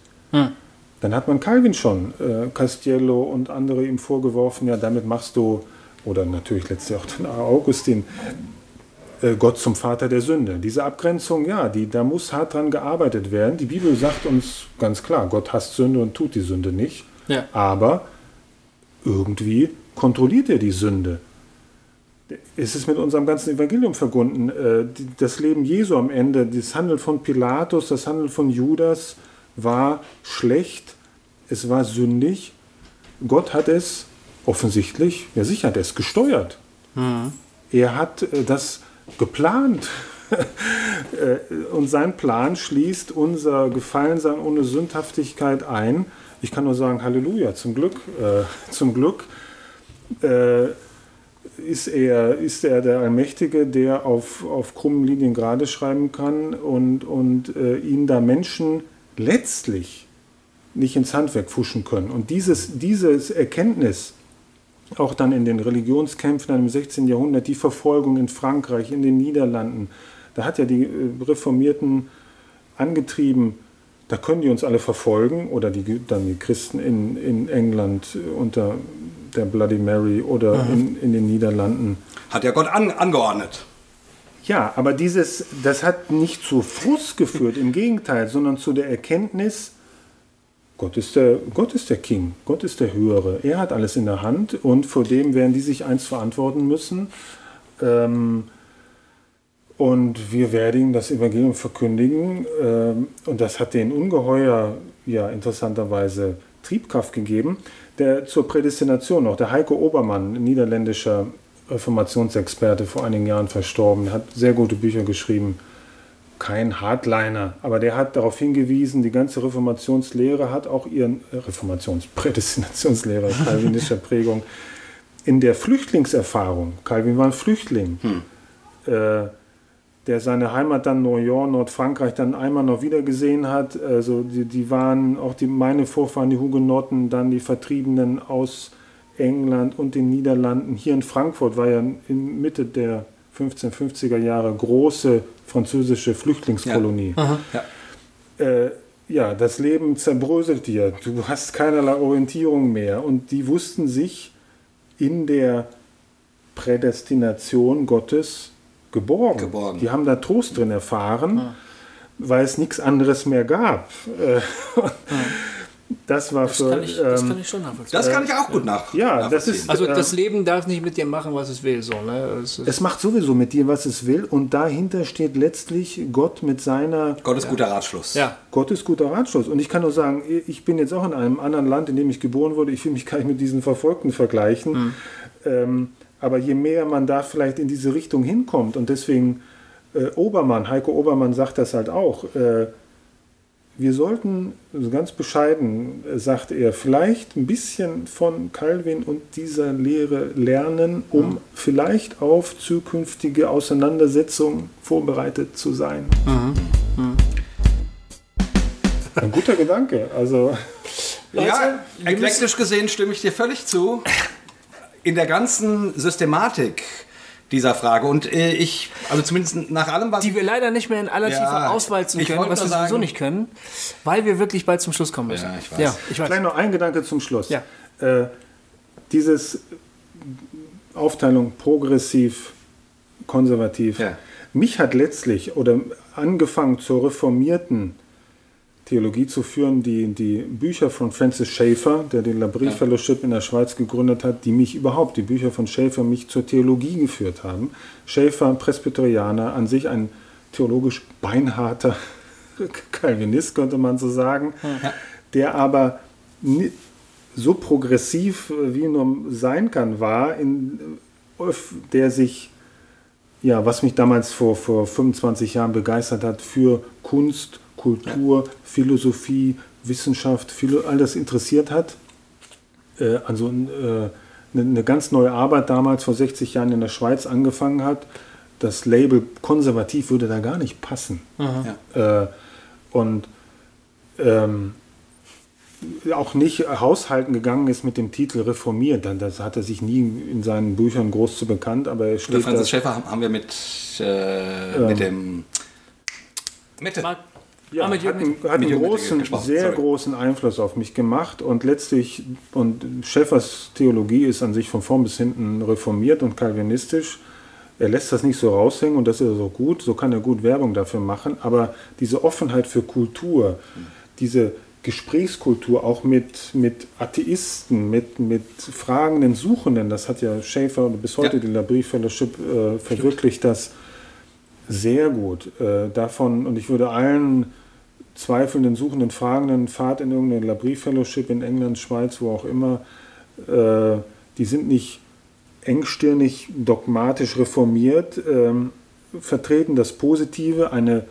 Dann hat man Calvin schon, äh, Castiello und andere ihm vorgeworfen, ja, damit machst du, oder natürlich letztlich auch dann Augustin, äh, Gott zum Vater der Sünde. Diese Abgrenzung, ja, die, da muss hart dran gearbeitet werden. Die Bibel sagt uns ganz klar, Gott hasst Sünde und tut die Sünde nicht. Ja. Aber irgendwie kontrolliert er die Sünde. Es ist mit unserem ganzen Evangelium verbunden. Äh, Das Leben Jesu am Ende, das Handeln von Pilatus, das Handeln von Judas war schlecht, es war sündig. Gott hat es offensichtlich, ja sicher hat es gesteuert. Er hat äh, das geplant. Äh, Und sein Plan schließt unser Gefallensein ohne Sündhaftigkeit ein. Ich kann nur sagen, Halleluja, zum Glück. Äh, zum Glück äh, ist, er, ist er der Allmächtige, der auf, auf krummen Linien gerade schreiben kann und, und äh, ihn da Menschen letztlich nicht ins Handwerk fuschen können. Und dieses, dieses Erkenntnis, auch dann in den Religionskämpfen im 16. Jahrhundert, die Verfolgung in Frankreich, in den Niederlanden, da hat ja die äh, Reformierten angetrieben, da können die uns alle verfolgen, oder die, dann die Christen in, in England unter der Bloody Mary oder in, in den Niederlanden. Hat ja Gott an, angeordnet. Ja, aber dieses, das hat nicht zu Frust geführt, im Gegenteil, sondern zu der Erkenntnis, Gott ist, der, Gott ist der King, Gott ist der Höhere. Er hat alles in der Hand und vor dem werden die sich eins verantworten müssen. Ähm, und wir werden ihm das Evangelium verkündigen. Ähm, und das hat den ungeheuer, ja, interessanterweise Triebkraft gegeben. Der zur Prädestination noch, der Heiko Obermann, niederländischer Reformationsexperte, vor einigen Jahren verstorben, hat sehr gute Bücher geschrieben. Kein Hardliner, aber der hat darauf hingewiesen, die ganze Reformationslehre hat auch ihren äh, Reformationsprädestinationslehre kalvinischer Prägung in der Flüchtlingserfahrung. Calvin war ein Flüchtling. Äh, der seine Heimat dann Noyon, Nordfrankreich dann einmal noch wieder gesehen hat. Also die, die waren auch die, meine Vorfahren, die Hugenotten, dann die Vertriebenen aus England und den Niederlanden. Hier in Frankfurt war ja in Mitte der 1550er Jahre große französische Flüchtlingskolonie. Ja. äh, ja, das Leben zerbröselt dir, du hast keinerlei Orientierung mehr. Und die wussten sich in der Prädestination Gottes geborgen. Geborgen. Die haben da Trost drin erfahren, weil es nichts anderes mehr gab. Äh, Das war Das für. kann, ich, das ähm, kann ich schon nachvollziehen. Das kann ich auch gut nach. ja, das nachvollziehen. ist- Also äh, das Leben darf nicht mit dir machen, was es will. So, ne? es ist, es macht sowieso mit dir, was es will, und dahinter steht letztlich Gott mit seiner Gottes guter Ratschluss. ja. Gott ist guter Ratschluss. Und ich kann nur sagen, ich bin jetzt auch in einem anderen Land, in dem ich geboren wurde. Ich will mich gar nicht mit diesen Verfolgten vergleichen. Ähm, aber je mehr man da vielleicht in diese Richtung hinkommt, und deswegen äh, Obermann, Heiko Obermann sagt das halt auch, äh, wir sollten, also ganz bescheiden, äh, sagt er, vielleicht ein bisschen von Calvin und dieser Lehre lernen, um vielleicht auf zukünftige Auseinandersetzungen vorbereitet zu sein. Ein guter Gedanke. Also, Ja, wir eklektisch gesehen stimme ich dir völlig zu. In der ganzen Systematik dieser Frage und äh, ich, also zumindest nach allem, was Die wir leider nicht mehr in aller Ja, Tiefe auswalzen ich können, was wir nur sowieso sagen- nicht können, weil wir wirklich bald zum Schluss kommen müssen. Ja, ich weiß. Ja, ich weiß. Vielleicht noch ein Gedanke zum Schluss. Ja. Äh, dieses Aufteilung progressiv, konservativ. Ja. Mich hat letztlich oder angefangen zur reformierten Theologie zu führen, die, die Bücher von Francis Schaeffer, der die Labrie Fellowship in der Schweiz gegründet hat, die mich überhaupt, die Bücher von Schaeffer mich zur Theologie geführt haben. Schaeffer, Presbyterianer, an sich ein theologisch beinharter Calvinist, könnte man so sagen, der aber so progressiv äh, wie nur sein kann, war, in, äh, der sich, ja, was mich damals vor, vor 25 Jahren begeistert hat, für Kunst, Kultur, Philosophie, Wissenschaft, philo all das interessiert hat. Äh, also äh, eine, eine ganz neue Arbeit damals vor 60 Jahren in der Schweiz angefangen hat. Das Label konservativ würde da gar nicht passen. Äh, und ähm, auch nicht haushalten gegangen ist mit dem Titel reformiert. Dann- Das hat er sich nie in seinen Büchern groß zu bekannt, aber er steht da, Schäfer haben- wir mit, äh, mit dem Mitte. Marc, ja, Ah, mit hat einen, hat einen großen, sehr sorry. großen Einfluss auf mich gemacht und letztlich, und Schäffers Theologie ist an sich von vorn bis hinten reformiert und kalvinistisch. Er lässt das nicht so raushängen und das ist so gut, so kann er gut Werbung dafür machen, aber diese Offenheit für Kultur, diese Gesprächskultur auch mit, mit Atheisten, mit, mit fragenden Suchenden, das hat ja Schäfer bis heute Ja. die Labrie Fellowship äh, verwirklicht das sehr gut. Äh, davon, und ich würde allen zweifelnden, suchenden, fragenden Fahrt in irgendeine Labrie Fellowship in England, Schweiz, wo auch immer, äh, die sind nicht engstirnig, dogmatisch reformiert, ähm, vertreten das Positive, eine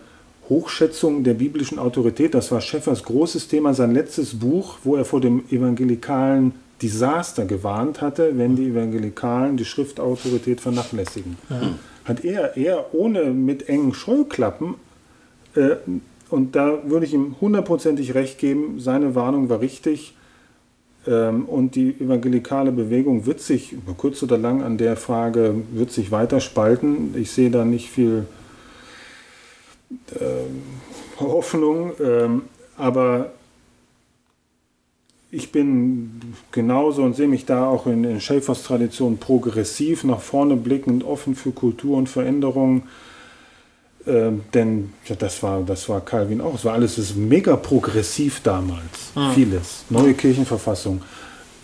Hochschätzung der biblischen Autorität. Das war Schäffers großes Thema, sein letztes Buch, wo er vor dem evangelikalen Desaster gewarnt hatte, wenn die Evangelikalen die Schriftautorität vernachlässigen. Hat er, er ohne mit engen Scheuklappen, äh, und da würde ich ihm hundertprozentig recht geben, seine Warnung war richtig. Ähm, und die evangelikale Bewegung wird sich über kurz oder lang an der Frage wird sich weiter spalten. Ich sehe da nicht viel ähm, Hoffnung, ähm, aber ich bin genauso und sehe mich da auch in, in Schäfers Tradition progressiv, nach vorne blickend, offen für Kultur und Veränderung. Ähm, denn ja, das war, das war Calvin auch. Es war alles ist mega progressiv damals. Vieles. Neue Kirchenverfassung.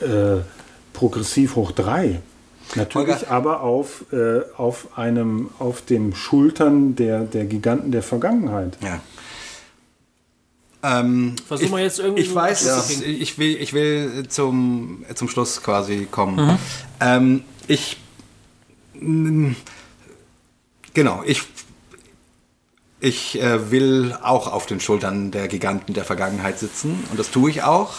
Äh, progressiv hoch drei. Natürlich Holger. aber auf, äh, auf, einem, auf den Schultern der, der Giganten der Vergangenheit. Ja. Ähm, Versuchen wir ich, jetzt irgendwie Ich weiß, ist- ich will, ich will zum, zum Schluss quasi kommen. Ähm, ich. Genau, ich. Ich äh, will auch auf den Schultern der Giganten der Vergangenheit sitzen und das tue ich auch.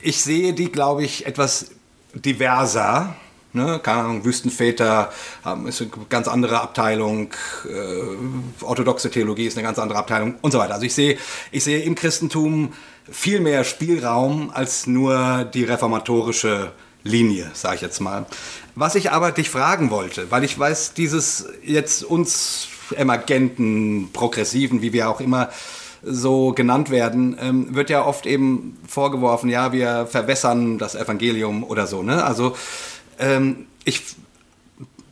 Ich sehe die, glaube ich, etwas diverser. Ne? Keine Ahnung, Wüstenväter haben, ist eine ganz andere Abteilung, äh, orthodoxe Theologie ist eine ganz andere Abteilung und so weiter. Also ich sehe, ich sehe im Christentum viel mehr Spielraum als nur die reformatorische Linie, sage ich jetzt mal. Was ich aber dich fragen wollte, weil ich weiß, dieses jetzt uns emergenten, progressiven, wie wir auch immer so genannt werden, ähm, wird ja oft eben vorgeworfen, ja, wir verwässern das Evangelium oder so. Ne? Also ähm, ich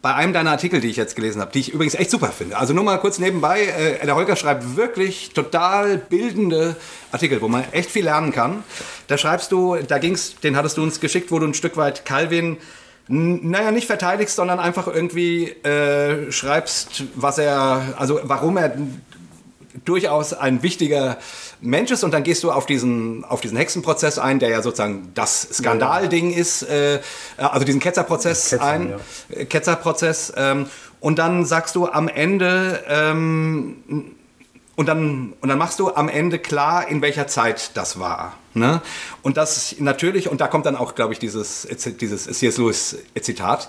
bei einem deiner Artikel, die ich jetzt gelesen habe, die ich übrigens echt super finde. Also nur mal kurz nebenbei, äh, der Holger schreibt wirklich total bildende Artikel, wo man echt viel lernen kann. Da schreibst du, da ging's, den hattest du uns geschickt, wo du ein Stück weit Calvin naja, nicht verteidigst, sondern einfach irgendwie äh, schreibst, was er, also warum er durchaus ein wichtiger Mensch ist und dann gehst du auf diesen, auf diesen Hexenprozess ein, der ja sozusagen das Skandalding ist, äh, also diesen Ketzerprozess Ketzer, ein, ja. Ketzerprozess ähm, und dann sagst du am Ende, ähm, und dann, und dann machst du am Ende klar, in welcher Zeit das war. Ne? Und das natürlich, und da kommt dann auch, glaube ich, dieses, dieses C.S. Lewis-Zitat,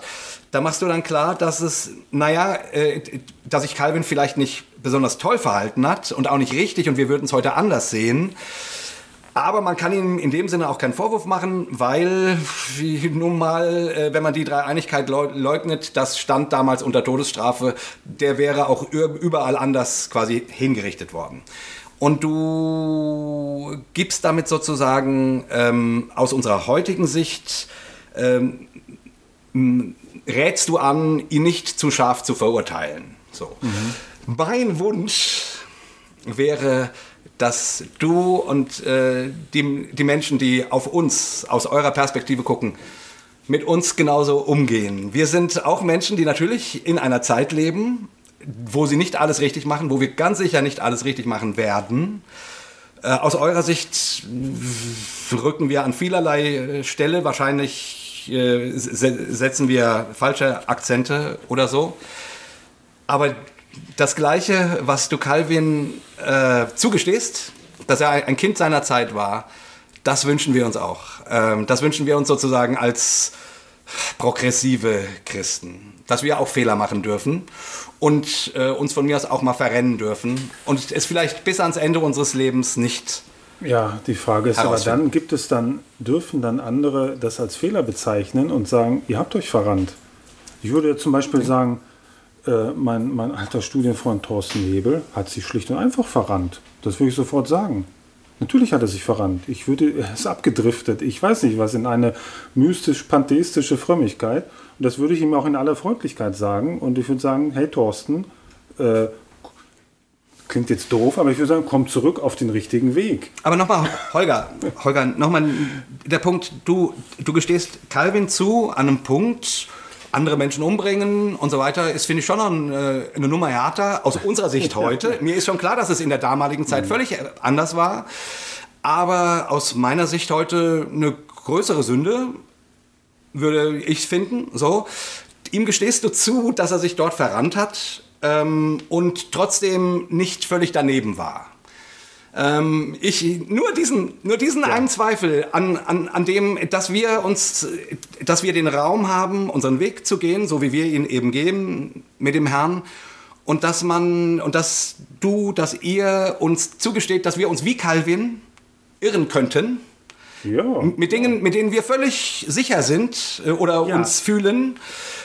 da machst du dann klar, dass es, naja, äh, dass sich Calvin vielleicht nicht besonders toll verhalten hat und auch nicht richtig und wir würden es heute anders sehen. Aber man kann ihm in dem Sinne auch keinen Vorwurf machen, weil nun mal, äh, wenn man die Dreieinigkeit leugnet, das stand damals unter Todesstrafe, der wäre auch überall anders quasi hingerichtet worden. Und du gibst damit sozusagen ähm, aus unserer heutigen Sicht, ähm, rätst du an, ihn nicht zu scharf zu verurteilen. So. Mhm. Mein Wunsch wäre, dass du und äh, die, die Menschen, die auf uns aus eurer Perspektive gucken, mit uns genauso umgehen. Wir sind auch Menschen, die natürlich in einer Zeit leben, wo sie nicht alles richtig machen, wo wir ganz sicher nicht alles richtig machen werden. Äh, aus eurer Sicht rücken wir an vielerlei äh, Stelle, wahrscheinlich äh, setzen wir falsche Akzente oder so. Aber das Gleiche, was du Calvin äh, zugestehst, dass er ein Kind seiner Zeit war, das wünschen wir uns auch. Ähm, das wünschen wir uns sozusagen als progressive Christen, dass wir auch Fehler machen dürfen und äh, uns von mir aus auch mal verrennen dürfen und es vielleicht bis ans Ende unseres Lebens nicht. Ja, die Frage ist aber dann, gibt es dann, dürfen dann andere das als Fehler bezeichnen und sagen, ihr habt euch verrannt? Ich würde zum Beispiel sagen, äh, mein, mein alter Studienfreund Thorsten Hebel hat sich schlicht und einfach verrannt. Das würde ich sofort sagen. Natürlich hat er sich verrannt. Ich würde, er ist abgedriftet. Ich weiß nicht was, in eine mystisch-pantheistische Frömmigkeit. Und das würde ich ihm auch in aller Freundlichkeit sagen. Und ich würde sagen, hey Thorsten, äh, klingt jetzt doof, aber ich würde sagen, komm zurück auf den richtigen Weg. Aber nochmal, Holger, Holger, nochmal der Punkt, du, du gestehst Calvin zu an einem Punkt, andere Menschen umbringen und so weiter, ist, finde ich, schon eine, äh, eine Nummer härter aus unserer Sicht heute. Mir ist schon klar, dass es in der damaligen Zeit mhm. völlig äh, anders war. Aber aus meiner Sicht heute eine größere Sünde, würde ich finden. So. Ihm gestehst du zu, dass er sich dort verrannt hat ähm, und trotzdem nicht völlig daneben war. Ähm, ich, nur diesen, nur diesen ja. einen Zweifel an, an, an dem, dass wir uns, dass wir den Raum haben, unseren Weg zu gehen, so wie wir ihn eben gehen mit dem Herrn. Und dass man, und dass du, dass ihr uns zugesteht, dass wir uns wie Calvin irren könnten. Ja. Mit Dingen, mit denen wir völlig sicher sind äh, oder ja. uns fühlen.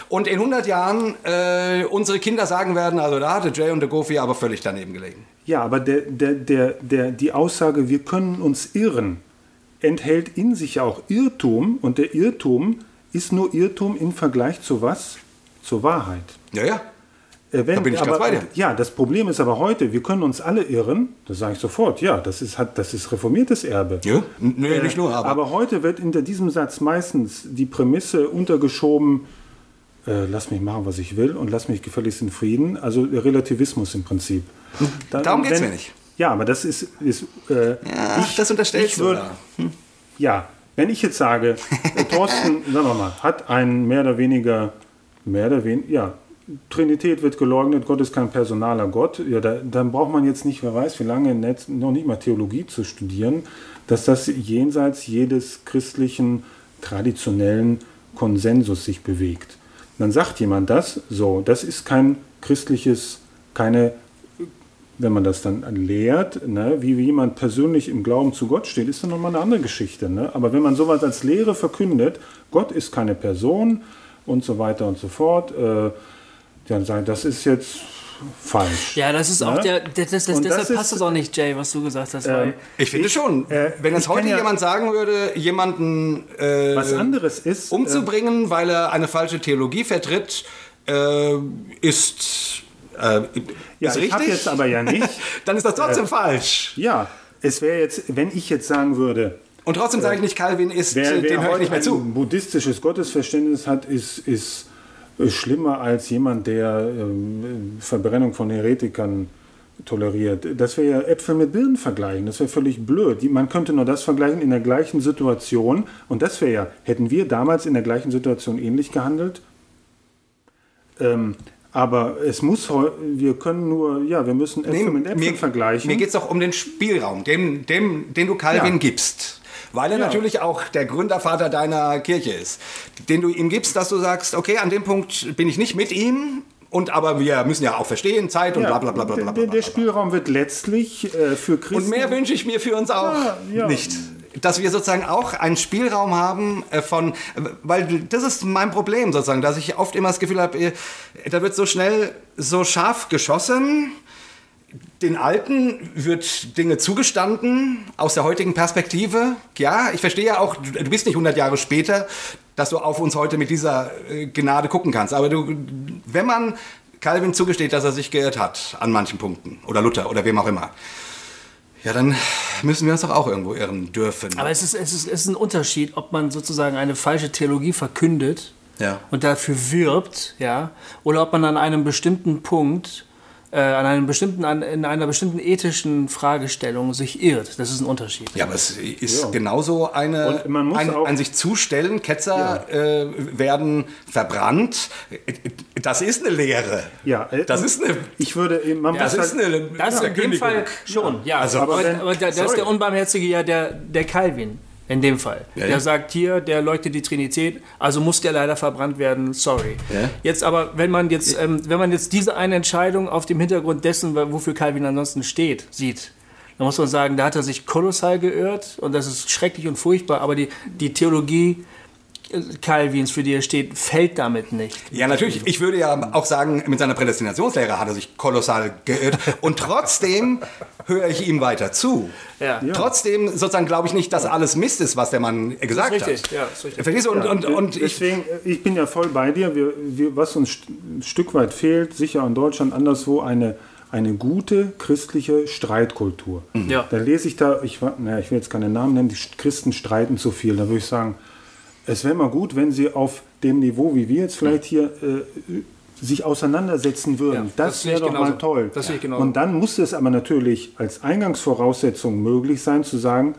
Und in 100 Jahren äh, unsere Kinder sagen werden, also da hatte Jay und der Goofy aber völlig daneben gelegen. Ja, aber der, der, der, der, die Aussage, wir können uns irren, enthält in sich auch Irrtum und der Irrtum ist nur Irrtum im Vergleich zu was? Zur Wahrheit. Ja, ja. Äh, wenn, da bin ich aber, ganz bei dir. Ja, das Problem ist aber heute, wir können uns alle irren, das sage ich sofort, ja, das ist, hat, das ist reformiertes Erbe. Ja, nee, äh, nicht nur, aber. Aber heute wird in diesem Satz meistens die Prämisse untergeschoben, äh, lass mich machen, was ich will und lass mich gefälligst in Frieden, also Relativismus im Prinzip. Da, Darum geht es mir nicht. Ja, aber das ist. ist äh, ja, ich, das unterstellst du. Hm? Ja, wenn ich jetzt sage, äh, Thorsten, sagen wir mal, hat ein mehr oder weniger, mehr oder weniger, ja, Trinität wird geleugnet, Gott ist kein personaler Gott, ja, da, dann braucht man jetzt nicht, wer weiß, wie lange Netz, noch nicht mal Theologie zu studieren, dass das jenseits jedes christlichen, traditionellen Konsensus sich bewegt. Dann sagt jemand das, so, das ist kein christliches, keine wenn man das dann lehrt, ne, wie, jemand persönlich im Glauben zu Gott steht, ist dann nochmal eine andere Geschichte. Ne? Aber wenn man sowas als Lehre verkündet, Gott ist keine Person und so weiter und so fort, äh, dann sagen, das ist jetzt, falsch. Ja, das ist auch Ne? der, der das, das, Und deshalb das ist- passt es auch nicht, Jay, was du gesagt hast. Weil Ich finde schon. äh, Wenn jetzt ich kann heute ja- jemand sagen würde, jemanden äh, Was anderes ist, umzubringen, weil er eine falsche Theologie vertritt, äh, ist, äh, Ja, ist ich habe jetzt aber ja nicht. Dann ist das trotzdem falsch. äh, ja, es wäre jetzt, wenn ich jetzt sagen würde, Und trotzdem sage ich nicht, Calvin ist, wer, äh, wer dem höre ich heute nicht mehr ein zu. buddhistisches Gottesverständnis hat, ist, ist äh, schlimmer als jemand, der ähm, Verbrennung von Heretikern toleriert. Das wäre ja Äpfel mit Birnen vergleichen. Das wäre völlig blöd. Man könnte nur das vergleichen in der gleichen Situation. Und das wäre ja, hätten wir damals in der gleichen Situation ähnlich gehandelt. Ähm, aber es muss, wir können nur, ja, wir müssen Äpfel Nee, mit Äpfeln mir vergleichen. Mir geht es doch um den Spielraum, dem, dem, den du Calvin Ja. gibst. Weil er Ja. natürlich auch der Gründervater deiner Kirche ist. Den du ihm gibst, dass du sagst, okay, an dem Punkt bin ich nicht mit ihm. Und aber wir müssen ja auch verstehen, Zeit und Ja, bla bla bla bla der, bla. der. Spielraum wird letztlich äh, für Christen. Und mehr wünsche ich mir für uns auch Ja, ja. nicht. Dass wir sozusagen auch einen Spielraum haben äh, von, weil das ist mein Problem sozusagen, dass ich oft immer das Gefühl habe, äh, da wird so schnell so scharf geschossen. Den Alten wird Dinge zugestanden aus der heutigen Perspektive. Ja, ich verstehe ja auch, du bist nicht 100 Jahre später, dass du auf uns heute mit dieser äh, Gnade gucken kannst. Aber du, wenn man Calvin zugesteht, dass er sich geirrt hat an manchen Punkten, oder Luther oder wem auch immer, ja, dann müssen wir uns doch auch irgendwo irren dürfen. Aber es ist, es, ist, es ist ein Unterschied, ob man sozusagen eine falsche Theologie verkündet Ja. und dafür wirbt, ja, oder ob man an einem bestimmten Punkt, an einem bestimmten, an, in einer bestimmten ethischen Fragestellung sich irrt. Das ist ein Unterschied. Ja, aber es ist genauso eine, Und man muss ein, auch- ein sich zustellen, Ketzer äh, werden verbrannt. Das ist eine Lehre. Ja, äh, Das ist eine. Ich würde, man Das muss ist halt, eine. Das in dem. Fall schon, ja. Also, aber aber wenn- aber da, da ist sorry. der Unbarmherzige ja der, der Calvin. In dem Fall. Ja, der ja. sagt hier, der leuchtet die Trinität, also muss der leider verbrannt werden, sorry. Ja. Jetzt aber, wenn man jetzt, ähm, wenn man jetzt diese eine Entscheidung auf dem Hintergrund dessen, wofür Calvin ansonsten steht, sieht, dann muss man sagen, da hat er sich kolossal geirrt und das ist schrecklich und furchtbar, aber die, die Theologie Calvins, für die er steht, fällt damit nicht. Ja, natürlich. Ich würde ja auch sagen, mit seiner Prädestinationslehre hat er sich kolossal geirrt. Und trotzdem höre ich ihm weiter zu. Ja. Trotzdem sozusagen glaube ich nicht, dass alles Mist ist, was der Mann gesagt Das ist richtig, hat. ja, ist richtig. Verstehst du? Und, und, und ich, Deswegen, äh, ich bin ja voll bei dir. Wir, wir, was uns ein Stück weit fehlt, sicher in Deutschland anderswo, eine, eine gute christliche Streitkultur. Ja. Da lese ich da, ich, naja, ich will jetzt keine Namen nennen, die Christen streiten zu viel. Da würde ich sagen, es wäre mal gut, wenn sie auf dem Niveau, wie wir jetzt vielleicht hier, äh, sich auseinandersetzen würden. Ja, das das wäre doch mal genauso. toll. Sehe ich genauso. Und dann muss es aber natürlich als Eingangsvoraussetzung möglich sein, zu sagen,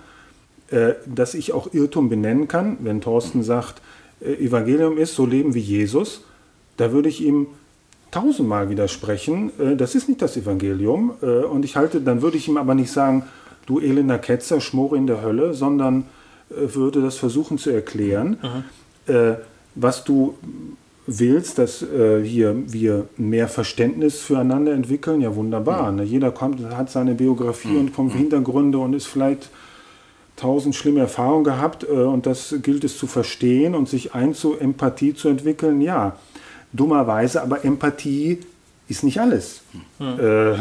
äh, dass ich auch Irrtum benennen kann, wenn Thorsten sagt, äh, Evangelium ist, so leben wie Jesus, da würde ich ihm tausendmal widersprechen, äh, das ist nicht das Evangelium. Äh, und ich halte, dann würde ich ihm aber nicht sagen, du elender Ketzer, schmore in der Hölle, sondern würde das versuchen zu erklären, äh, was du willst, dass äh, hier wir mehr Verständnis füreinander entwickeln, ja wunderbar. Ne? Jeder kommt, hat seine Biografie und kommt Hintergründe und ist vielleicht tausend schlimme Erfahrungen gehabt äh, und das gilt es zu verstehen und sich einzu Empathie zu entwickeln. Ja, dummerweise, aber Empathie ist nicht alles. Äh, äh,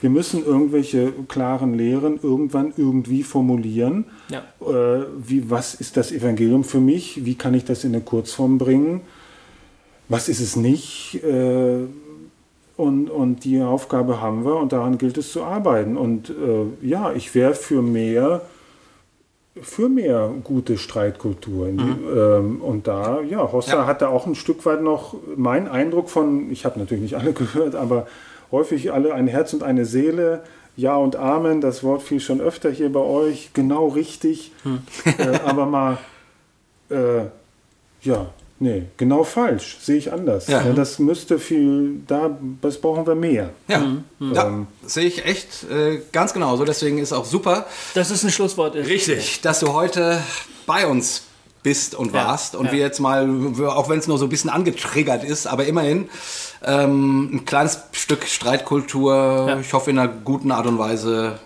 wir müssen irgendwelche klaren Lehren irgendwann irgendwie formulieren. Ja. Äh, wie, was ist das Evangelium für mich? Wie kann ich das in eine Kurzform bringen? Was ist es nicht? Äh, und, und die Aufgabe haben wir und daran gilt es zu arbeiten. Und äh, ja, ich wäre für mehr, für mehr gute Streitkultur. In die, ähm, und da, ja, Hossa Ja. hatte auch ein Stück weit noch meinen Eindruck von, ich habe natürlich nicht alle gehört, aber häufig alle ein Herz und eine Seele. Ja und Amen, das Wort fiel schon öfter hier bei euch, genau richtig. Äh, aber mal, äh, ja, nee, genau falsch, sehe ich anders. Ja. Ja, das müsste viel, da, das brauchen wir mehr. ja, Mhm. ja Ähm. sehe ich echt äh, ganz genauso. Deswegen ist auch super, Das ist ein Schlusswort. Ist. Richtig, dass du heute bei uns bist und Ja, warst und ja. wir jetzt mal, auch wenn es nur so ein bisschen angetriggert ist, aber immerhin ähm, ein kleines Stück Streitkultur, Ja. ich hoffe in einer guten Art und Weise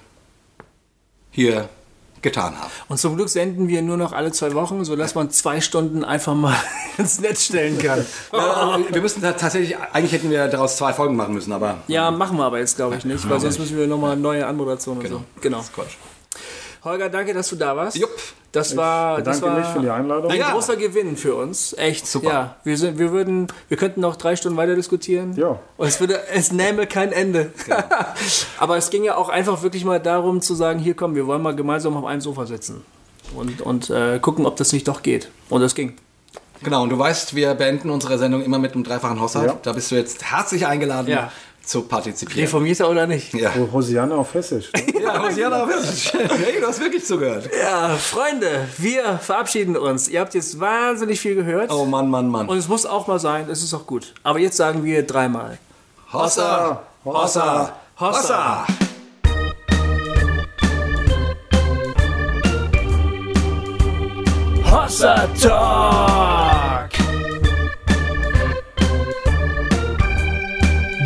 hier getan haben. Und zum Glück senden wir nur noch alle zwei Wochen, sodass man zwei Stunden einfach mal ins Netz stellen kann. Wir müssen tatsächlich, eigentlich hätten wir daraus zwei Folgen machen müssen, aber Ja, machen wir aber jetzt, glaube ich, nicht, weil sonst müssen wir nochmal neue Anmoderation und Genau. so. Genau. das ist Quatsch. Holger, danke, dass du da warst. Jupp. Das war, das Bedanke war mich für die Einladung. ein Ja. großer Gewinn für uns. Echt. Super. Ja, wir, sind, wir, würden, wir könnten noch drei Stunden weiter diskutieren. Ja. Und es, würde, es nähme kein Ende. Aber es ging ja auch einfach wirklich mal darum zu sagen, hier komm, wir wollen mal gemeinsam auf einem Sofa sitzen. Und, und äh, gucken, ob das nicht doch geht. Und das ging. Genau, und du weißt, wir beenden unsere Sendung immer mit einem dreifachen Hossa. Ja. Da bist du jetzt herzlich eingeladen Ja. Zu partizipieren. Reformierter oder nicht? Ja, Oh, Hosianna auf Hessisch. ne? ja Hosianna, hey, du hast wirklich zugehört. Ja, Freunde, wir verabschieden uns. Ihr habt jetzt wahnsinnig viel gehört. Oh Mann, Mann, Mann. Und es muss auch mal sein, es ist auch gut. Aber jetzt sagen wir dreimal. Hossa, Hossa, Hossa. Hossa Talk!